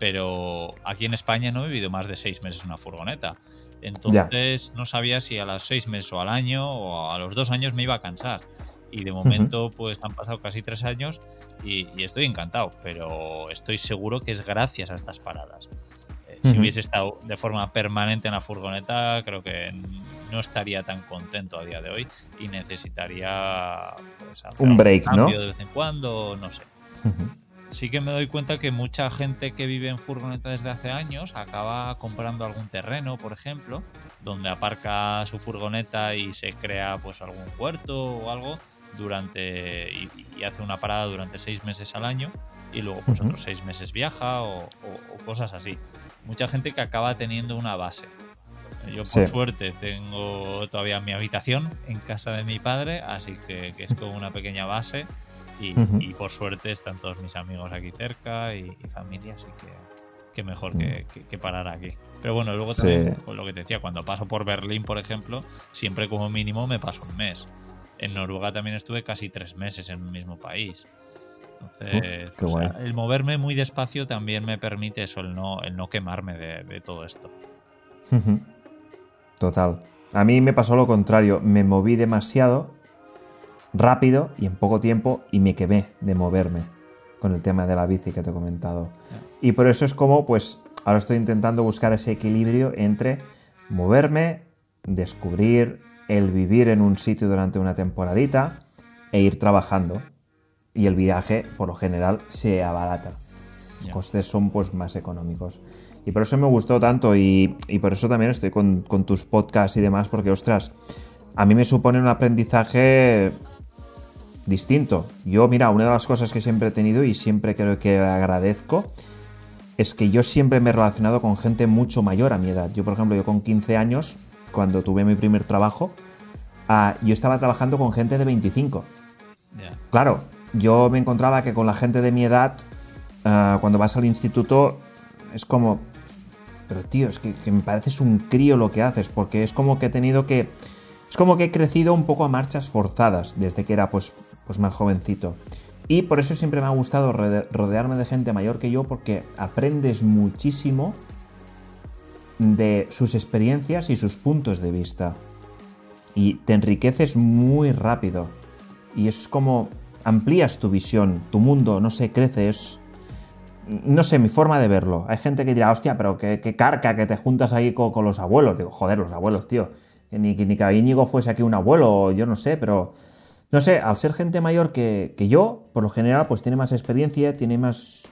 Speaker 2: pero aquí en España no he vivido más de seis meses en una furgoneta. Entonces no sabía si a los seis meses o al año o a los dos años me iba a cansar y de momento pues han pasado casi tres años y, estoy encantado, pero estoy seguro que es gracias a estas paradas. Eh, si hubiese estado de forma permanente en la furgoneta, creo que no estaría tan contento a día de hoy y necesitaría
Speaker 1: pues, un break, ¿no?
Speaker 2: De vez en cuando, no sé. Sí que me doy cuenta que mucha gente que vive en furgoneta desde hace años acaba comprando algún terreno, por ejemplo, donde aparca su furgoneta y se crea pues algún huerto o algo durante y, hace una parada durante seis meses al año y luego pues otros seis meses viaja o, cosas así. Mucha gente que acaba teniendo una base. Yo por suerte tengo todavía mi habitación en casa de mi padre, así que, es como una pequeña base y, por suerte están todos mis amigos aquí cerca y, familia, así que, qué mejor que, que, parar aquí. Pero bueno, luego también, pues lo que te decía, cuando paso por Berlín, por ejemplo, siempre como mínimo me paso un mes. En Noruega también estuve casi tres meses en un mismo país. Entonces, el moverme muy despacio también me permite eso, el no, el no quemarme de, todo esto.
Speaker 1: Total. A mí me pasó lo contrario. Me moví demasiado rápido y en poco tiempo y me quemé de moverme con el tema de la bici que te he comentado. Y por eso es como, pues, ahora estoy intentando buscar ese equilibrio entre moverme, descubrir el vivir en un sitio durante una temporadita e ir trabajando y el viaje, por lo general, se abarata. Los costes son pues más económicos. Y por eso me gustó tanto y, por eso también estoy con, tus podcasts y demás, porque ostras, a mí me supone un aprendizaje distinto. Yo, mira, una de las cosas que siempre he tenido y siempre creo que agradezco es que yo siempre me he relacionado con gente mucho mayor a mi edad. Yo, por ejemplo, yo con 15 años, cuando tuve mi primer trabajo, ah, yo estaba trabajando con gente de 25. Claro, yo me encontraba que con la gente de mi edad, ah, cuando vas al instituto, es como, pero tío, es que, me pareces un crío lo que haces, porque es como que he tenido que, es como que he crecido un poco a marchas forzadas desde que era pues, pues más jovencito. Y por eso siempre me ha gustado rodearme de gente mayor que yo, porque aprendes muchísimo de sus experiencias y sus puntos de vista. Y te enriqueces muy rápido. Y es como, amplías tu visión, tu mundo, no sé, creces. No sé, mi forma de verlo. Hay gente que dirá, hostia, pero qué, carca que te juntas ahí con, los abuelos. Digo, joder, los abuelos, tío. Que ni, ni que fuese aquí un abuelo, yo no sé, pero. No sé, al ser gente mayor que, yo, por lo general, pues tiene más experiencia, tiene más,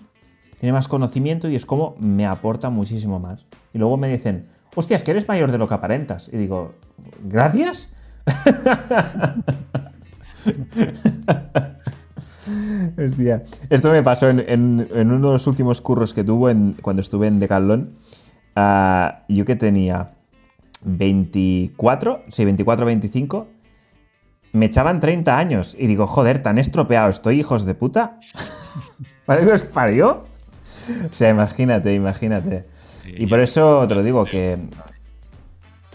Speaker 1: tiene más conocimiento y es como me aporta muchísimo más. Y luego me dicen, hostias, que eres mayor de lo que aparentas. Y digo, ¿gracias? Esto me pasó en, uno de los últimos curros que tuvo cuando estuve en Decathlon. Ah, yo que tenía 24, sí, 24, 25, me echaban 30 años. Y digo, joder, tan estropeado estoy, hijos de puta. ¿Para qué os parió? O sea, imagínate, imagínate. y por eso te lo digo que.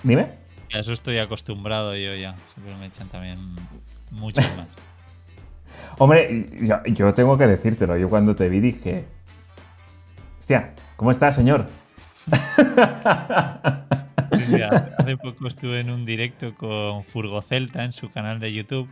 Speaker 1: Dime.
Speaker 2: A eso estoy acostumbrado yo ya. Siempre me echan también mucho más.
Speaker 1: Hombre, yo, tengo que decírtelo. Yo cuando te vi dije. Hostia, ¿cómo está, señor?
Speaker 2: hace poco estuve en un directo con Furgo Celta en su canal de YouTube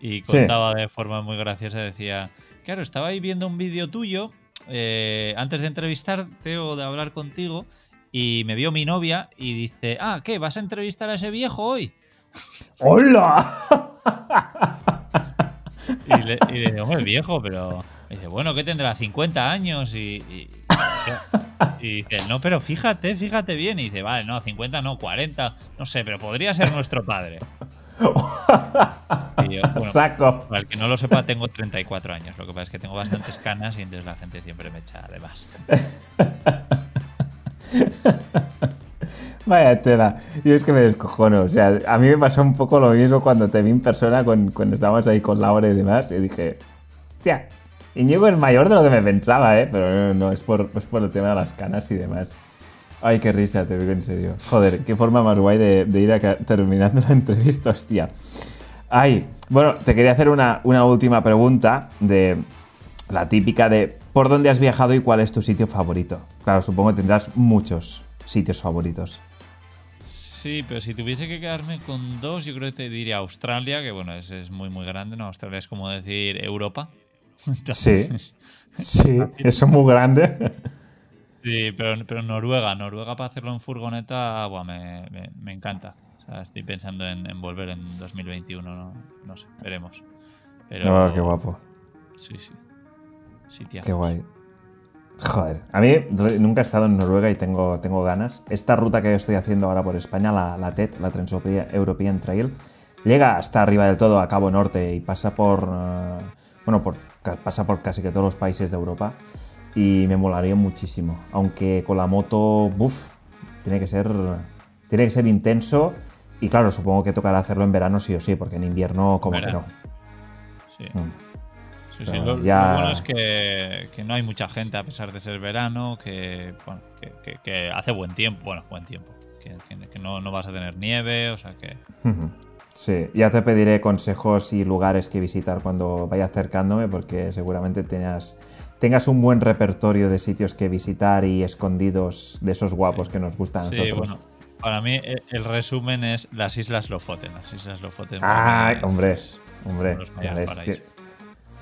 Speaker 2: y contaba de forma muy graciosa. Decía: Claro, estaba ahí viendo un vídeo tuyo eh, antes de entrevistarte o de hablar contigo y me vio mi novia y dice: Ah, ¿qué? ¿Vas a entrevistar a ese viejo hoy?
Speaker 1: ¡Hola!
Speaker 2: Y le, digo, el viejo, pero. dice, bueno, ¿qué tendrá? 50 años y, y, dice, no, pero fíjate, fíjate bien. Y dice, vale, no, 50 no, 40, no sé, pero podría ser nuestro padre.
Speaker 1: Y Saco.
Speaker 2: Para el que no lo sepa, tengo 34 años. Lo que pasa es que tengo bastantes canas y entonces la gente siempre me echa de más.
Speaker 1: Vaya tela. Y es que me descojono. O sea, a mí me pasó un poco lo mismo cuando te vi en persona, cuando estábamos ahí con Laura y demás. Y dije, hostia, Iñigo es mayor de lo que me pensaba, ¿eh? Pero no, es, por, por el tema de las canas y demás. Ay, qué risa, te digo en serio. Joder, qué forma más guay de, ir acá, terminando la entrevista, hostia. Ay, bueno, te quería hacer una, una última pregunta de la típica de ¿por dónde has viajado y cuál es tu sitio favorito? Claro, supongo que tendrás muchos sitios favoritos.
Speaker 2: Sí, pero si tuviese que quedarme con dos, yo creo que te diría Australia, que bueno, es, es muy, muy grande, ¿no? Australia es como decir Europa.
Speaker 1: sí, sí, eso es muy grande.
Speaker 2: Sí, pero, pero Noruega, Noruega para hacerlo en furgoneta, buah, me, me, encanta. O sea, estoy pensando en, volver en 2021, no, no sé, veremos.
Speaker 1: Pero, oh, qué guapo.
Speaker 2: Sí, sí.
Speaker 1: Qué guay. Joder, a mí nunca he estado en Noruega y tengo, tengo ganas. Esta ruta que estoy haciendo ahora por España, la, la TET, la Trans-European Trail, llega hasta arriba del todo, a Cabo Norte, y pasa por. Eh, bueno, por, pasa por casi que todos los países de Europa. Y me molaría muchísimo. Aunque con la moto, uff, tiene que ser. Tiene que ser intenso. Y claro, supongo que tocará hacerlo en verano sí o sí, porque en invierno, como que no.
Speaker 2: Sí. Mm. Sí, sí, lo, bueno es que, no hay mucha gente a pesar de ser verano, que, bueno, que, hace buen tiempo, bueno, buen tiempo, que, no, no, vas a tener nieve, o sea que...
Speaker 1: Sí, ya te pediré consejos y lugares que visitar cuando vaya acercándome, porque seguramente tengas, tengas un buen repertorio de sitios que visitar y escondidos de esos guapos que nos gustan a nosotros. Bueno,
Speaker 2: para mí eh, el resumen es las Islas Lofoten. Las Islas Lofoten.
Speaker 1: ¡Ay, hombre! hombre,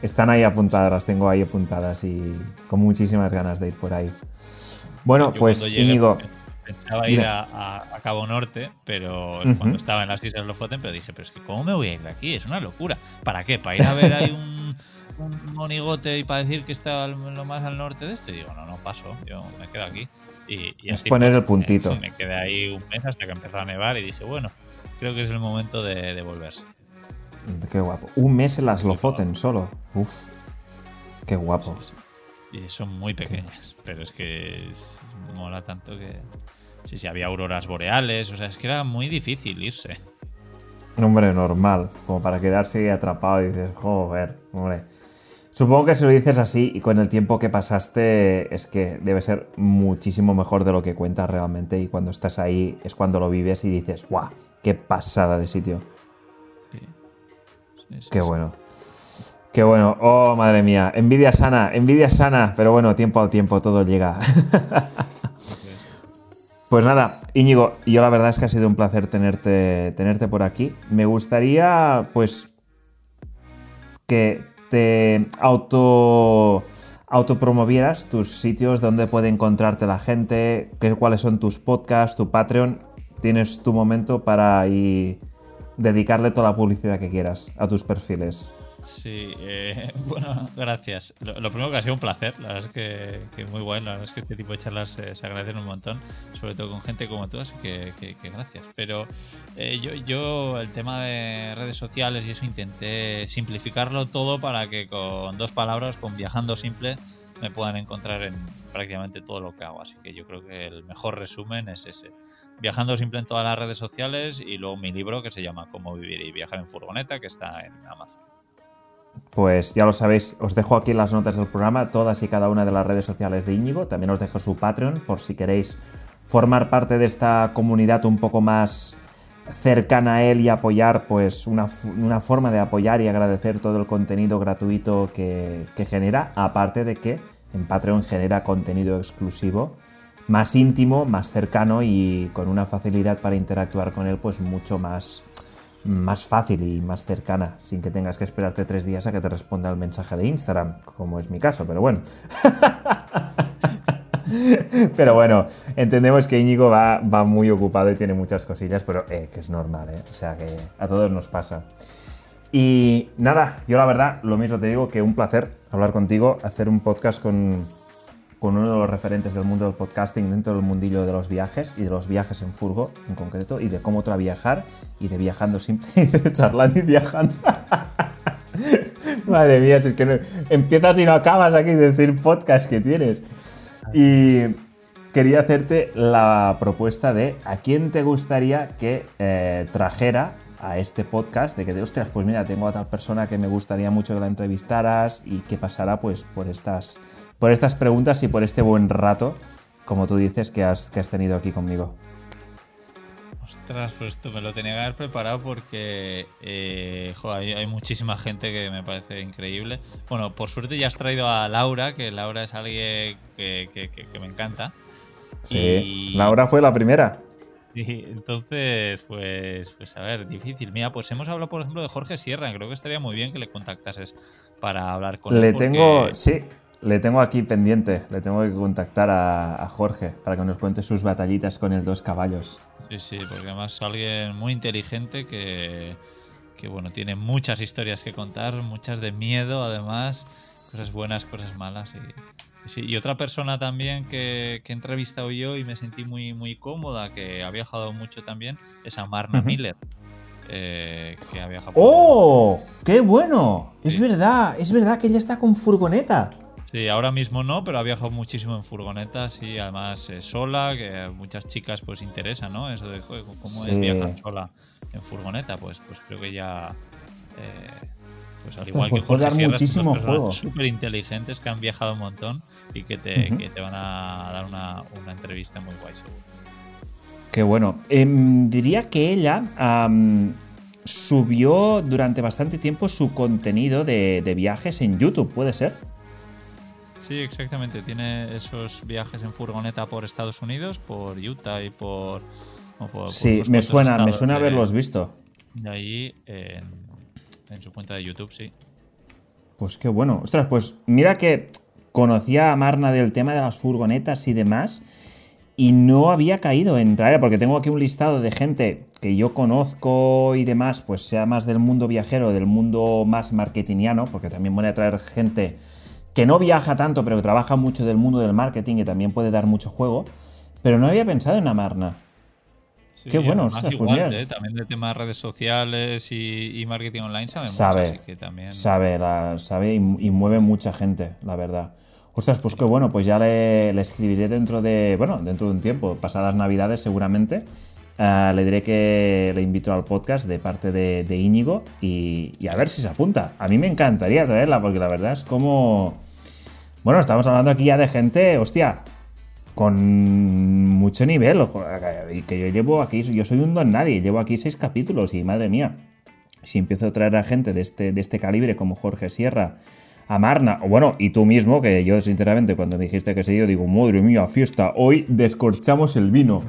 Speaker 1: están ahí apuntadas, las tengo ahí apuntadas y con muchísimas ganas de ir por ahí. Bueno, pues Íñigo.
Speaker 2: Pensaba ir a, Cabo Norte, pero cuando estaba en las Islas Lofoten, pero dije, pero es que ¿cómo me voy a ir de aquí? Es una locura. ¿Para qué? ¿Para ir a ver ahí un, monigote y para decir que está lo más al norte de esto? Y digo, no, no paso, yo me quedo aquí. Y,
Speaker 1: es poner el puntito.
Speaker 2: Me, quedé ahí un mes hasta que empezó a nevar y dije, bueno, creo que es el momento de, volverse.
Speaker 1: Qué guapo. Un mes en las Lofoten solo. Uf. Qué guapo.
Speaker 2: Y son muy pequeñas, pero es que mola tanto que. Sí, sí, había auroras boreales, o sea, es que era muy difícil irse.
Speaker 1: Hombre, normal, como para quedarse atrapado y dices, joder, hombre. Supongo que si lo dices así y con el tiempo que pasaste es que debe ser muchísimo mejor de lo que cuentas realmente y cuando estás ahí es cuando lo vives y dices, ¡guau! ¡Qué pasada de sitio! Sí. Qué bueno. Qué bueno. Oh, madre mía. Envidia sana, envidia sana. Pero bueno, tiempo al tiempo, todo llega. pues nada, Íñigo, yo la verdad es que ha sido un placer tenerte, tenerte por aquí. Me gustaría, pues, que te auto autopromovieras tus sitios donde puede encontrarte la gente, qué, cuáles son tus podcasts, tu Patreon. Tienes tu momento para dedicarle toda la publicidad que quieras a tus perfiles.
Speaker 2: Sí, eh, bueno, gracias. Lo, primero que ha sido un placer, la verdad es que, muy bueno, la verdad es que este tipo de charlas se agradecen un montón, sobre todo con gente como tú, así que, gracias. Pero eh, yo, yo el tema de redes sociales y eso intenté simplificarlo todo para que con dos palabras, con viajando simple, me puedan encontrar en prácticamente todo lo que hago. Así que yo creo que el mejor resumen es ese. Viajando simple en todas las redes sociales y luego mi libro que se llama Cómo vivir y viajar en furgoneta, que está en Amazon.
Speaker 1: Pues ya lo sabéis, os dejo aquí en las notas del programa todas y cada una de las redes sociales de Íñigo. También os dejo su Patreon por si queréis formar parte de esta comunidad un poco más cercana a él y apoyar, pues una, forma de apoyar y agradecer todo el contenido gratuito que, que genera, aparte de que en Patreon genera contenido exclusivo más íntimo, más cercano y con una facilidad para interactuar con él pues mucho más más fácil y más cercana, sin que tengas que esperarte tres días a que te responda el mensaje de Instagram, como es mi caso, pero bueno. pero bueno, entendemos que Íñigo va, va, muy ocupado y tiene muchas cosillas, pero eh, que es normal, ¿eh? O sea que a todos nos pasa. Y nada, yo la verdad, lo mismo te digo que un placer hablar contigo, hacer un podcast con, con uno de los referentes del mundo del podcasting dentro del mundillo de los viajes y de los viajes en furgo en concreto y de cómo otra viajar y de viajando simple y de charlando y viajando. Madre mía, si es que empiezas y no acabas aquí de decir podcast que tienes. Y quería hacerte la propuesta de a quién te gustaría que eh, trajera a este podcast, de que, ostras, pues mira, tengo a tal persona que me gustaría mucho que la entrevistaras y que pasara pues por estas por estas preguntas y por este buen rato, como tú dices, que has, que has tenido aquí conmigo.
Speaker 2: Ostras, pues esto me lo tenía que haber preparado porque eh, hay, muchísima gente que me parece increíble. Bueno, por suerte ya has traído a Laura, que Laura es alguien que, me encanta.
Speaker 1: Sí, Laura fue la primera.
Speaker 2: Y entonces, pues, pues a ver, difícil. Mira, pues hemos hablado, por ejemplo, de Jorge Sierra. Creo que estaría muy bien que le contactases para hablar con
Speaker 1: él. Le tengo, sí, le tengo aquí pendiente, le tengo que contactar a, Jorge para que nos cuente sus batallitas con el dos caballos.
Speaker 2: Sí, sí, porque además es alguien muy inteligente que, que, bueno, tiene muchas historias que contar, muchas de miedo además, cosas buenas, cosas malas. Y, y otra persona también que, que, he entrevistado yo y me sentí muy, muy cómoda, que ha viajado mucho también, es Amarna Miller. Eh, que ha viajado
Speaker 1: ¡Oh! ¡Qué bueno! Es verdad, es verdad que ella está con furgoneta.
Speaker 2: Sí, ahora mismo no, pero ha viajado muchísimo en furgonetas y además eh, sola, que a muchas chicas pues interesa, ¿no? Eso de cómo es viajar sola en furgoneta, pues, pues creo que ya eh, Pues al igual
Speaker 1: pues
Speaker 2: que Jorge
Speaker 1: dar
Speaker 2: Sierra,
Speaker 1: muchísimo juego.
Speaker 2: súper inteligentes que han viajado un montón y que te, que te van a dar una, una entrevista muy guay, seguro.
Speaker 1: Qué bueno. Em, diría que ella subió durante bastante tiempo su contenido de, de viajes en YouTube, ¿puede ser?
Speaker 2: Sí, exactamente. Tiene esos viajes en furgoneta por Estados Unidos, por Utah y por. o por- por
Speaker 1: Sí, me suena, me suena
Speaker 2: de-
Speaker 1: haberlos visto.
Speaker 2: De ahí en, en su cuenta de YouTube, sí.
Speaker 1: Pues qué bueno. Ostras, pues mira que conocía a Marna del tema de las furgonetas y demás. Y no había caído en traer, porque tengo aquí un listado de gente que yo conozco y demás, pues sea más del mundo viajero, del mundo más marketingiano, porque también voy a traer gente que no viaja tanto, pero que trabaja mucho del mundo del marketing y también puede dar mucho juego. Pero no había pensado en Amarna.
Speaker 2: Sí,
Speaker 1: Qué bueno, ostras, pues
Speaker 2: igual,
Speaker 1: mira.
Speaker 2: eh, también de temas redes sociales y, y marketing online sabe, mucho,
Speaker 1: Sabe,
Speaker 2: así que también.
Speaker 1: sabe, la- sabe y, y mueve mucha gente, la verdad. Ostras, pues qué bueno, pues ya le, le escribiré dentro de, bueno, dentro de un tiempo, pasadas navidades seguramente. Ah, le diré que le invito al podcast de parte de, Íñigo y, a ver si se apunta. A mí me encantaría traerla porque la verdad es como... Bueno, estamos hablando aquí ya de gente, hostia, con mucho nivel. Y que yo llevo aquí, yo soy un don nadie, llevo aquí seis capítulos y madre mía, si empiezo a traer a gente de este, de este calibre como Jorge Sierra, a Marna, o bueno, y tú mismo, que yo sinceramente cuando dijiste que sí, yo digo, madre mía, fiesta, hoy descorchamos el vino.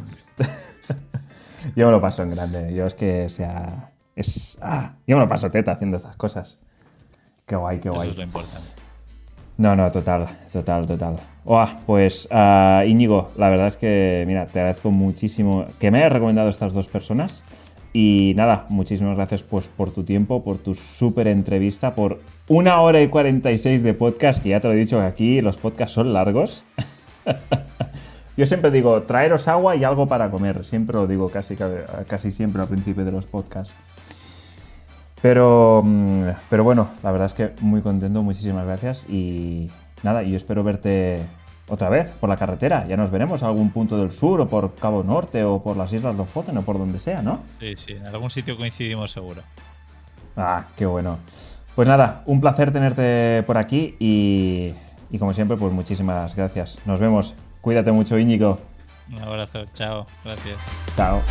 Speaker 1: Yo me lo paso en grande, yo es que sea... Es, ah, yo me lo paso teta haciendo estas cosas. Qué guay, qué
Speaker 2: Eso
Speaker 1: guay.
Speaker 2: es lo importante.
Speaker 1: No, no, total, total, total. Buah, pues ah, Íñigo, la verdad es que, mira, te agradezco muchísimo que me hayas recomendado estas dos personas. Y nada, muchísimas gracias pues, por tu tiempo, por tu súper entrevista, por una hora y 46 de podcast, que ya te lo he dicho que aquí los podcasts son largos. Yo siempre digo, traeros agua y algo para comer. Siempre lo digo casi, casi siempre al principio de los podcasts. Pero, mm, pero bueno, la verdad es que muy contento, muchísimas gracias y nada, yo espero verte otra vez por la carretera. Ya nos veremos a algún punto del sur o por Cabo Norte o por las Islas Lofoten o por donde sea, ¿no?
Speaker 2: Sí, sí, en algún sitio coincidimos seguro.
Speaker 1: Ah, qué bueno. Pues nada, un placer tenerte por aquí y, y como siempre, pues muchísimas gracias. Nos vemos. Cuídate mucho, Íñigo.
Speaker 2: Un abrazo, chao, gracias.
Speaker 1: Chao.